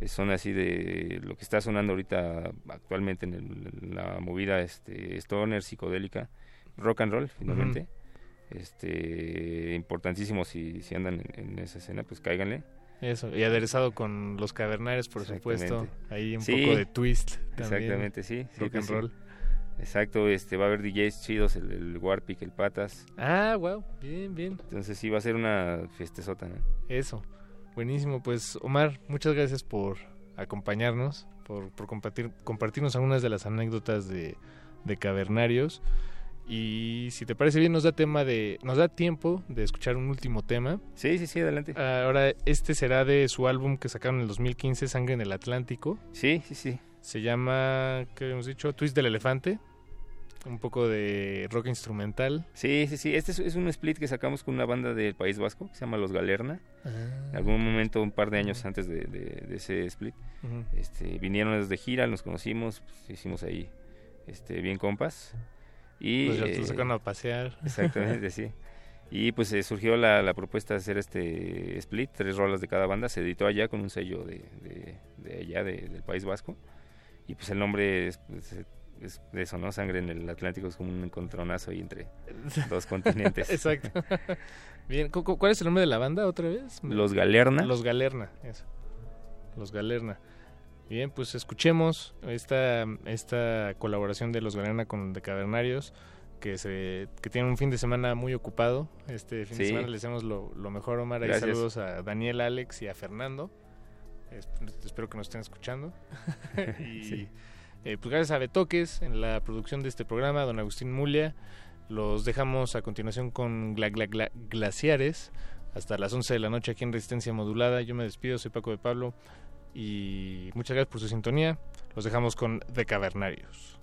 eh, son así de lo que está sonando ahorita actualmente en, el- en la movida este, stoner, psicodélica, rock and roll, finalmente. Este, importantísimo si, si andan en, en esa escena, pues cáiganle. Eso, y aderezado con los cavernarios, por supuesto. Ahí un Sí, poco de twist también. Exactamente, sí. sí, Rock and sí. roll. Exacto, este, va a haber DJs chidos, el, el Warpic, el Patas. Ah, wow, bien, bien. Entonces sí, va a ser una fiestezota, ¿no? Eso, buenísimo. Pues Omar, muchas gracias por acompañarnos, por, por compartir, compartirnos algunas de las anécdotas de, de Cavernarios. Y si te parece bien, nos da tema de, nos da tiempo de escuchar un último tema. Sí, sí, sí, adelante. Ahora, este será de su álbum que sacaron en el 2015, Sangre en el Atlántico. Sí, sí, sí. Se llama, ¿qué habíamos dicho? Twist del Elefante. Un poco de rock instrumental. Sí, sí, sí. Este es, es un split que sacamos con una banda del País Vasco que se llama Los Galerna. Ah. En algún momento, un par de años antes de, de- de ese split, Ujú. este, vinieron desde gira, nos conocimos, pues, hicimos ahí este, bien compas. Y, Pues te eh, sacaron a pasear. Exactamente, sí. Y pues eh, surgió la, la propuesta de hacer este split, tres rolas de cada banda. Se editó allá con un sello de, de, de allá, de- del País Vasco. Y pues el nombre es, pues, es de eso, ¿no? Sangre en el Atlántico es como un encontronazo ahí entre dos continentes. Exacto. Bien, cu- cu- ¿cuál es el nombre de la banda otra vez? Los Galerna. Los Galerna, eso. Los Galerna. Bien, pues escuchemos esta, esta colaboración de Los Galerna con The Cavernarios, que se que tienen un fin de semana muy ocupado. Este fin de semana les deseamos lo, lo mejor, Omar. Gracias. saludos a Daniel, Alex y a Fernando. Es- espero que nos estén escuchando. y Sí. eh, pues gracias a Betoques en la producción de este programa, don Agustín Mulia. Los dejamos a continuación con Gla- Gla- Gla- Glaciares hasta las 11 de la noche aquí en Resistencia Modulada. Yo me despido, soy Paco de Pablo y muchas gracias por su sintonía. Los dejamos con The Cavernarios.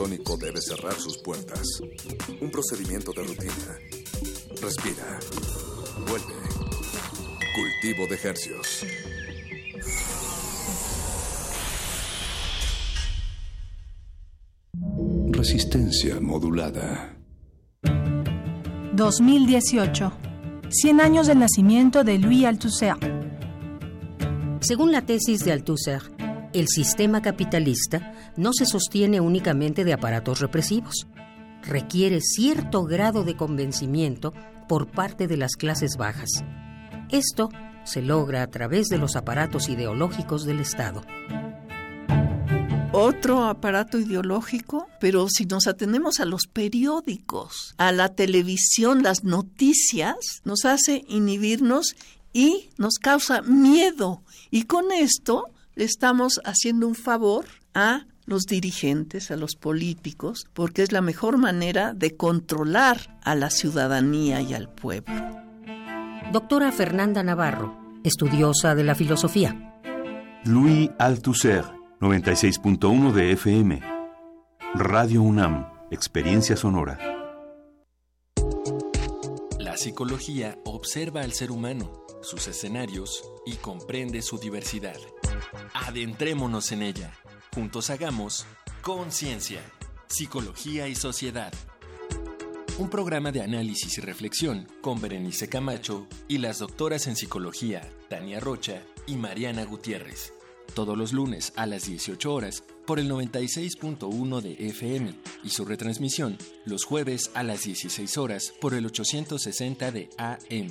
Invernadero sónico debe cerrar sus puertas. Un procedimiento de rutina. Respira. Vuelve. Cultivo de ejercios. Resistencia modulada. 2018. 100 años del nacimiento de Louis Althusser. Según la tesis de Althusser, el sistema capitalista no se sostiene únicamente de aparatos represivos. Requiere cierto grado de convencimiento por parte de las clases bajas. Esto se logra a través de los aparatos ideológicos del Estado otro aparato ideológico, pero si nos atenemos a los periódicos, a la televisión, las noticias, nos hace inhibirnos y nos causa miedo. Y con esto le estamos haciendo un favor a los dirigentes, a los políticos, porque es la mejor manera de controlar a la ciudadanía y al pueblo. Doctora Fernanda Navarro, estudiosa de la filosofía. Louis Althusser, 96.1 de FM. Radio UNAM, Experiencia Sonora. La psicología observa al ser humano, sus escenarios y comprende su diversidad. Adentrémonos en ella. Juntos hagamos Conciencia, Psicología y Sociedad. Un programa de análisis y reflexión con Berenice Camacho y las doctoras en psicología Tania Rocha y Mariana Gutiérrez. Todos los lunes a las 18 horas por el 96.1 de FM y su retransmisión los jueves a las 16 horas por el 860 de AM.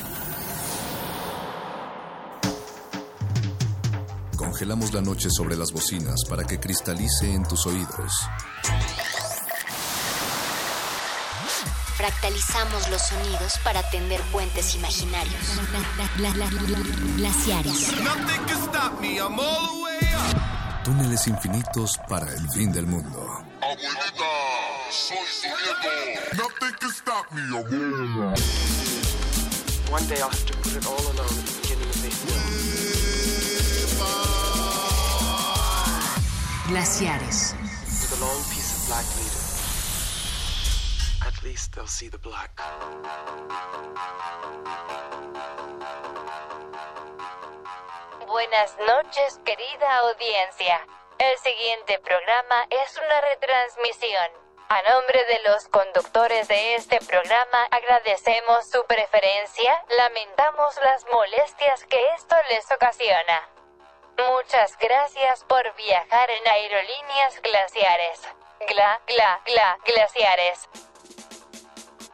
Congelamos la noche sobre las bocinas para que cristalice en tus oídos. Fractalizamos los sonidos para tender puentes imaginarios. Glaciares. Túneles infinitos para el fin del mundo. Abuelita, soy su Nothing can stop me, abuela. One day I'll have to put it all alone at the beginning of this black. Buenas noches, querida audiencia. El siguiente programa es una retransmisión. A nombre de los conductores de este programa agradecemos su preferencia, lamentamos las molestias que esto les ocasiona. Muchas gracias por viajar en aerolíneas glaciares. Gla, gla, gla, glaciares.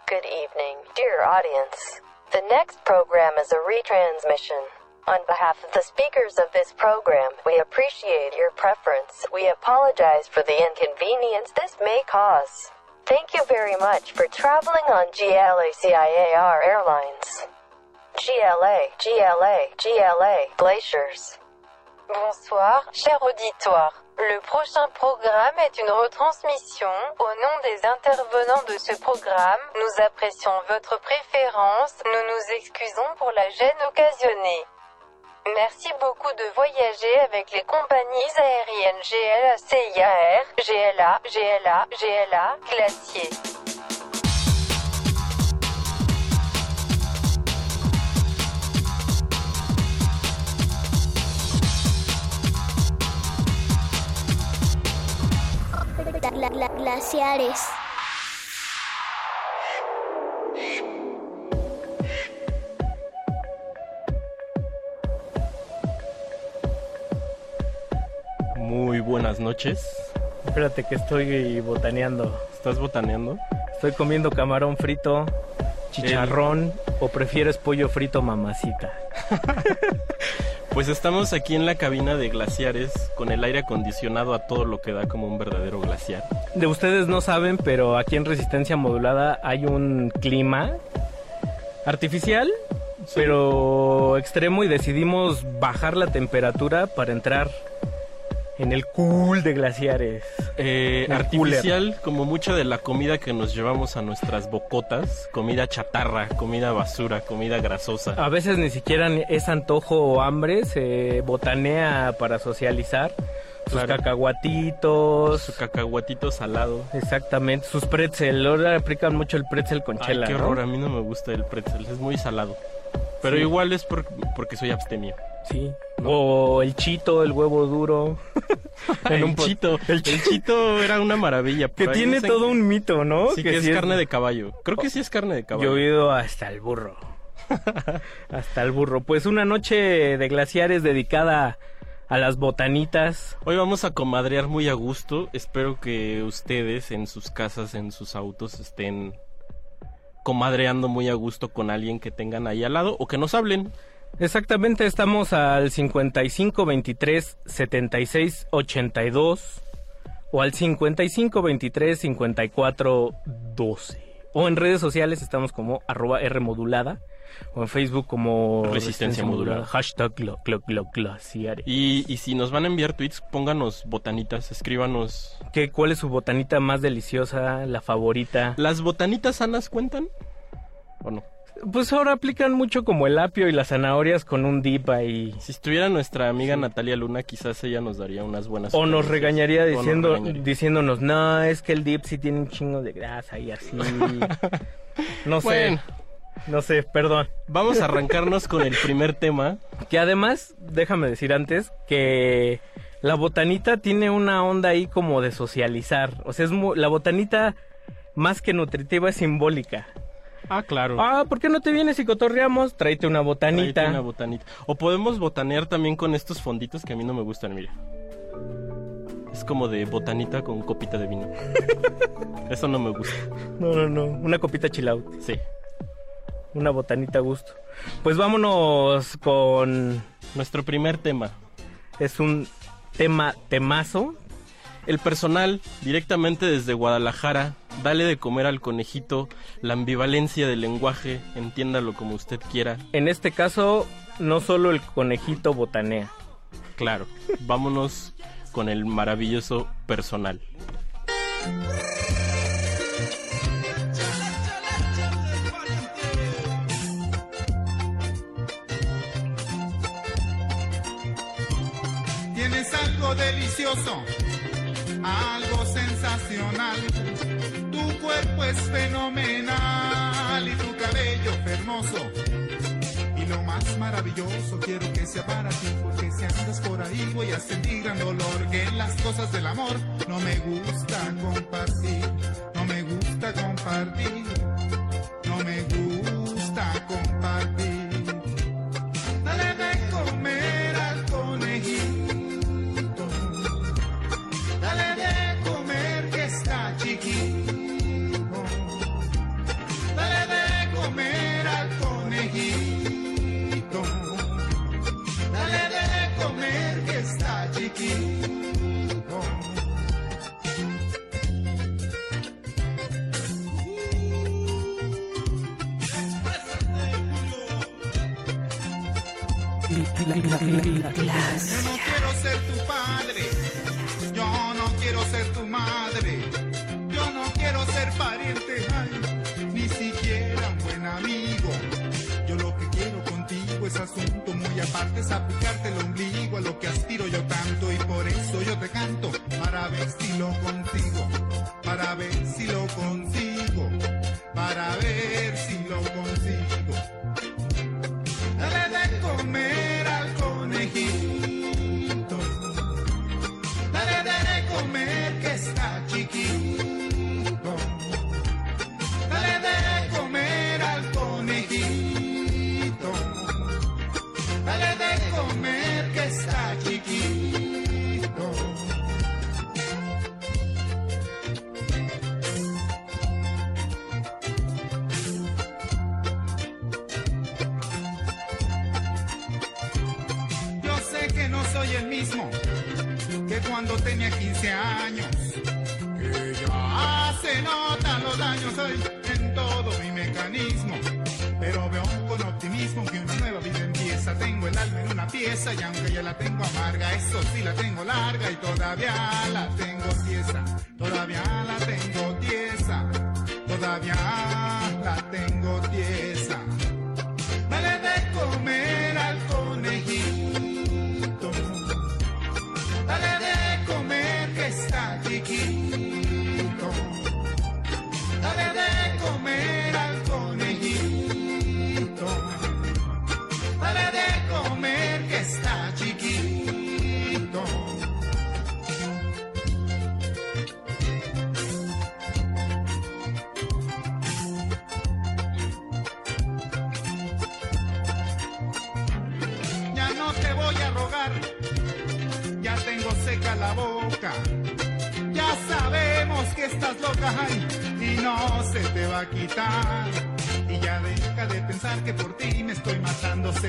Good evening, dear audience. The next program is a retransmission. On behalf of the speakers of this program, we appreciate your preference. We apologize for the inconvenience this may cause. Thank you very much for traveling on GLACIAR Airlines. GLA, GLA, GLA, glaciers. Bonsoir, cher auditoire. Le prochain programme est une retransmission. Au nom des intervenants de ce programme, nous apprécions votre préférence. Nous nous excusons pour la gêne occasionnée. Merci beaucoup de voyager avec les compagnies aériennes GLA, CIAR, GLA, GLA, GLA, Glacier. Gla- gla- glaciares. Muy buenas noches. Espérate que estoy botaneando. ¿Estás botaneando? Estoy comiendo camarón frito, chicharrón o prefieres pollo frito mamacita. Pues estamos aquí en la cabina de glaciares con el aire acondicionado a todo lo que da como un verdadero glaciar. De ustedes no saben, pero aquí en Resistencia Modulada hay un clima artificial, pero extremo y decidimos bajar la temperatura para entrar en el cool de glaciares. Eh, artificial como mucha de la comida que nos llevamos a nuestras bocotas, comida chatarra, comida basura, comida grasosa. A veces ni siquiera es antojo o hambre, se botanea para socializar. Sus Claro. cacahuatitos. Su cacahuatito salado. Exactamente, sus pretzel. Ahora aplican mucho el pretzel con Ay, chela. qué ¿no? horror, a mí no me gusta el pretzel, es muy salado. Pero Sí. igual es por- porque soy abstemio. Sí. O el chito, el huevo duro. En un el chito. El chito era una maravilla. Que tiene dicen todo que- un mito, ¿no? Sí, que, es sí carne de caballo. Creo que sí es carne de Yo caballo. he oído hasta el burro. hasta el burro. Pues una noche de glaciares dedicada a las botanitas. Hoy vamos a comadrear muy a gusto. Espero que ustedes en sus casas, en sus autos, estén comadreando muy a gusto con alguien que tengan ahí al lado o que nos hablen. Exactamente, estamos al 55 23 76 82 o al 55 23 54 12. O en redes sociales estamos como arroba R modulada o en Facebook como Resistencia Modulada. Hashtag glo- glo- glo- glaciares. Y, y si nos van a enviar tweets, pónganos botanitas, escríbanos. ¿Qué, ¿Cuál es su botanita más deliciosa, la favorita? ¿Las botanitas sanas cuentan? ¿O no? Pues ahora aplican mucho como el apio y las zanahorias con un dip ahí. Si estuviera nuestra amiga Natalia Luna, quizás ella nos daría unas buenas. O nos regañaría nos diciendo, regañaría. diciéndonos, no, es que el dip sí tiene un chingo de grasa y así. No sé. Bueno. No sé, perdón. Vamos a arrancarnos con el primer tema. Que además, déjame decir antes, que la botanita tiene una onda ahí como de socializar. O sea, es la botanita más que nutritiva es simbólica. Ah, claro. Ah, ¿por qué no te vienes y cotorreamos? Tráete una botanita. Tráete una botanita. O podemos botanear también con estos fonditos que a mí no me gustan, mira. Es como de botanita con copita de vino. Eso no me gusta. No, no, no. Una copita chill out. Sí. Una botanita a gusto. Pues vámonos con... Nuestro primer tema. Es un tema temazo. El personal, directamente desde Guadalajara, dale de comer al conejito, la ambivalencia del lenguaje, entiéndalo como usted quiera. En este caso, no solo el conejito botanea. Claro, vámonos con el maravilloso personal. Tienes algo delicioso, algo sensacional. Tu cuerpo es fenomenal y tu cabello hermoso. Y lo más maravilloso quiero que sea para ti, porque si andas por ahí voy a sentir gran dolor. Que en las cosas del amor no me gusta compartir, no me gusta compartir, no me gusta compartir. Yo no quiero ser tu padre, yo no quiero ser tu madre, yo no quiero ser pariente, ay, ni siquiera un buen amigo. Yo lo que quiero contigo es asunto muy aparte, es aplicarte el ombligo a lo que aspiro yo tanto y por eso yo te canto, para ver si lo consigo, para ver si lo consigo, está chiquito. Dale de comer al conejito. Dale de comer que está chiquito. Yo sé que no soy el mismo que cuando tenía 15 años. Que ya se notan los daños hoy en todo mi mecanismo. Pero veo con optimismo que una nueva vida empieza. Tengo el alma en una pieza y aunque ya la tengo amarga, eso sí la tengo larga y todavía la tengo tiesa. Todavía la tengo tiesa. Todavía la tengo tiesa.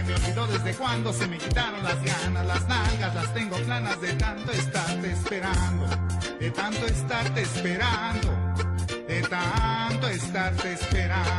Me olvidó desde cuando se me quitaron las ganas, las nalgas, las tengo planas de tanto estarte esperando. De tanto estarte esperando. De tanto estarte esperando.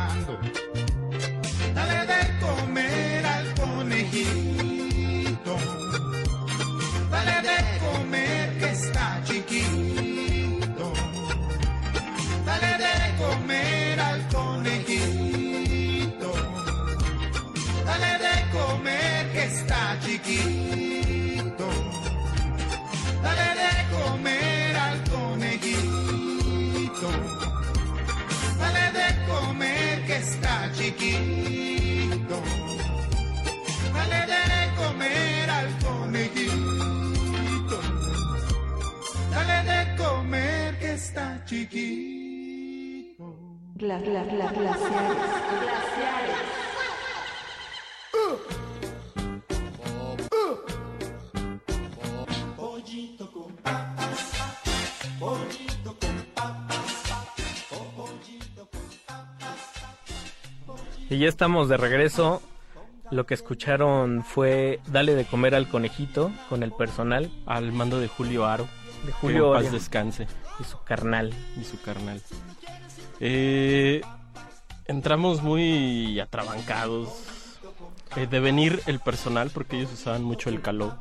Glaciares. Glaciares. Pollito con papas, pollito con papas, pollito con Y ya estamos de regreso. Lo que escucharon fue Dale de comer al conejito con el personal. Al mando de Julio Aro. De Que Julio en paz Aro. descanse. Y su carnal. Y su carnal. Eh, entramos muy atrabancados. Eh, de venir el personal porque ellos usaban mucho el caló.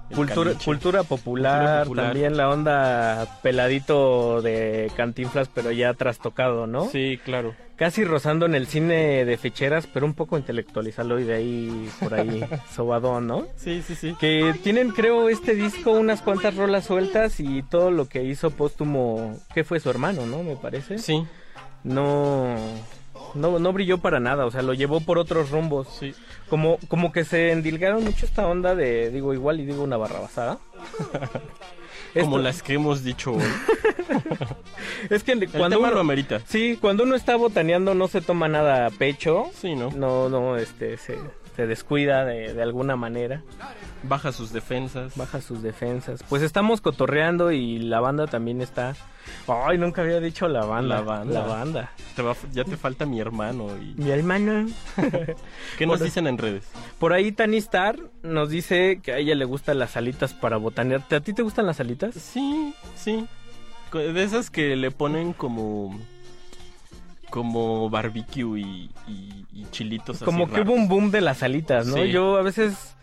Cultura, popular, también la onda peladito de cantinflas, pero ya trastocado, ¿no? Sí, claro. Casi rozando en el cine de ficheras, pero un poco intelectualizarlo y de ahí por ahí sobadón, ¿no? Sí, sí, sí. Que tienen, creo, este disco unas cuantas rolas sueltas y todo lo que hizo póstumo, que fue su hermano, ¿no? Me parece. Sí. No, no, no brilló para nada, o sea, lo llevó por otros rumbos. Sí. Como, como que se endilgaron mucho esta onda de, digo, igual y digo una barrabasada. Como Esto- las que hemos dicho hoy. Es que cuando uno, lo amerita. Sí, cuando uno está botaneando no se toma nada a pecho. Sí, ¿no? No, no, este, se, se descuida de, de alguna manera. Baja sus defensas. Baja sus defensas. Pues estamos cotorreando y la banda también está... Ay, nunca había dicho la banda. La banda. La banda. Te va- ya te falta mi hermano. Y... Mi hermano. ¿Qué nos Por- dicen en redes? Por ahí Tani Star nos dice que a ella le gustan las alitas para botanear. ¿A ti te gustan las alitas? Sí, sí. De esas que le ponen como como barbecue y, y- y chilitos así Como que raros. hubo un boom de las alitas, ¿no? Sí. Yo a veces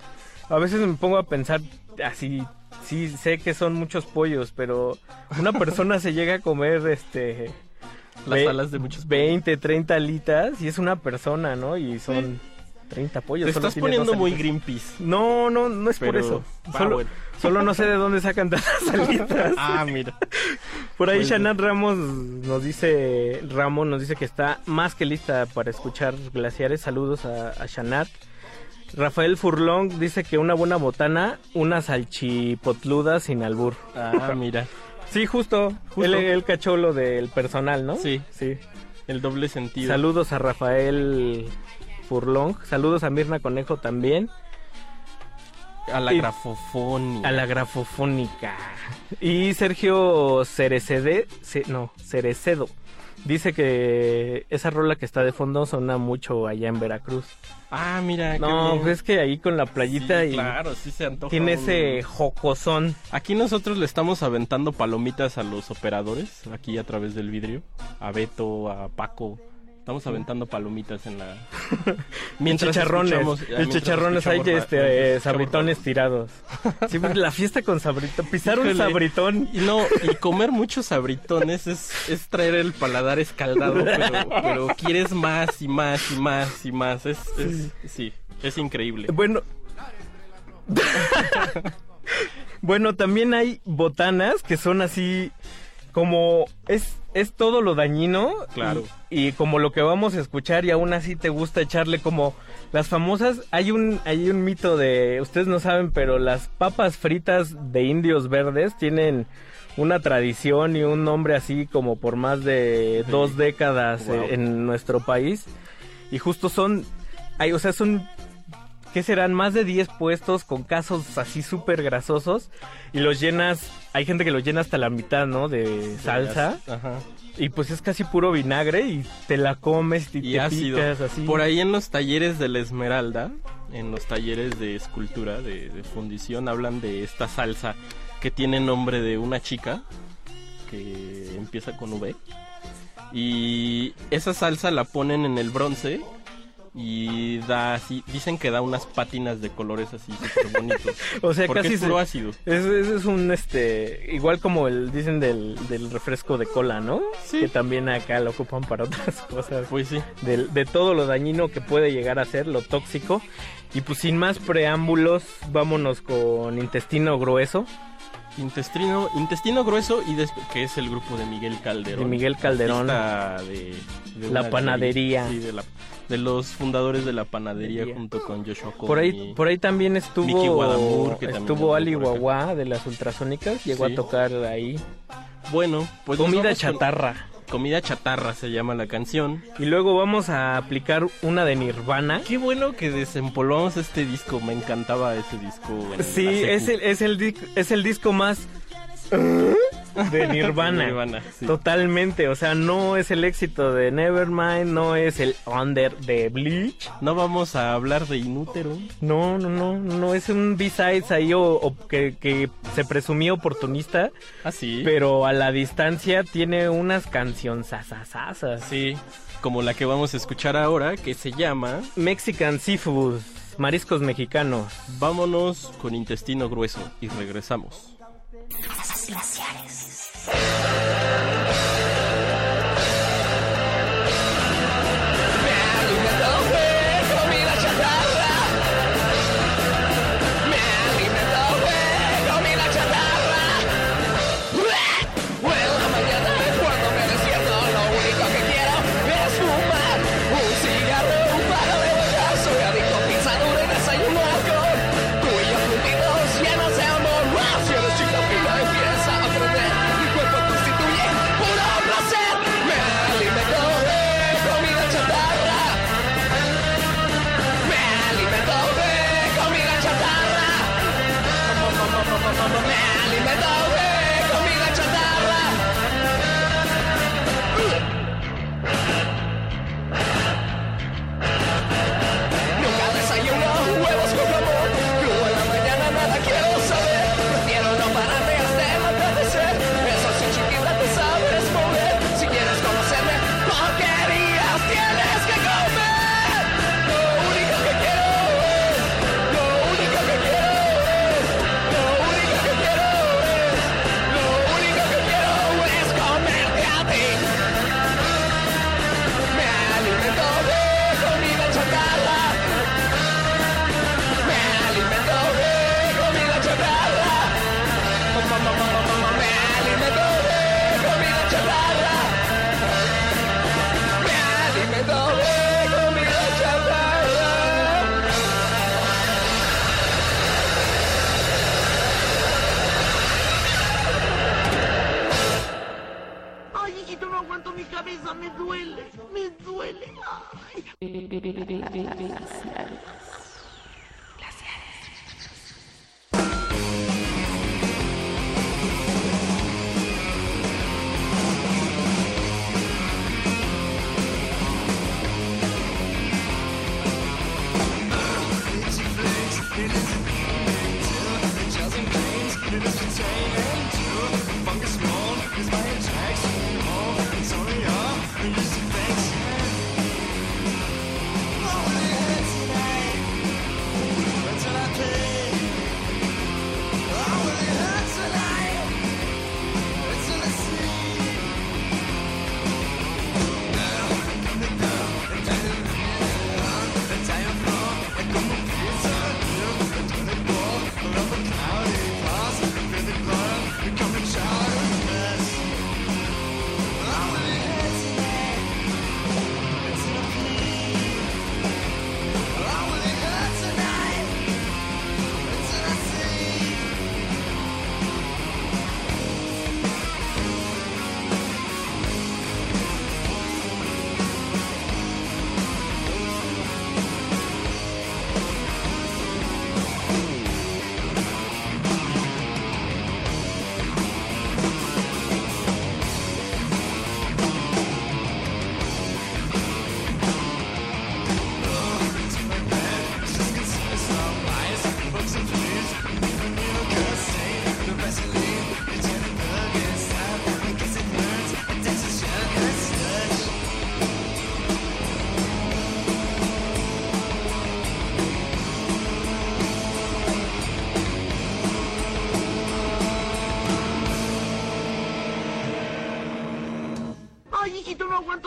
a veces me pongo a pensar así, sí sé que son muchos pollos, pero una persona se llega a comer este Las alas de muchos 20, 30 alitas y es una persona, ¿no? Y son 30 pollos. Te solo estás tiene poniendo muy. Greenpeace. No, no, no es por eso. Ah, Solo, bueno. solo no sé de dónde sacan tantas alitas. Ah, mira. Por ahí Shanat Ramos nos dice, Ramón nos dice que está más que lista para escuchar glaciares. Saludos a, a Shanat. Rafael Furlong dice que una buena botana, una salchipotluda sin albur. Ah, mira. Sí, justo. Justo. Él, él cachó lo del personal, ¿no? Sí. Sí. El doble sentido. Saludos a Rafael Furlong. Saludos a Mirna Conejo también. A la Y- grafofónica. A la grafofónica. Y Sergio Cerecede, Ce- no, Cerecedo. Dice que esa rola que está de fondo suena mucho allá en Veracruz. Ah, mira. qué No, bien. pues es que ahí con la playita Sí, y claro, sí se antoja. tiene un- ese jocosón. Aquí nosotros le estamos aventando palomitas a los operadores, aquí a través del vidrio. A Beto, a Paco. Estamos aventando palomitas en la... chicharrones, escuchamos- el mientras chicharrones hay este, mientras eh, sabritones tirados. Sí, pues la fiesta con sabritón, pisar un sabritón. Y no, y comer muchos sabritones es, es traer el paladar escaldado, pero, pero quieres más y más y más y más. Es, es- sí, es increíble. Bueno. bueno, también hay botanas que son así como es es todo lo dañino Claro. y, y como lo que vamos a escuchar y aún así te gusta echarle como las famosas hay un hay un mito de ustedes no saben pero las papas fritas de indios verdes tienen una tradición y un nombre así como por más de dos décadas Wow. eh, en nuestro país y justo son hay o sea son ¿qué serán? Más de 10 puestos con casos así súper grasosos y los llenas, hay gente que los llena hasta la mitad, ¿no? De salsa. Ajá. Y pues es casi puro vinagre y te la comes y, Y te ácido. picas así. Por ahí en los talleres de la Esmeralda, en los talleres de escultura, de, de fundición, hablan de esta salsa que tiene nombre de una chica que empieza con V. Y esa salsa la ponen en el bronce y da así, dicen que da unas pátinas de colores así súper bonitos. O sea, porque casi es puro se- ácido. Es, es- un este igual como el dicen del, del refresco de cola, ¿no? Sí. Que también acá lo ocupan para otras cosas. Pues sí. De todo lo dañino que puede llegar a ser, lo tóxico. Y pues sin más preámbulos, vámonos con intestino grueso. Intestino, intestino grueso y que es el grupo de Miguel Calderón. De Miguel Calderón. artista De, de La panadería. sí, de, la- de los fundadores de la panadería junto con Joshua Cohen Por ahí, por ahí también estuvo Guadamur, que estuvo Ali. Guagua de las ultrasónicas, llegó Sí. a tocar ahí. Bueno, pues comida con- chatarra. Comida chatarra se llama la canción. Y luego vamos a aplicar una de Nirvana. Qué bueno que desempolvamos este disco, me encantaba ese disco. Sí, es el, es el es el disco más de Nirvana. Nirvana, sí. Totalmente, o sea, no es el éxito de Nevermind, no es el Under de Bleach. No vamos a hablar de Inútero. No, no, no, no es un B-sides ahí o, o que, que se presumía oportunista. Ah, sí. Pero a la distancia tiene unas canciones sasasasas. Sí, como la que vamos a escuchar ahora, que se llama Mexican Seafood, mariscos mexicanos. Vámonos con intestino grueso y regresamos. Glaciares.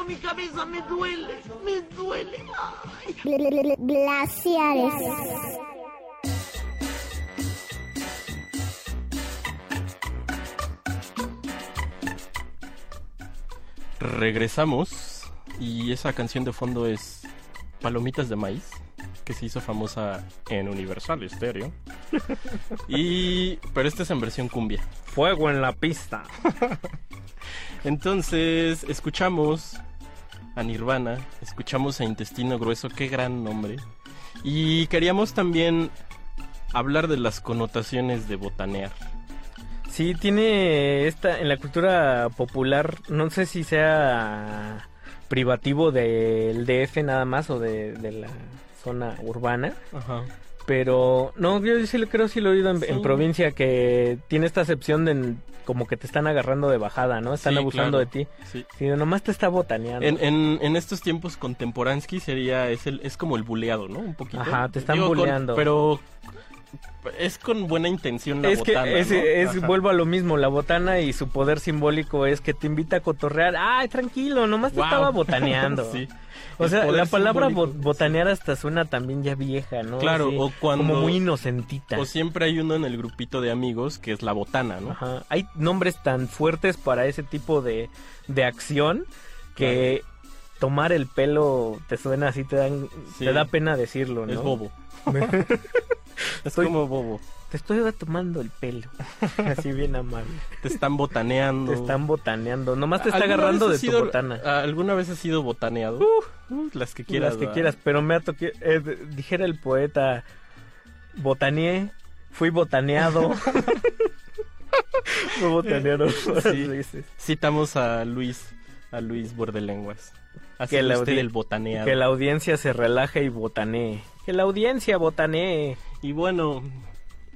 Mi cabeza, me duele, me duele. Ay. Glaciares. Regresamos y esa canción de fondo es Palomitas de Maíz, que se hizo famosa en Universal Stereo. y pero esta es en versión cumbia. Fuego en la pista. Entonces, escuchamos a Nirvana, escuchamos a Intestino Grueso, qué gran nombre. Y queríamos también hablar de las connotaciones de botanear. Sí, tiene esta en la cultura popular, no sé si sea privativo del DF nada más o de, de la zona urbana. Ajá. Pero no, yo sí lo creo, sí lo he oído en, provincia que tiene esta acepción de como que te están agarrando de bajada, ¿no? Están Sí, abusando claro. de ti. Sí. Nomás te está botaneando. En, en, en estos tiempos contemporánsky sería, es, el, es como el buleado, ¿no? Un poquito. Ajá, te están Digo, con- buleando. pero es con buena intención la es que botana, es, ¿no? es- vuelvo a lo mismo, la botana y su poder simbólico es que te invita a cotorrear. Ay, tranquilo, nomás te Wow. estaba botaneando. Sí. O sea, la palabra botanear hasta suena también ya vieja, ¿no? Claro, Así, o cuando... Como muy inocentita. O siempre hay uno en el grupito de amigos que es la botana, ¿no? Ajá. Hay nombres tan fuertes para ese tipo de, de acción que tomar el pelo te suena así, te, dan, Sí. te da pena decirlo, ¿no? Es bobo. es Estoy- como bobo. Te estoy tomando el pelo. Así bien amable. Te están botaneando. Te están botaneando. Nomás te está ¿Alguna agarrando de tu botana. ah, ¿Alguna vez has sido botaneado? Uh, las que quieras. Las que ¿verdad? quieras, pero me ha toque- eh, dijera el poeta, botaneé, fui botaneado. Fue botaneado varias Sí. Citamos a Luis, a Luis Bordelenguas. Así Que usted audi- el botaneado. Que la audiencia se relaje y botanee. Que la audiencia botanee. Y bueno,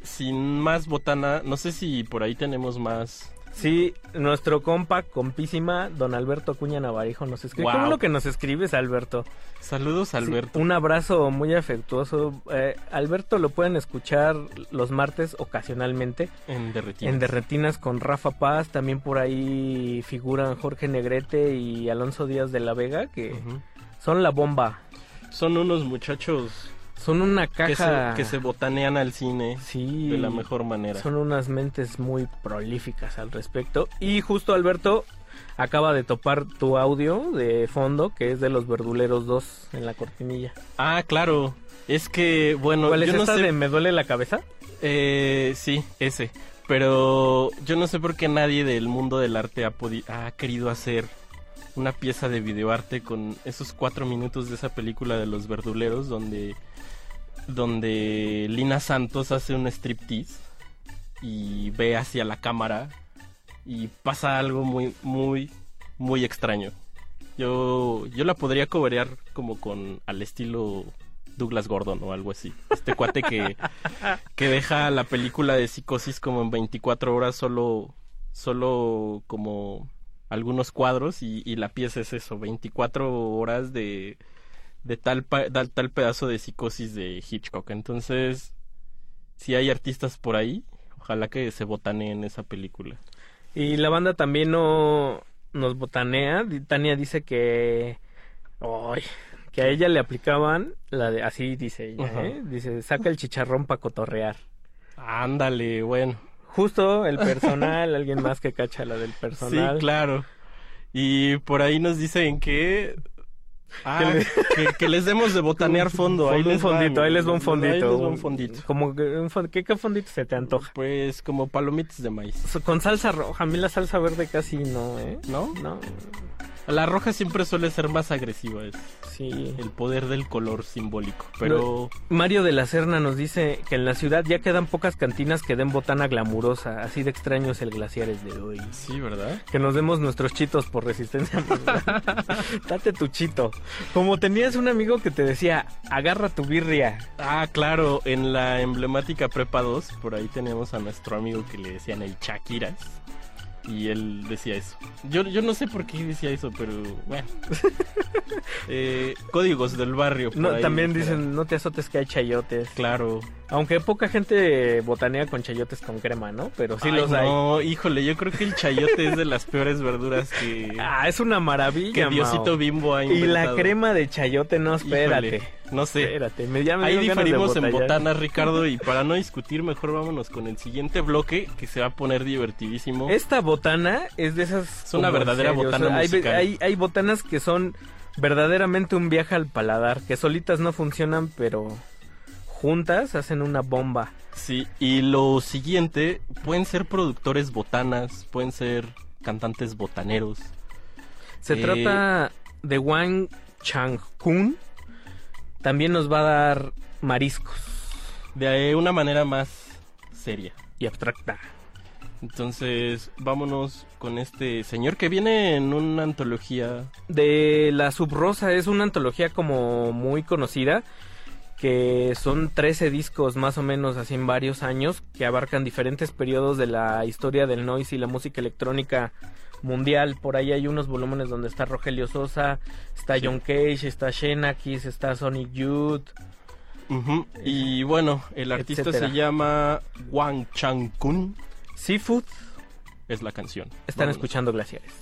sin más botana, no sé si por ahí tenemos más. Sí, nuestro compa, compísima, don Alberto Acuña Navarijo nos escribe. Qué Guau. bueno que nos escribes, Alberto. Saludos, Sí, Alberto. un abrazo muy afectuoso. Eh, Alberto lo pueden escuchar los martes ocasionalmente. En Derretinas. En Derretinas con Rafa Paz. También por ahí figuran Jorge Negrete y Alonso Díaz de la Vega, que son la bomba. Son unos muchachos Son una que se, caja. que se botanean al cine Sí, de la mejor manera. Son unas mentes muy prolíficas al respecto. Y justo Alberto acaba de topar tu audio de fondo, que es de los Verduleros 2 en la cortinilla. Ah, claro. Es que, bueno, ¿Cuál es yo no sé. de Me duele la cabeza? Eh, sí, ese. Pero yo no sé por qué nadie del mundo del arte ha, podi- ha querido hacer una pieza de videoarte con esos cuatro minutos de esa película de los verduleros donde donde Lina Santos hace un striptease y ve hacia la cámara y pasa algo muy muy muy extraño. Yo yo la podría cobrear como con al estilo Douglas Gordon o algo así. Este cuate que, que deja la película de psicosis como en 24 horas solo, solo como algunos cuadros y, y la pieza es eso, 24 horas de, de tal, pa- tal, tal pedazo de psicosis de Hitchcock. Entonces, si hay artistas por ahí, ojalá que se botaneen esa película. Y la banda también no nos botanea. Tania dice que. Ay, que a ella le aplicaban la de. Así dice ella. ¿eh? Dice: saca el chicharrón para cotorrear. Ándale, bueno. Justo el personal, alguien más que cacha la del personal. Sí, claro. Y por ahí nos dicen que... Ah, Que le- que, que les demos de botanear fondo. Ahí un les va, fondito, ahí les va un fondito. Ahí les va un fondito. Como que un fon- ¿qué, qué fondito se te antoja? Pues como palomitas de maíz. Con salsa roja, a mí la salsa verde casi no, ¿eh? ¿No? No. La roja siempre suele ser más agresiva. Es Sí. el poder del color simbólico. Pero Mario de la Serna nos dice que en la ciudad ya quedan pocas cantinas que den botana glamurosa. Así de extraño es el glaciares de hoy. sí, ¿verdad? Que nos demos nuestros chitos por resistencia. Date tu chito. Como tenías un amigo que te decía, agarra tu birria. Ah, claro, en la emblemática Prepa 2, por ahí tenemos a nuestro amigo que le decían el Chakiras. Y él decía eso. Yo, yo no sé por qué decía eso, pero bueno. Eh, códigos del barrio. por No, ahí, también dicen, no te azotes que hay chayotes. Claro. Aunque poca gente botanea con chayotes con crema, ¿no? Pero sí Ay, los hay. No, híjole, yo creo que el chayote es de las peores verduras que, Ah, es una maravilla, que Diosito Mao. Bimbo ha Y la inventado. crema de chayote, no, espérate. Híjole, no sé. Espérate, me, ya me Ahí diferimos en botanas, Ricardo, y para no discutir, mejor vámonos con el siguiente bloque que se va a poner divertidísimo. Esta botana es de esas. Es una verdadera serio, botana o sea, hay, musical. hay, hay botanas que son verdaderamente un viaje al paladar, que solitas no funcionan, pero juntas hacen una bomba. Sí, y lo siguiente, pueden ser productores botanas, pueden ser cantantes botaneros. Se Eh, trata de Wang Chang-kun. También nos va a dar mariscos. De una manera más seria. Y abstracta. Entonces, vámonos con este señor que viene en una antología. De La Subrosa es una antología como muy conocida. Que son 13 discos más o menos así en varios años. Que abarcan diferentes periodos de la historia del noise y la música electrónica mundial. Por ahí hay unos volúmenes donde está Rogelio Sosa, está John Cage, está Xenakis, está Sonic Youth. Y bueno, el artista Etcétera. se llama Wang Chang-kun. Seafood es la canción. Están escuchando glaciares.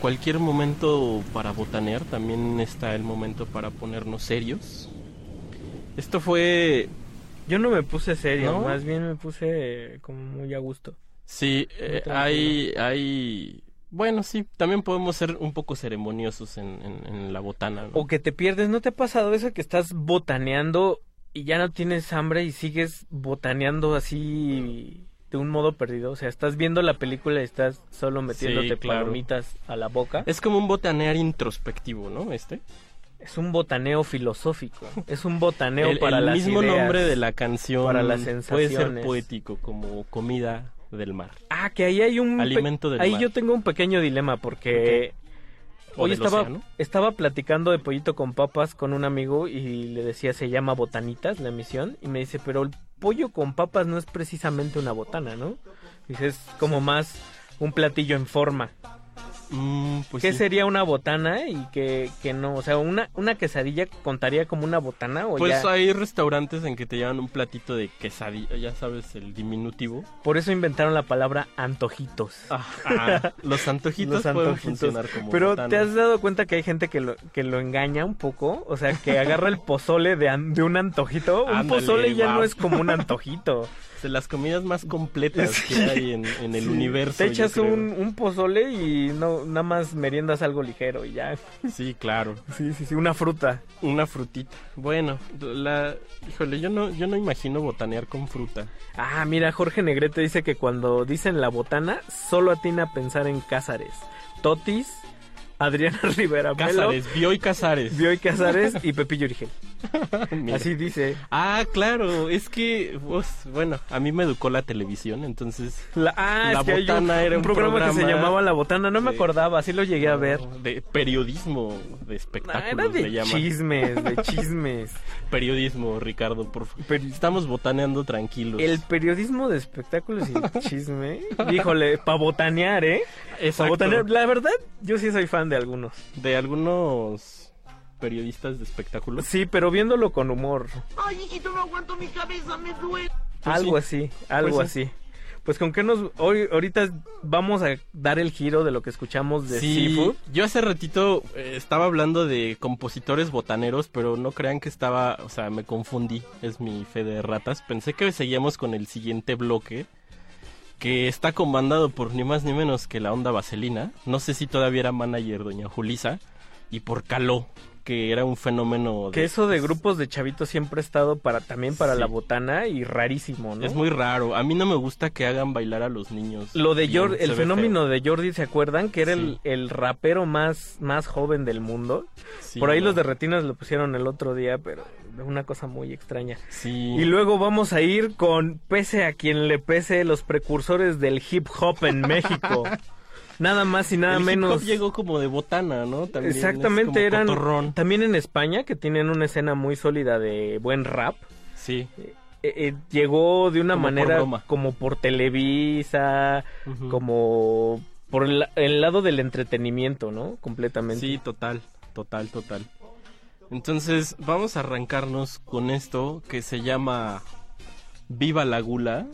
Cualquier momento para botanear también está el momento para ponernos serios. Esto fue... Yo no me puse serio, ¿No? más bien me puse como muy a gusto. Sí, eh, hay, hay... Bueno, sí, también podemos ser un poco ceremoniosos en, en- en la botana. ¿no? O que te pierdes, ¿no te ha pasado eso que estás botaneando y ya no tienes hambre y sigues botaneando así de un modo perdido? O sea, estás viendo la película y estás solo metiéndote Sí, claro. palomitas a la boca. Es como un botanear introspectivo, ¿no? Este. Es un botaneo filosófico. Es un botaneo el, para el las mismo ideas, nombre de la canción para las puede sensaciones. ser poético, como comida del mar. Ah, que ahí hay un Alimento del Ahí mar. yo tengo un pequeño dilema porque ¿O hoy estaba océano? estaba platicando de pollito con papas con un amigo y le decía se llama botanitas la emisión y me dice pero el pollo con papas no es precisamente una botana, ¿no? Es como más un platillo en forma. Mm, pues ¿Qué sí. sería una botana y qué, qué no? O sea, una, una quesadilla contaría como una botana o Pues ya- hay restaurantes en que te llevan un platito de quesadilla, ya sabes, el diminutivo. Por eso inventaron la palabra antojitos. Ah, los antojitos Los pueden antojitos. funcionar como Pero botana. ¿te has dado cuenta que hay gente que lo, que lo engaña un poco? O sea, que agarra el pozole de, de un antojito. Un pozole ya wow. no es como un antojito. De las comidas más completas Sí. que hay en, en el Sí. universo. Te echas un pozole y no nada más meriendas algo ligero y ya. Sí, claro. Sí, sí, sí, una fruta. Una frutita. Bueno, la... Híjole, yo no, yo no imagino botanear con fruta. Ah, mira, Jorge Negrete dice que cuando dicen la botana, solo atina a pensar en Cázares. Totis, Adriana Rivera Melo, Cázares, Bioy Cázares. Bioy Casares y Pepillo Origel. Así dice. Ah, claro, es que, pues, bueno, a mí me educó la televisión, entonces... La, ah, La es que hay un, Botana era un un programa, que se llamaba La Botana, no me acordaba, así lo llegué a ver. De periodismo, de Ah, espectáculos, era de le llaman. chismes, de chismes. Periodismo, Ricardo, por favor. Estamos botaneando tranquilos. El periodismo de espectáculos y chisme. Híjole, pa' botanear, ¿eh? Exacto. botanear. La verdad, yo sí soy fan de algunos. De algunos periodistas de espectáculos. Sí, pero viéndolo con humor. Ay, hijito, no aguanto mi cabeza, me duele. algo así, algo Pues sí. así. Pues con qué nos... Hoy, ahorita vamos a dar el giro de lo que escuchamos de Sí, Seafood. yo hace ratito eh, estaba hablando de compositores botaneros, pero no crean que estaba, o sea, me confundí, es mi fe de ratas. Pensé que seguíamos con el siguiente bloque, que está comandado por ni más ni menos que la onda vaselina. No sé si todavía era manager doña Julisa, y por Caló, que era un fenómeno... Que eso de grupos de chavitos siempre ha estado para también para Sí. la botana y rarísimo, ¿no? Es muy raro, a mí no me gusta que hagan bailar a los niños. Lo de Jordi, el fenómeno feo. de Jordi, ¿se acuerdan? Que era el, Sí. el rapero más, más joven del mundo. Sí, Por ahí no. los de Retinas lo pusieron el otro día, pero de una cosa muy extraña. Sí. Y luego vamos a ir con, pese a quien le pese, los precursores del hip hop en México. nada más y nada El hip hop menos. llegó como de botana, ¿no? También Exactamente, eran cotorrón. también en España, que tienen una escena muy sólida de buen rap. Sí. Eh, eh, llegó de una Como manera como por Televisa, como por el, el lado del entretenimiento, ¿no? Completamente. Sí, total, total, total. Entonces, vamos a arrancarnos con esto que se llama Viva la Gula.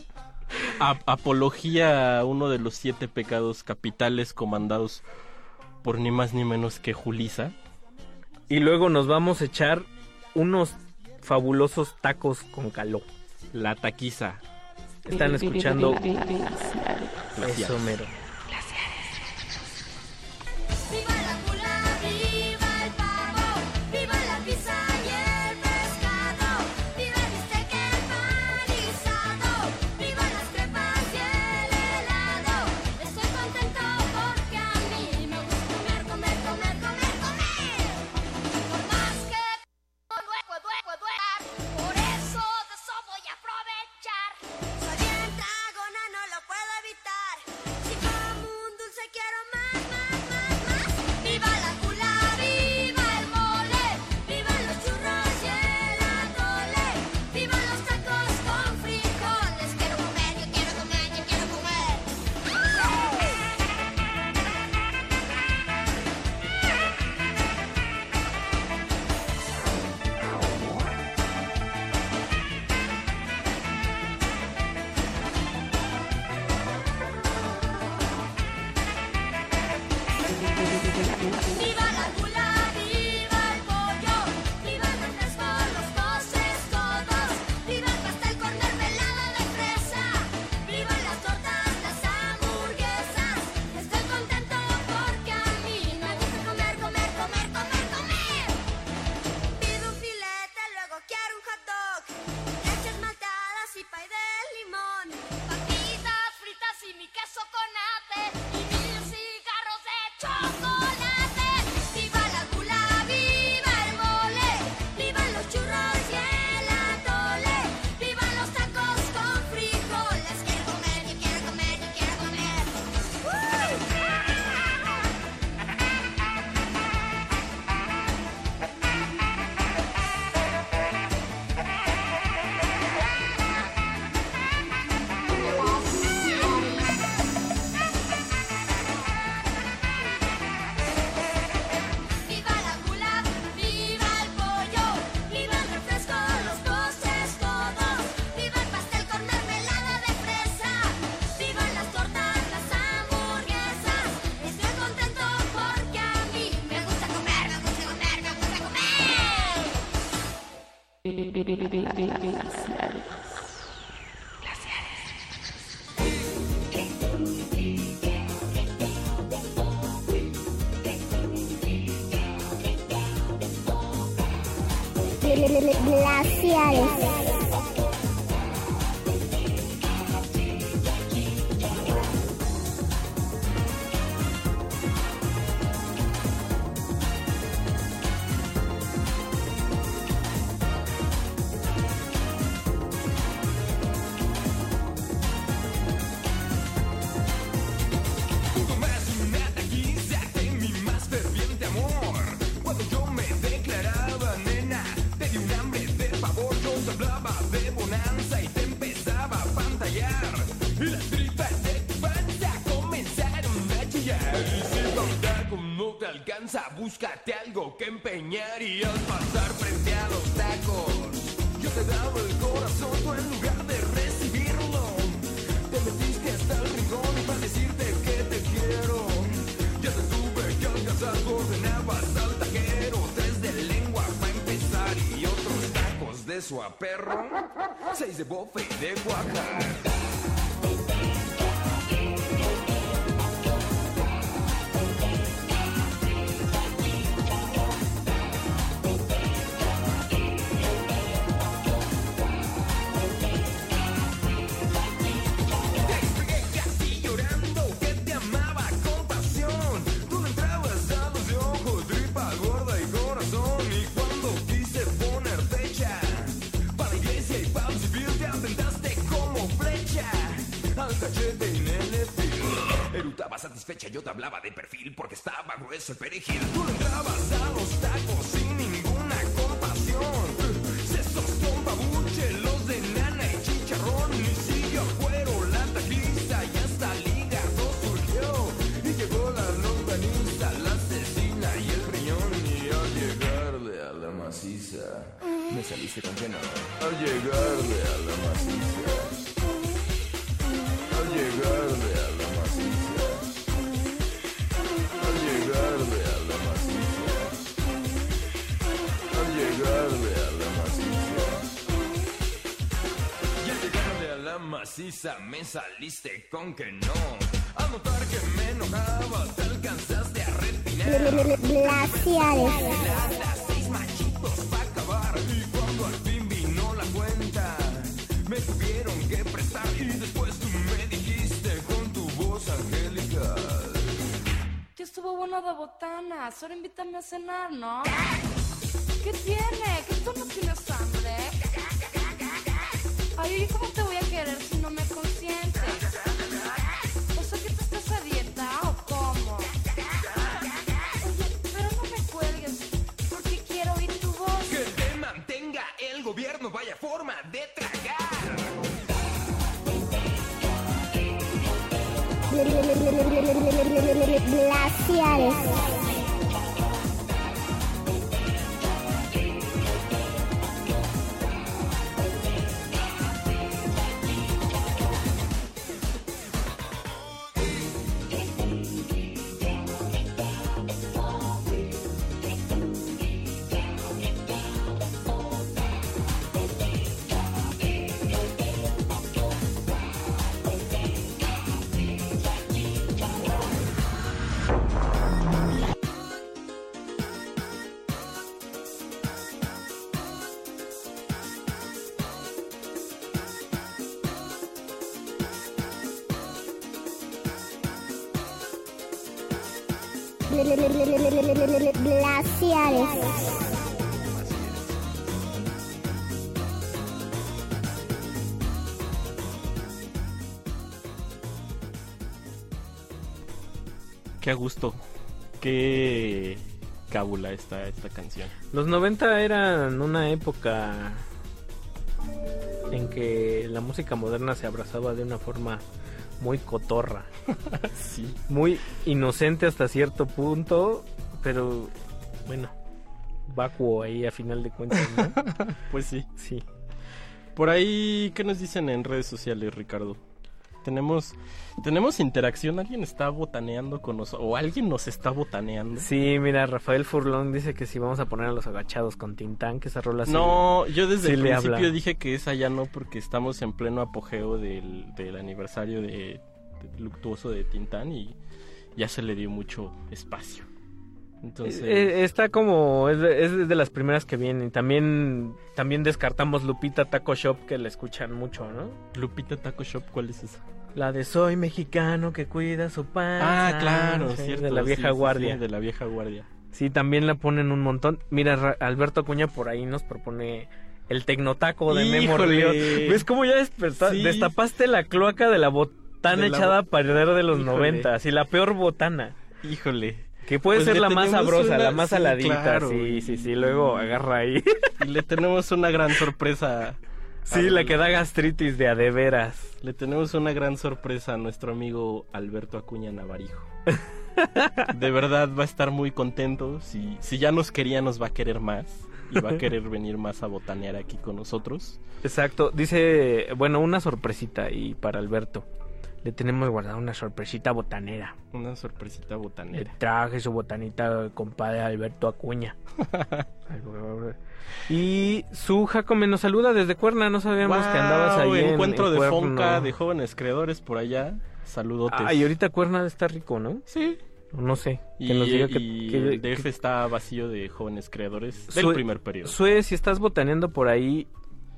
A- apología a uno de los siete pecados capitales comandados por ni más ni menos que Julisa. Y luego nos vamos a echar unos fabulosos tacos con caló. La taquiza. Están escuchando Glaciares. eso mero. Glaciares. Seis de bofe y yo te hablaba de perfil porque estaba grueso el perejil. Tú no entrabas a los tacos sin ninguna compasión. Sesos con babuche, los de nana y chicharrón. Y siguió a cuero la taquista y hasta el hígado surgió. Y llegó la longaniza, la asesina y el riñón. Y al llegarle a la maciza, me saliste con que no. Al llegarle a la maciza, me saliste con que no. Al notar que me enojaba te alcanzaste a refinar. Glaciares. Seis machitos pa' acabar. Y cuando al fin vino la cuenta, me tuvieron que prestar. Y después tú me dijiste con tu voz angelical. Ya estuvo bueno de botanas. Ahora invítame a cenar, ¿no? ¿Qué tiene? ¿Que tú no tienes hambre? Ay, ¿y cómo te voy forma de tragar. Gusto. Qué cábula esta, esta canción. Los 90 eran una época en que la música moderna se abrazaba de una forma muy cotorra. sí. Muy inocente hasta cierto punto, pero bueno, vacuo ahí a final de cuentas, ¿no? pues sí. Sí. Por ahí, ¿qué nos dicen en redes sociales, Ricardo? Tenemos tenemos interacción, alguien está botaneando con nosotros o alguien nos está botaneando. Sí, mira, Rafael Furlón dice que si vamos a poner a los agachados con Tintán, que esa rola sí- No, yo desde sí el principio dije que esa ya no porque estamos en pleno apogeo del, del aniversario de, de- luctuoso de Tintán y ya se le dio mucho espacio. Entonces, Eh, está como, es de, es de las primeras que vienen. También, también descartamos Lupita Taco Shop, que la escuchan mucho, ¿no? Lupita Taco Shop, ¿cuál es esa? La de Soy mexicano que cuida su panza. Ah, claro, Sí, cierto. De la vieja sí, sí, guardia. de la vieja guardia. Sí, también la ponen un montón. Mira, Ra- Alberto Acuña por ahí nos propone el tecnotaco de Memo. ¿Ves cómo ya destapaste la cloaca de la botana De la echada bo- a perder de los. 90? Así, la peor botana. Híjole. Que puede Pues ser la más sabrosa, una- la más sí, saladita. claro. Sí, sí, sí. Luego agarra ahí. Y le tenemos una gran sorpresa. Sí, la que da gastritis de a de veras. Le tenemos una gran sorpresa a nuestro amigo Alberto Acuña Navarijo. De verdad va a estar muy contento. Si, si ya nos quería, nos va a querer más. Y va a querer venir más a botanear aquí con nosotros. Exacto. Dice, bueno, una sorpresita y para Alberto. Le tenemos guardada una sorpresita botanera. Una sorpresita Le botanera. traje su botanita, compadre Alberto Acuña. y su Jacome nos saluda desde Cuerna. No sabíamos que andabas ahí. En- Encuentro en de Cuerno. Fonca, de jóvenes creadores por allá. Saludotes. Ah, y ahorita Cuerna está rico, ¿no? Sí. No sé. Y, que nos diga que- y que- el DF está vacío de jóvenes creadores del Sue- primer periodo. Sue, si estás botaneando por ahí,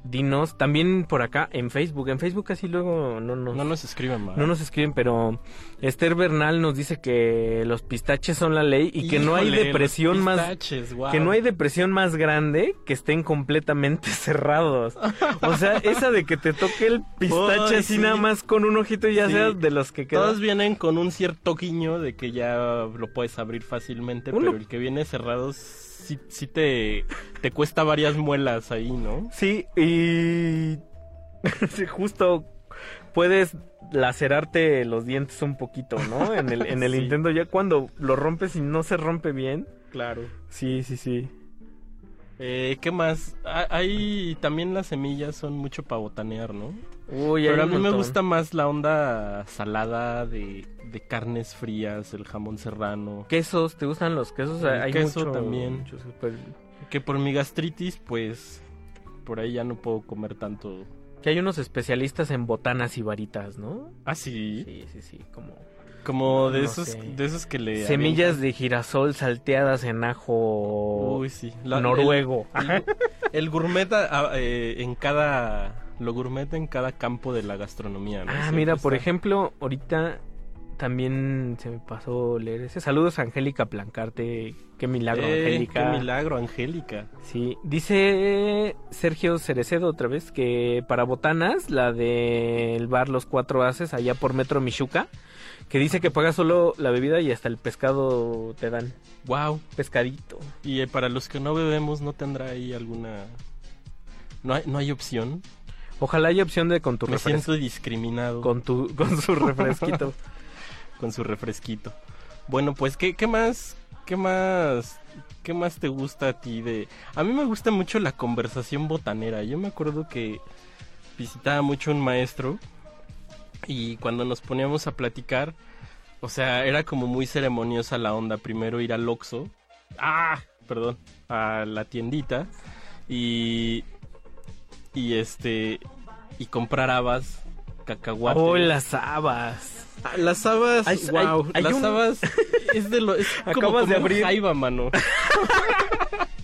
dinos. También por acá en Facebook. En Facebook casi luego no nos, No nos escriben más. no nos escriben, pero Esther Bernal nos dice que los pistaches son la ley y que no hay depresión más guau. que no hay depresión más grande que estén completamente cerrados. O sea, esa de que te toque el pistache así sí. nada más con un ojito y ya Sí. seas de los que quedan. Todos vienen con un cierto guiño de que ya lo puedes abrir fácilmente, Uno- pero el que viene cerrado sí, sí te, te cuesta varias muelas ahí, ¿no? Sí, y justo puedes lacerarte los dientes un poquito, ¿no? En el, en el Sí. Nintendo ya cuando lo rompes y no se rompe bien. Claro. Sí, sí, sí. Eh, ¿Qué más? Ah, Ahí también las semillas son mucho para botanear, ¿no? Uy, Pero a mí me gusta más la onda salada de, de carnes frías, el jamón serrano. Quesos, ¿te gustan los quesos? El Hay queso mucho- también. mucho super- Que por mi gastritis, pues por ahí ya no puedo comer tanto. Que hay unos especialistas en botanas y varitas, ¿no? Ah, sí. Sí, sí, sí, como... Como de No esos, sé. de esos que le Semillas de girasol salteadas en ajo Uy, sí. La- noruego. El, el- el gourmet a- eh, en cada. Lo gourmet en cada campo de la gastronomía. ¿no? Ah, Siempre mira, por ejemplo, ahorita también se me pasó leer ese. Saludos a Angélica Plancarte. Qué milagro, Eh, Angélica. Qué milagro, Angélica. Sí, dice Sergio Cerecedo otra vez que para botanas, la del bar Los Cuatro Haces, allá por Metro Michuca, que dice que pagas solo la bebida y hasta el pescado te dan. Wow. Pescadito. Y eh, para los que no bebemos, ¿no tendrá ahí alguna. No hay, no hay opción? Ojalá haya opción de con tu Me siento discriminado. Con, tu, con su refresquito. con su refresquito. Bueno, pues, ¿qué, qué más? ¿Qué más? ¿Qué más te gusta a ti de...? A mí me gusta mucho la conversación botanera. Yo me acuerdo que visitaba mucho un maestro y cuando nos poníamos a platicar, o sea, era como muy ceremoniosa la onda. Primero ir al Oxxo. Ah, perdón, a la tiendita y y este y comprar habas, cacahuates. Oh, las habas. Ah, Las habas, Hay- wow, hay- hay las un- habas es de lo es como Acabas de comer abrir- jaiba, mano.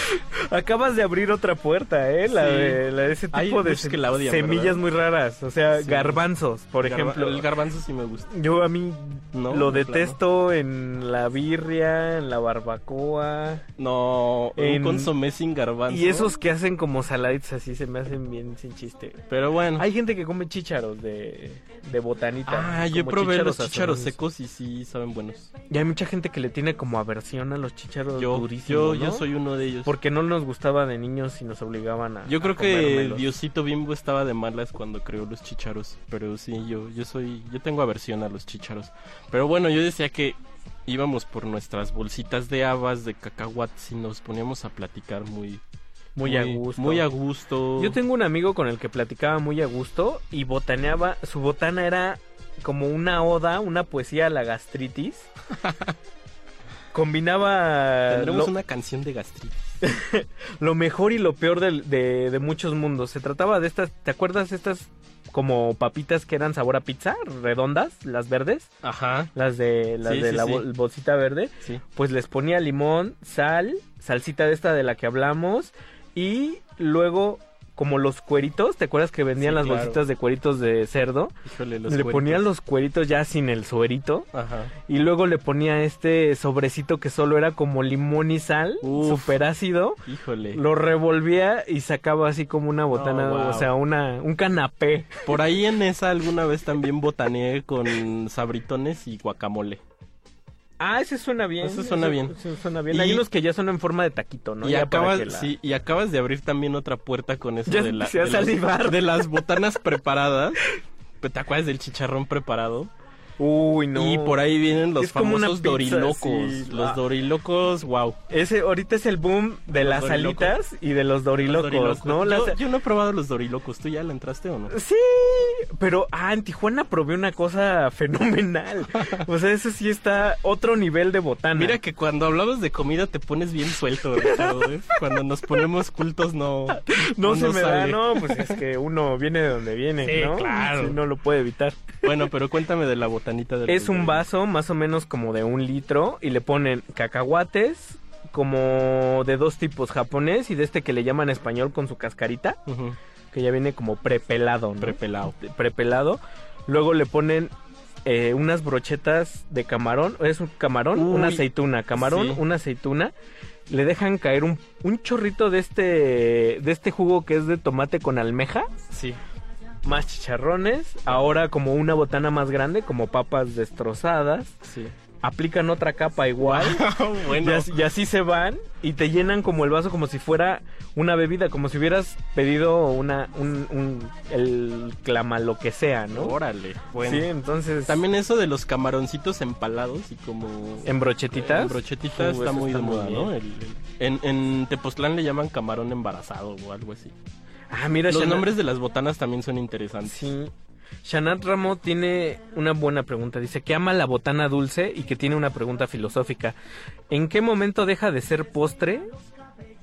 Acabas de abrir otra puerta, ¿eh? La Sí. de, la de ese Hay tipo de que la odian, semillas ¿verdad? muy raras. O sea, Sí. garbanzos, por Garba- ejemplo. el garbanzo sí me gusta. Yo a mí No, lo de detesto en la birria, en la barbacoa. No, En- un consomé sin garbanzo. Y esos que hacen como saladitas así se me hacen bien sin chiste. Pero bueno. Hay gente que come chícharos de, de botanita. Ah, yo probé los chícharos secos y sí saben buenos. Y hay mucha gente que le tiene como aversión a los chícharos Yo, durísimos, yo, yo ¿no? soy uno de ellos. Porque no nos gustaba de niños y nos obligaban a Yo creo a que. Diosito Bimbo estaba de malas cuando creó los chícharos, pero sí, yo, yo soy, yo tengo aversión a los chícharos. Pero bueno, yo decía que íbamos por nuestras bolsitas de habas, de cacahuates y nos poníamos a platicar muy, Muy, a gusto. Muy a gusto. Yo tengo un amigo con el que platicaba muy a gusto y botaneaba, su botana era como una oda, una poesía a la gastritis. Combinaba Tendremos lo, una canción de gastritis. lo mejor y lo peor de, de muchos mundos. Se trataba de estas, ¿te acuerdas estas como papitas que eran sabor a pizza, redondas, las verdes? Ajá. Las de, las Sí, de sí, la sí. bol- bolsita verde. Sí. Pues les ponía limón, sal, salsita de esta de la que hablamos y luego como los cueritos, ¿te acuerdas que vendían Sí, las claro. bolsitas de cueritos de cerdo? Híjole, los le cueritos. ponían los cueritos ya sin el suerito. Ajá. Y luego le ponía este sobrecito que solo era como limón y sal, súper ácido. Híjole. Lo revolvía y sacaba así como una botana, Oh, wow. o sea, una, un canapé. Por ahí en esa alguna vez también botaneé con sabritones y guacamole. Ah, ese suena bien. Ese suena bien. ese suena bien. Y- Hay unos que ya son en forma de taquito, ¿no? y, Ya acabas, la- sí, y acabas de abrir también otra puerta con eso Ya de, la- de las- de las botanas preparadas. ¿Te acuerdas del chicharrón preparado? Uy, no. Y por ahí vienen los Es famosos pizza, dorilocos. sí. Los Ah. dorilocos, wow. Ese ahorita es el boom de Los las dorilocos. alitas y de los dorilocos, ¿no? Yo, Las- yo no he probado los dorilocos. ¿Tú ya le entraste o no? Sí, pero ah, en Tijuana probé una cosa fenomenal. O sea, eso sí está otro nivel de botana. Mira que cuando hablamos de comida te pones bien suelto, Ricardo. ¿eh? Cuando nos ponemos cultos no. no se me da, no, pues es que uno viene de donde viene, Sí, ¿no? claro. Sí, no lo puede evitar. Bueno, pero cuéntame de la botanita del Es un vaso más o menos como de un litro y le ponen cacahuates como de dos tipos, japonés y de este que le llaman español con su cascarita, que ya viene como prepelado, ¿no? Prepelado. Prepelado. Luego le ponen eh, unas brochetas de camarón, es un camarón, Uy, una aceituna, camarón, sí. una aceituna. Le dejan caer un, un chorrito de este de este jugo que es de tomate con almeja Sí. Más chicharrones, ahora como una botana más grande, como papas destrozadas. Sí. Aplican otra capa igual. bueno. y, así, y así se van y te llenan como el vaso como si fuera una bebida, como si hubieras pedido una un, un- el clama lo que sea, ¿no? Órale. Bueno. Sí, entonces También eso de los camaroncitos empalados y como... en brochetitas. En brochetitas Uh, está muy de moda. ¿no? El- el- en, en Tepoztlán le llaman camarón embarazado o algo así. Ah, mira, Los nombres de las botanas también son interesantes. Sí. Shanat Ramo tiene una buena pregunta. Dice que ama la botana dulce y que tiene una pregunta filosófica. ¿En qué momento deja de ser postre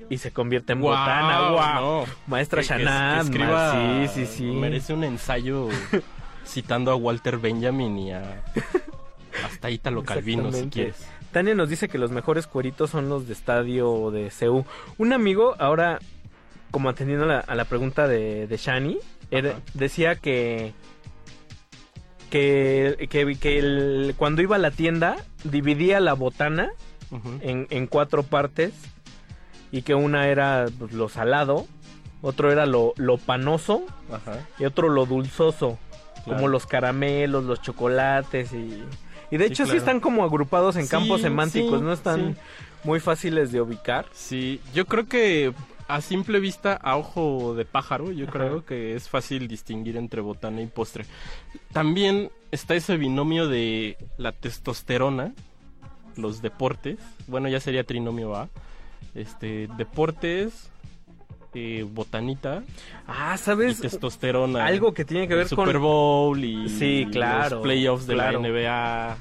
y se convierte en botana? ¡Wow! no. Maestra Shanat. escriba- ma- sí, sí, sí. Merece un ensayo citando a Walter Benjamin y a... Hasta Italo Calvino, si quieres. Tania nos dice que los mejores cueritos son los de estadio de CU. Un amigo, ahora, como atendiendo a la, a la pregunta de, de Shani, era- decía que que, que, que el- cuando iba a la tienda dividía la botana Ujú. en, en cuatro partes y que una era pues, lo salado, otro era lo, lo panoso Ajá. y otro lo dulzoso, Claro. como los caramelos, los chocolates y... Y de hecho sí claro. están como agrupados en Sí, campos semánticos, sí, no están muy fáciles de ubicar. Sí, yo creo que a simple vista, a ojo de pájaro, yo creo que es fácil distinguir entre botana y postre. También está ese binomio de la testosterona, los deportes, bueno, ya sería trinomio A, este, deportes, eh, botanita Ah, ¿sabes? y testosterona. Algo que tiene que El ver con... Super Bowl y Sí, claro, los playoffs de claro. la NBA.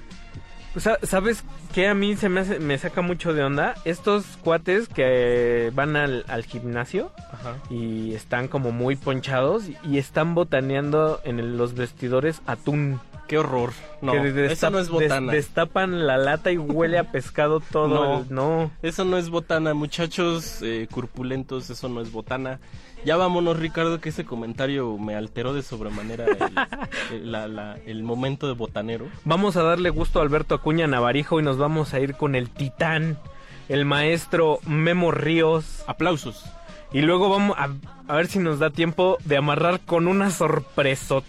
¿Sabes qué a mí se me, hace- me saca mucho de onda? Estos cuates que van al, al gimnasio Ajá. y están como muy ponchados y están botaneando en el- los vestidores atún. Qué horror. No, eso no es des- botana. destapan la lata y huele a pescado todo. No. el- no. Eso no es botana, muchachos eh, corpulentos, eso no es botana. Ya vámonos, Ricardo, que ese comentario me alteró de sobremanera el, el- la- la- el momento de botanero. Vamos a darle gusto a Alberto Acuña Navarijo y nos vamos a ir con el titán, el maestro Memo Ríos. Aplausos. Y luego vamos a, a ver si nos da tiempo de amarrar con una sorpresa.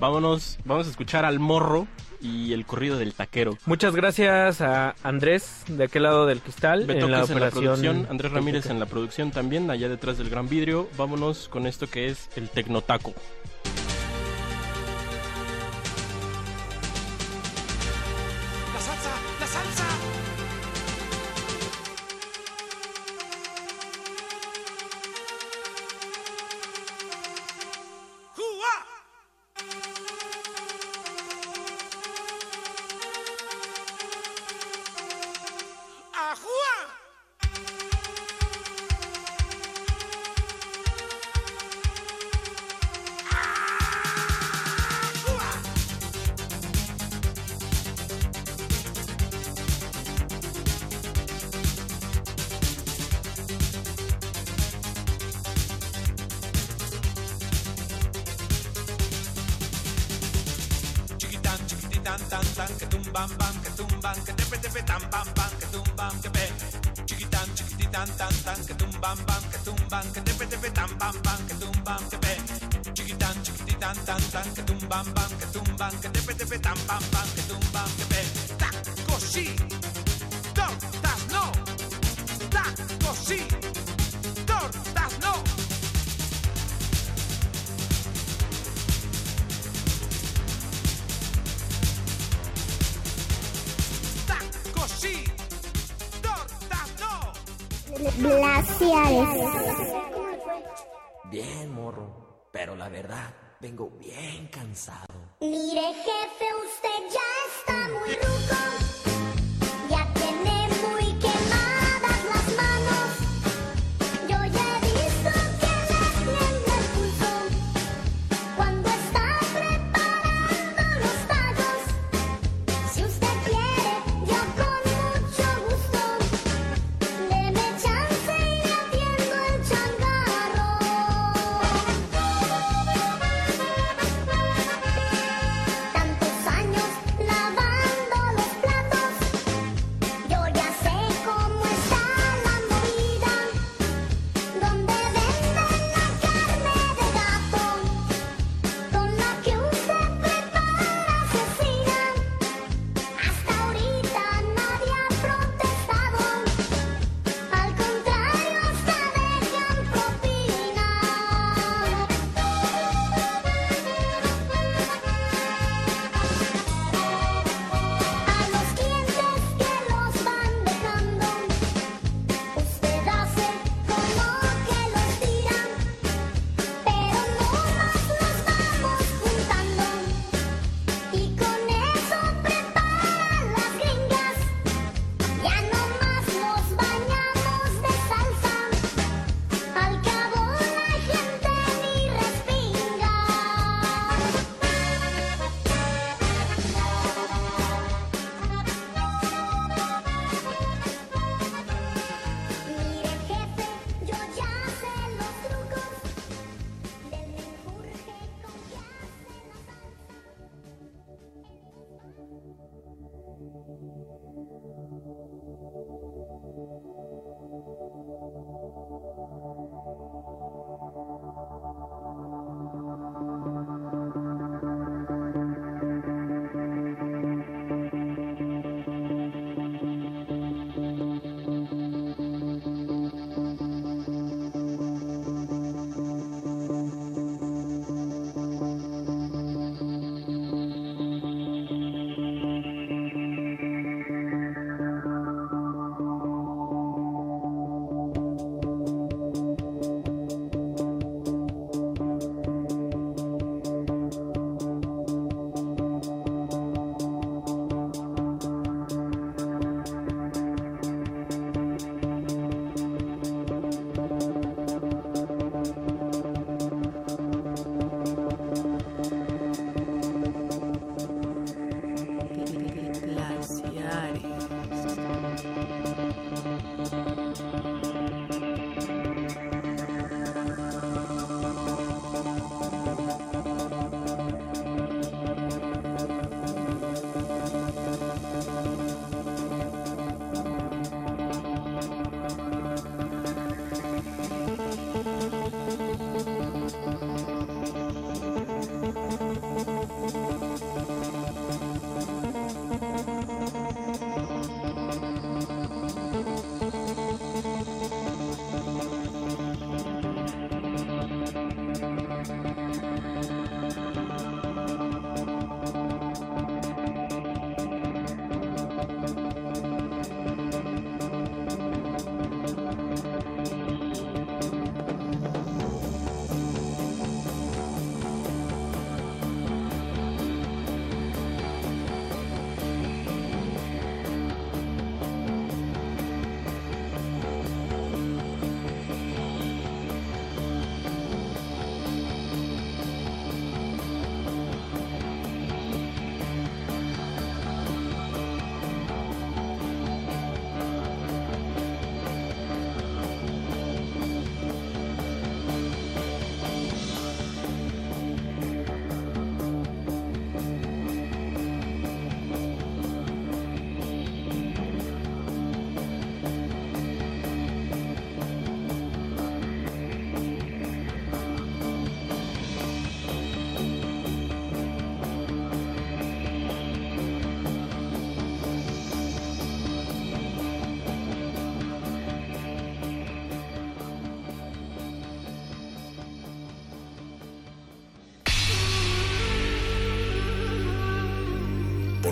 Vámonos, vamos a escuchar al morro y el corrido del taquero. Muchas gracias a Andrés de aquel lado del cristal en la Cres en la operación. producción, Andrés Ramírez en la producción también, allá detrás del gran vidrio. Vámonos con esto que es el Tecnotaco. Vengo bien cansado. Mire, jefe, usted ya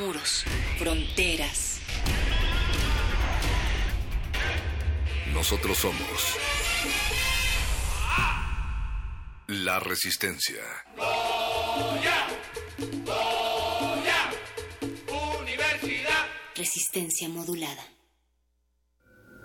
Muros, fronteras. Nosotros somos la resistencia. Resistencia modulada.